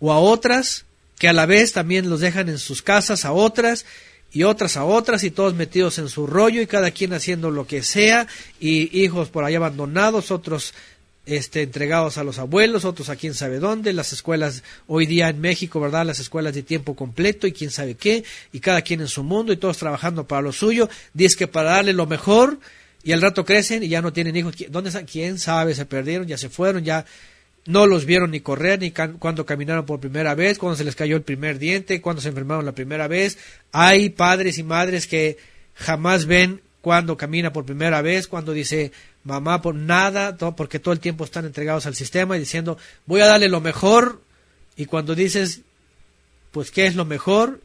o a otras que a la vez también los dejan en sus casas a otras y otras a otras y todos metidos en su rollo y cada quien haciendo lo que sea y hijos por ahí abandonados, otros este, entregados a los abuelos, otros a quién sabe dónde, las escuelas hoy día en México, ¿verdad? Las escuelas de tiempo completo y quién sabe qué, y cada quien en su mundo y todos trabajando para lo suyo, dice que para darle lo mejor y al rato crecen y ya no tienen hijos, ¿dónde están? ¿Quién sabe? Se perdieron, ya se fueron, ya no los vieron ni correr, ni cuando caminaron por primera vez, cuando se les cayó el primer diente, cuando se enfermaron la primera vez. Hay padres y madres que jamás ven cuando camina por primera vez, cuando dice mamá por nada, porque todo el tiempo están entregados al sistema y diciendo voy a darle lo mejor y cuando dices pues qué es lo mejor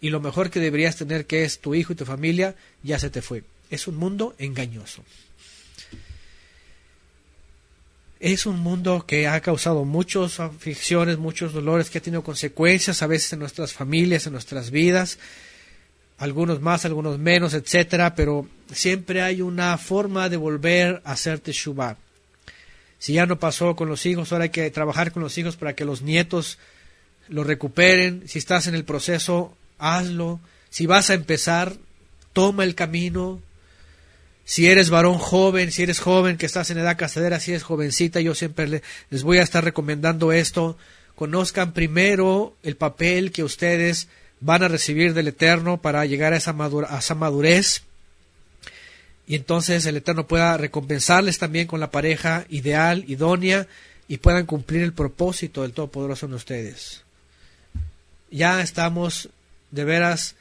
y lo mejor que deberías tener que es tu hijo y tu familia, ya se te fue. Es un mundo engañoso. Es un mundo que ha causado muchas aflicciones, muchos dolores, que ha tenido consecuencias a veces en nuestras familias, en nuestras vidas, algunos más, algunos menos, etcétera, pero siempre hay una forma de volver a hacer teshuva. Si ya no pasó con los hijos, ahora hay que trabajar con los hijos para que los nietos lo recuperen. Si estás en el proceso, hazlo. Si vas a empezar, toma el camino, si eres varón joven, si eres joven que estás en edad casadera, si eres jovencita, yo siempre les voy a estar recomendando esto. Conozcan primero el papel que ustedes van a recibir del Eterno para llegar a esa, a esa madurez. Y entonces el Eterno pueda recompensarles también con la pareja ideal, idónea, y puedan cumplir el propósito del Todopoderoso en ustedes. Ya estamos de veras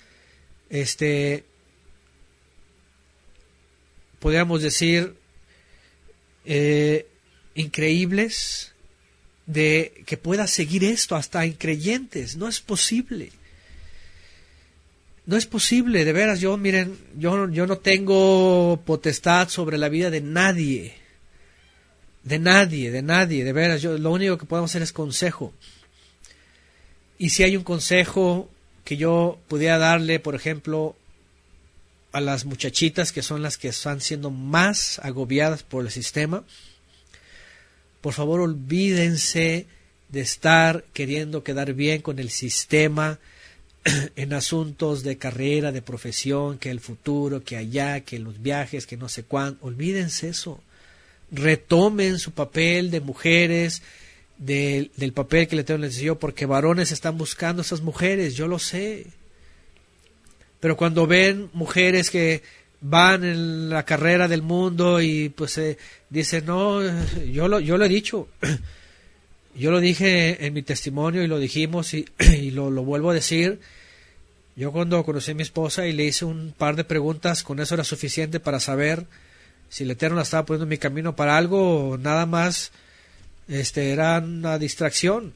este podríamos decir, eh, increíbles de que pueda seguir esto hasta en creyentes. No es posible. No es posible, de veras, yo, miren, yo, yo no tengo potestad sobre la vida de nadie. De nadie, de nadie, de veras, yo lo único que podemos hacer es consejo. Y si hay un consejo que yo pudiera darle, por ejemplo, a las muchachitas que son las que están siendo más agobiadas por el sistema, por favor olvídense de estar queriendo quedar bien con el sistema en asuntos de carrera, de profesión, que el futuro, que allá, que los viajes, que no sé cuándo. Olvídense eso. Retomen su papel de mujeres del, del papel que el Eterno les dio, porque varones están buscando esas mujeres, yo lo sé. Pero cuando ven mujeres que van en la carrera del mundo y pues eh, dicen, no, yo lo, yo lo he dicho, yo lo dije en mi testimonio y lo dijimos y, y lo, lo, vuelvo a decir. Yo cuando conocí a mi esposa y le hice un par de preguntas, con eso era suficiente para saber si el Eterno la estaba poniendo en mi camino para algo o nada más este, era una distracción.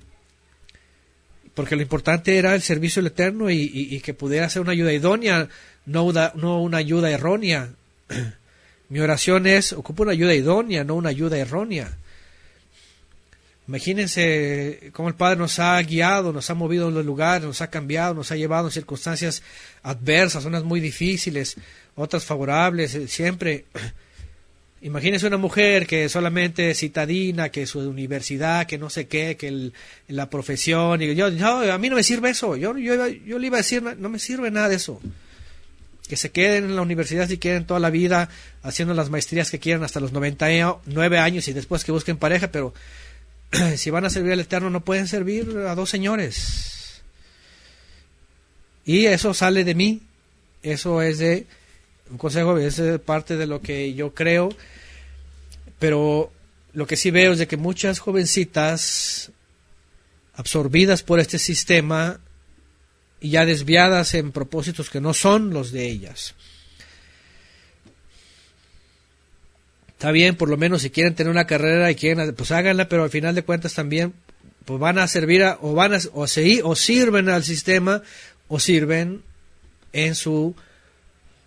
Porque lo importante era el servicio del Eterno y que pudiera ser una ayuda idónea, no una, no una ayuda errónea. Mi oración es, ocupa una ayuda idónea, no una ayuda errónea. Imagínense cómo el Padre nos ha guiado, nos ha movido en los lugares, nos ha cambiado, nos ha llevado en circunstancias adversas, unas muy difíciles, otras favorables, siempre Imagínese una mujer que solamente citadina, que su universidad, que no sé qué, que el, la profesión. Y yo, a mí no me sirve eso. Yo, yo, yo le iba a decir, no me sirve nada de eso. Que se queden en la universidad si quieren toda la vida, haciendo las maestrías que quieran hasta los 99 años y después que busquen pareja, pero si van a servir al Eterno no pueden servir a dos señores. Y eso sale de mí. Eso es de un consejo, es parte de lo que yo creo pero lo que sí veo es de que muchas jovencitas absorbidas por este sistema y ya desviadas en propósitos que no son los de ellas. Está bien, por lo menos si quieren tener una carrera y quieren, pues háganla, pero al final de cuentas también pues van a servir o van a, o, se, o sirven al sistema o sirven en su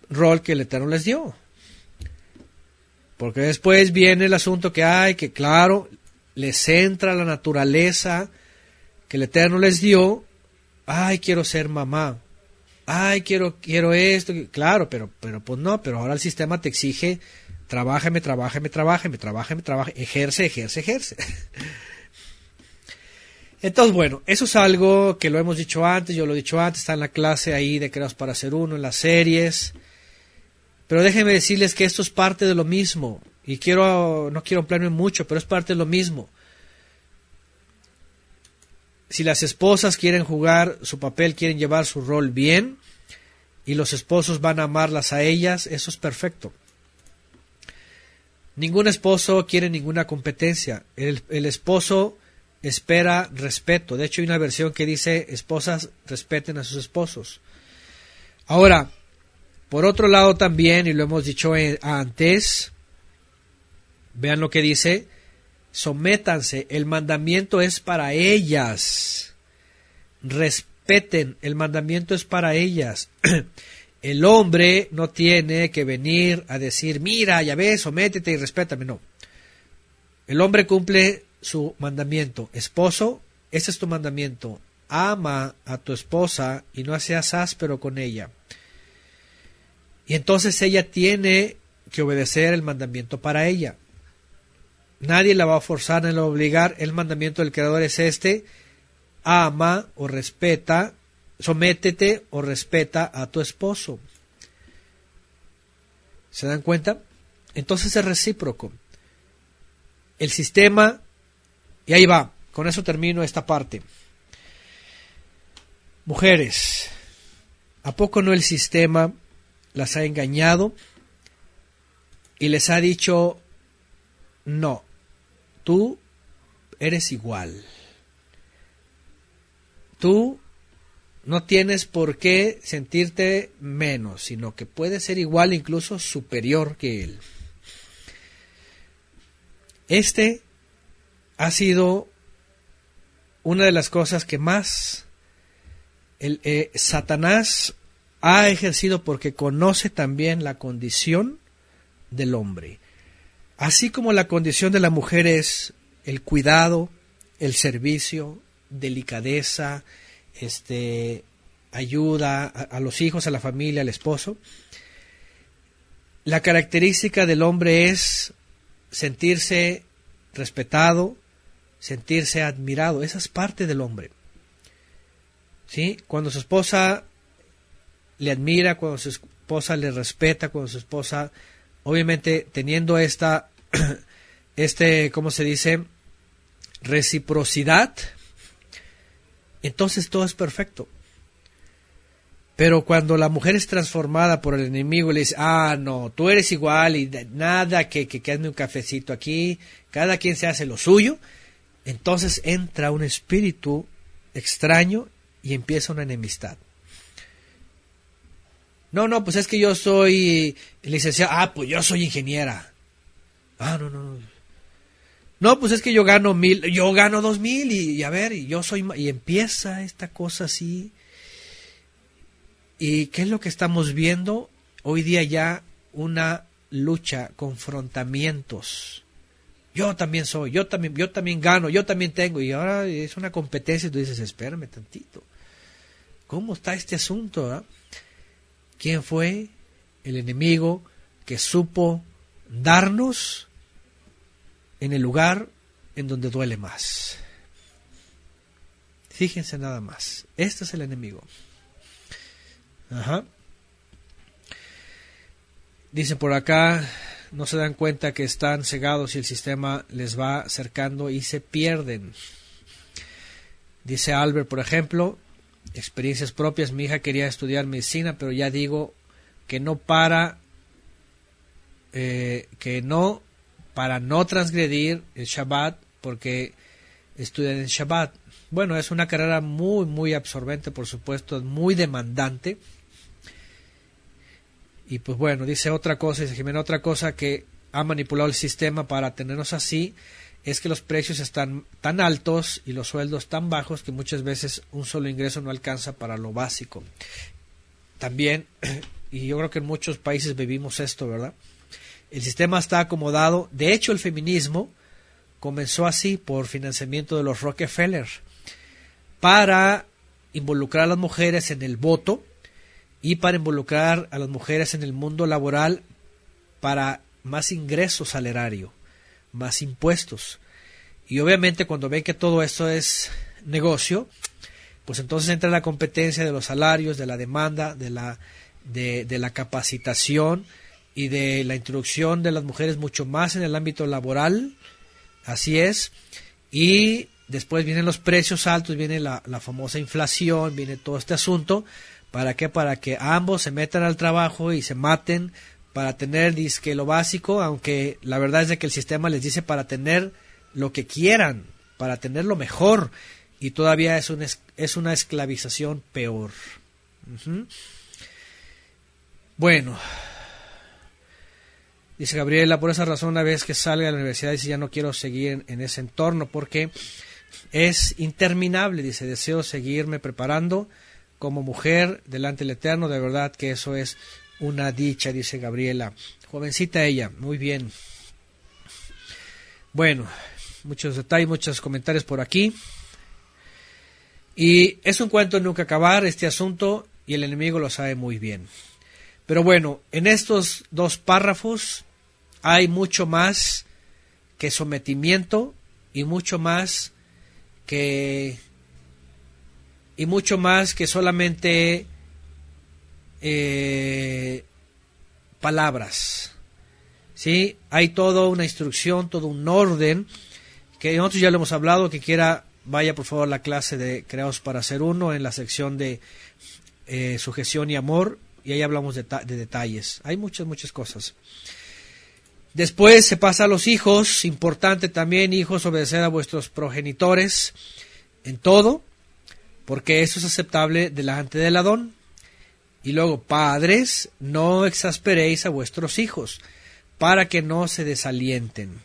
rol que el Eterno les dio. Porque después viene el asunto que hay, que claro, les entra la naturaleza que el Eterno les dio. Ay, quiero ser mamá. Ay, quiero, quiero esto. Claro, pero, pero pues no, pero ahora el sistema te exige, trabájame, trabájame, trabájame, trabájame, trabájame, ejerce, ejerce, ejerce. Entonces, bueno, eso es algo que lo hemos dicho antes, yo lo he dicho antes, está en la clase ahí de Creados para Ser Uno, en las series. Pero déjenme decirles que esto es parte de lo mismo. Y quiero, no quiero emplearme mucho, pero es parte de lo mismo. Si las esposas quieren jugar su papel, quieren llevar su rol bien, y los esposos van a amarlas a ellas, eso es perfecto. Ningún esposo quiere ninguna competencia. El, esposo espera respeto. De hecho, hay una versión que dice esposas respeten a sus esposos. Ahora, por otro lado también, y lo hemos dicho antes, vean lo que dice, sométanse, el mandamiento es para ellas, respeten, el mandamiento es para ellas. el hombre no tiene que venir a decir, mira, ya ves, sométete y respétame, no. El hombre cumple su mandamiento. Esposo, ese es tu mandamiento. Ama a tu esposa y no seas áspero con ella. Y entonces ella tiene que obedecer el mandamiento para ella. Nadie la va a forzar ni va a obligar. El mandamiento del Creador es este. Ama o respeta, sométete o respeta a tu esposo. ¿Se dan cuenta? Entonces es recíproco. El sistema, y ahí va, con eso termino esta parte. Mujeres, ¿a poco no el sistema las ha engañado y les ha dicho, no, tú eres igual. Tú no tienes por qué sentirte menos, sino que puedes ser igual, incluso superior que él. Este ha sido una de las cosas que más el, eh, Satanás ha ejercido porque conoce también la condición del hombre. Así como la condición de la mujer es el cuidado, el servicio, delicadeza, este, ayuda a, los hijos, a la familia, al esposo. La característica del hombre es sentirse respetado, sentirse admirado. Esa es parte del hombre. ¿Sí? Cuando su esposa le admira, cuando su esposa le respeta, cuando su esposa, obviamente teniendo esta, este, ¿cómo se dice? reciprocidad, entonces todo es perfecto. Pero cuando la mujer es transformada por el enemigo y le dice, ah, no, tú eres igual y nada, que, que, un cafecito aquí, cada quien se hace lo suyo, entonces entra un espíritu extraño y empieza una enemistad. No, no, pues es que yo soy licenciado. Ah, pues yo soy ingeniera. Ah, no, no, no. No, pues es que yo gano mil, yo gano dos mil y, a ver, y yo soy... Y empieza esta cosa así. ¿Y qué es lo que estamos viendo? Hoy día ya una lucha, confrontamientos. Yo también soy, yo también, yo también gano, yo también tengo. Y ahora es una competencia y tú dices, espérame tantito. ¿Cómo está este asunto? Ah? ¿Quién fue el enemigo que supo darnos en el lugar en donde duele más? Fíjense nada más. Este es el enemigo. Ajá. Dice por acá, no se dan cuenta que están cegados y el sistema les va acercando y se pierden. Dice Albert, por ejemplo, experiencias propias. Mi hija quería estudiar medicina, pero ya digo que no para, eh, que no, para no transgredir el Shabbat, porque estudian en Shabbat. Bueno, es una carrera muy, muy absorbente, por supuesto, muy demandante. Y pues bueno, dice otra cosa, dice Jimena, otra cosa que ha manipulado el sistema para tenernos así es que los precios están tan altos y los sueldos tan bajos que muchas veces un solo ingreso no alcanza para lo básico. También, y yo creo que en muchos países vivimos esto, ¿verdad? El sistema está acomodado. De hecho, el feminismo comenzó así por financiamiento de los Rockefeller para involucrar a las mujeres en el voto y para involucrar a las mujeres en el mundo laboral para más ingreso salerario más impuestos. Y obviamente cuando ven que todo esto es negocio, pues entonces entra la competencia de los salarios, de la demanda, de, la capacitación y de la introducción de las mujeres mucho más en el ámbito laboral. Así es. Y después vienen los precios altos, viene la, la famosa inflación, viene todo este asunto. ¿Para qué? Para que ambos se metan al trabajo y se maten para tener disque lo básico, aunque la verdad es de que el sistema les dice para tener lo que quieran, para tener lo mejor, y todavía es, un, es una esclavización peor. Bueno, dice Gabriela, por esa razón una vez que salga de la universidad dice ya no quiero seguir en ese entorno porque es interminable, dice, deseo seguirme preparando como mujer delante del Eterno, de verdad que eso es una dicha, dice Gabriela. Jovencita ella, muy bien. Bueno, muchos detalles, muchos comentarios por aquí. Y es un cuento nunca acabar este asunto y el enemigo lo sabe muy bien. Pero bueno, en estos dos párrafos hay mucho más que sometimiento y mucho más que y mucho más que solamente eh, palabras. ¿sí? Hay toda una instrucción, todo un orden, que nosotros ya lo hemos hablado, que quiera, vaya por favor a la clase de Creados para Ser Uno, en la sección de eh, sujeción y amor, y ahí hablamos de, de detalles. Hay muchas, muchas cosas. Después se pasa a los hijos, importante también, hijos, obedecer a vuestros progenitores en todo, porque eso es aceptable delante del Adón. Y luego, padres, no exasperéis a vuestros hijos, para que no se desalienten.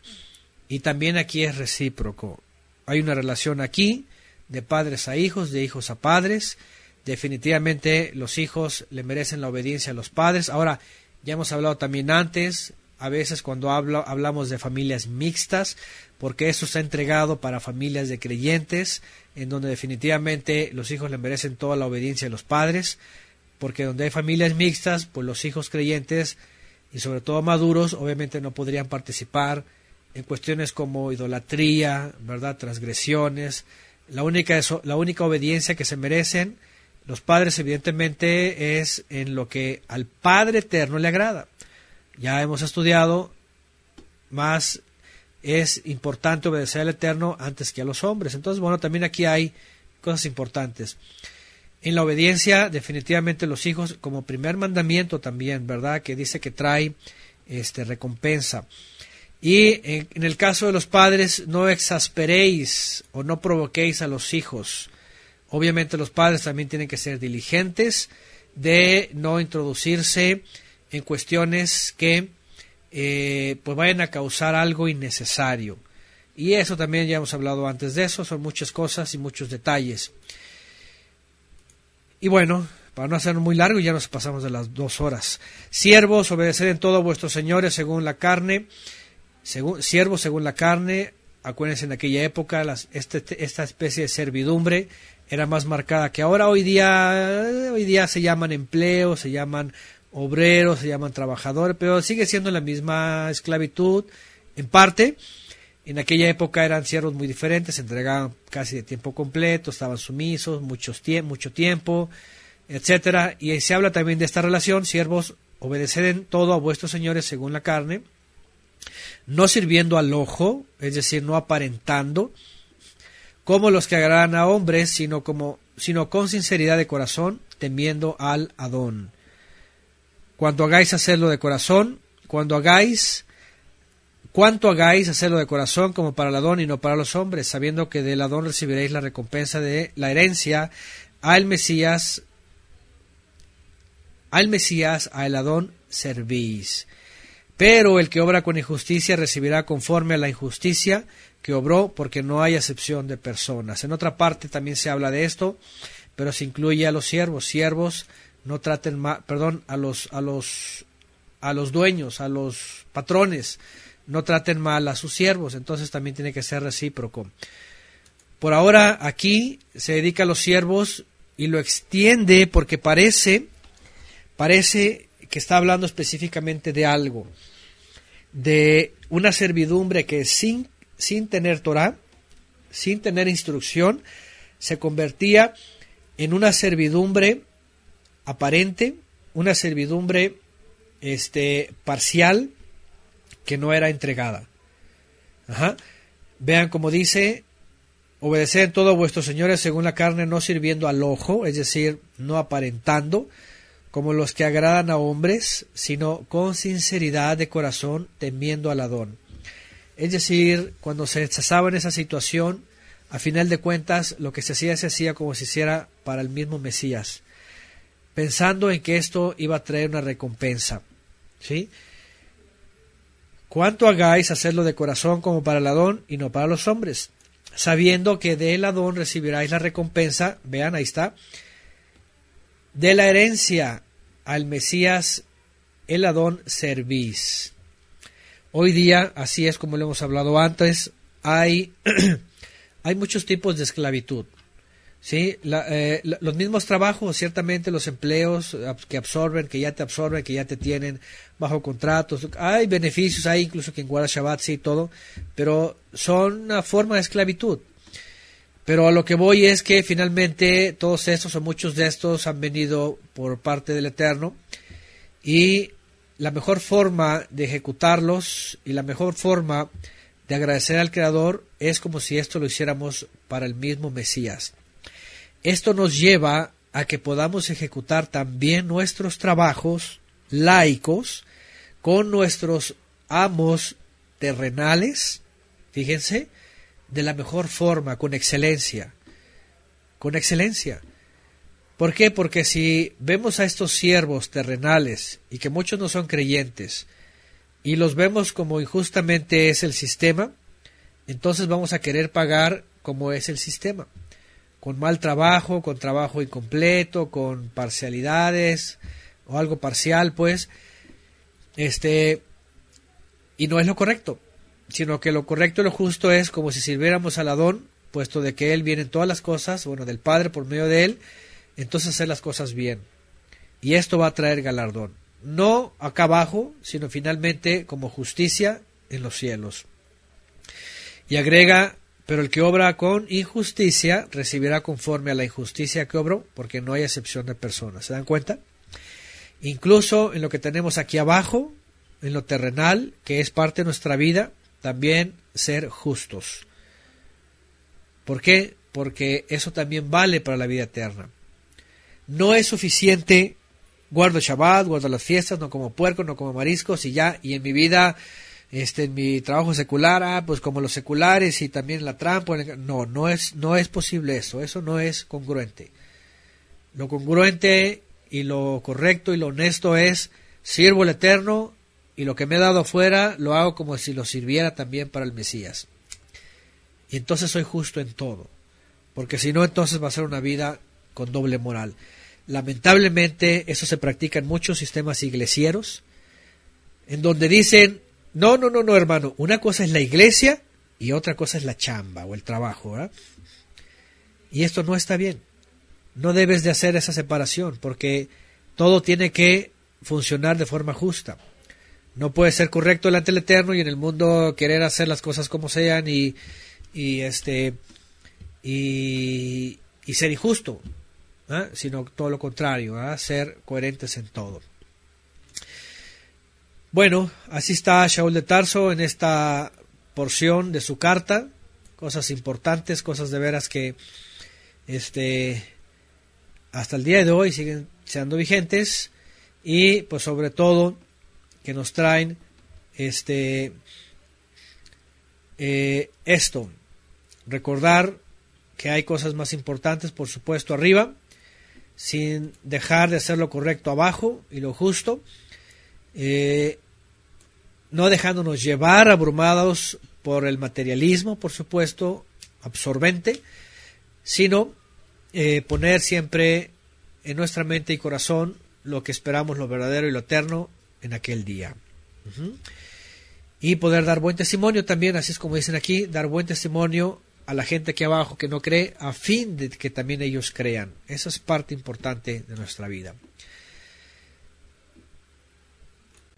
Y también aquí es recíproco. Hay una relación aquí de padres a hijos, de hijos a padres. Definitivamente los hijos le merecen la obediencia a los padres. Ahora, ya hemos hablado también antes, a veces cuando hablo, hablamos de familias mixtas, porque eso está entregado para familias de creyentes, en donde definitivamente los hijos le merecen toda la obediencia a los padres porque donde hay familias mixtas, pues los hijos creyentes y sobre todo maduros obviamente no podrían participar en cuestiones como idolatría, ¿verdad? transgresiones. La única, la única obediencia que se merecen los padres evidentemente es en lo que al Padre Eterno le agrada. Ya hemos estudiado más es importante obedecer al Eterno antes que a los hombres. Entonces, bueno, también aquí hay cosas importantes. En la obediencia, definitivamente los hijos, como primer mandamiento también, ¿verdad? Que dice que trae este, recompensa. Y en, en, el caso de los padres, no exasperéis o no provoquéis a los hijos. Obviamente los padres también tienen que ser diligentes de no introducirse en cuestiones que eh, pues vayan a causar algo innecesario. Y eso también ya hemos hablado antes de eso, son muchas cosas y muchos detalles. Y bueno, para no hacerlo muy largo, ya nos pasamos de las dos horas. Siervos, obedeced en todo vuestros señores según la carne. Según, siervos según la carne, acuérdense en aquella época, las, este, esta especie de servidumbre era más marcada que ahora. Hoy día, hoy día se llaman empleos, se llaman obreros, se llaman trabajadores, pero sigue siendo la misma esclavitud en parte. En aquella época eran siervos muy diferentes, se entregaban casi de tiempo completo, estaban sumisos, mucho tiempo, etcétera. Y se habla también de esta relación, siervos, obedeced todo a vuestros señores según la carne, no sirviendo al ojo, es decir, no aparentando, como los que agradan a hombres, sino como sino con sinceridad de corazón, temiendo al Adón. Cuando hagáis hacerlo de corazón, cuando hagáis, cuanto hagáis hacerlo de corazón como para el Adón y no para los hombres, sabiendo que del Adón recibiréis la recompensa de la herencia al Mesías, al Mesías, al Adón servís. Pero el que obra con injusticia recibirá conforme a la injusticia que obró, porque no hay acepción de personas. En otra parte también se habla de esto, pero se incluye a los siervos. Siervos no traten mal, perdón, a los, a los, a los dueños, a los patrones, no traten mal a sus siervos, entonces también tiene que ser recíproco. Por ahora aquí se dedica a los siervos y lo extiende porque parece, parece que está hablando específicamente de algo, de una servidumbre que sin, sin tener Torah, sin tener instrucción, se convertía en una servidumbre aparente, una servidumbre este, parcial que no era entregada. Vean como dice, obedeced todos vuestros señores según la carne, no sirviendo al ojo, es decir, no aparentando, como los que agradan a hombres, sino con sinceridad de corazón, temiendo al Adón. Es decir, cuando se estaba en esa situación, a final de cuentas, lo que se hacía se hacía como si hiciera para el mismo Mesías pensando en que esto iba a traer una recompensa. ¿Sí? Cuanto hagáis, hacerlo de corazón como para el Adón y no para los hombres, sabiendo que del Adón recibiráis la recompensa, vean, ahí está, de la herencia al Mesías, el Adón servís. Hoy día, así es como lo hemos hablado antes, hay, hay muchos tipos de esclavitud. Sí, eh, los mismos trabajos, ciertamente los empleos que absorben, que ya te absorben, que ya te tienen bajo contratos, hay beneficios, hay incluso quien guarda Shabbat, sí, todo, pero son una forma de esclavitud. Pero a lo que voy es que finalmente todos estos o muchos de estos han venido por parte del Eterno y la mejor forma de ejecutarlos y la mejor forma de agradecer al Creador es como si esto lo hiciéramos para el mismo Mesías. Esto nos lleva a que podamos ejecutar también nuestros trabajos laicos con nuestros amos terrenales, fíjense, de la mejor forma, con excelencia, con excelencia. ¿Por qué? Porque si vemos a estos siervos terrenales y que muchos no son creyentes y los vemos como injustamente es el sistema, entonces vamos a querer pagar como es el sistema con mal trabajo, con trabajo incompleto, con parcialidades o algo parcial, pues, este, y no es lo correcto, sino que lo correcto y lo justo es como si sirviéramos al Adón, puesto de que Él viene en todas las cosas, bueno, del Padre por medio de Él, entonces hacer las cosas bien. Y esto va a traer galardón. No acá abajo, sino finalmente como justicia en los cielos. Y agrega pero el que obra con injusticia recibirá conforme a la injusticia que obró, porque no hay excepción de personas. ¿Se dan cuenta? Incluso en lo que tenemos aquí abajo, en lo terrenal, que es parte de nuestra vida, también ser justos. ¿Por qué? Porque eso también vale para la vida eterna. No es suficiente guardo Shabbat, guardo las fiestas, no como puerco, no como mariscos y ya, y en mi vida, este, en mi trabajo secular, ah, pues como los seculares y también la trampa, no, no es, no es posible eso, eso no es congruente. Lo congruente y lo correcto y lo honesto es sirvo el eterno y lo que me he dado afuera lo hago como si lo sirviera también para el Mesías. Y entonces soy justo en todo, porque si no entonces va a ser una vida con doble moral. Lamentablemente eso se practica en muchos sistemas iglesieros, en donde dicen, no, no, no, no, hermano, una cosa es la iglesia y otra cosa es la chamba o el trabajo. Y esto no está bien. No debes de hacer esa separación porque todo tiene que funcionar de forma justa. No puede ser correcto delante del Eterno y en el mundo querer hacer las cosas como sean y, este y, ser injusto. sino todo lo contrario, ser coherentes en todo. Bueno, así está Shaul de Tarso en esta porción de su carta, cosas importantes, cosas de veras que este hasta el día de hoy siguen siendo vigentes y pues sobre todo que nos traen este eh, esto. Recordar que hay cosas más importantes por supuesto arriba sin dejar de hacer lo correcto abajo y lo justo, eh, no dejándonos llevar abrumados por el materialismo, por supuesto, absorbente, sino eh, poner siempre en nuestra mente y corazón lo que esperamos, lo verdadero y lo eterno en aquel día. Y poder dar buen testimonio también, así es como dicen aquí, dar buen testimonio a la gente aquí abajo que no cree, a fin de que también ellos crean. Esa es parte importante de nuestra vida.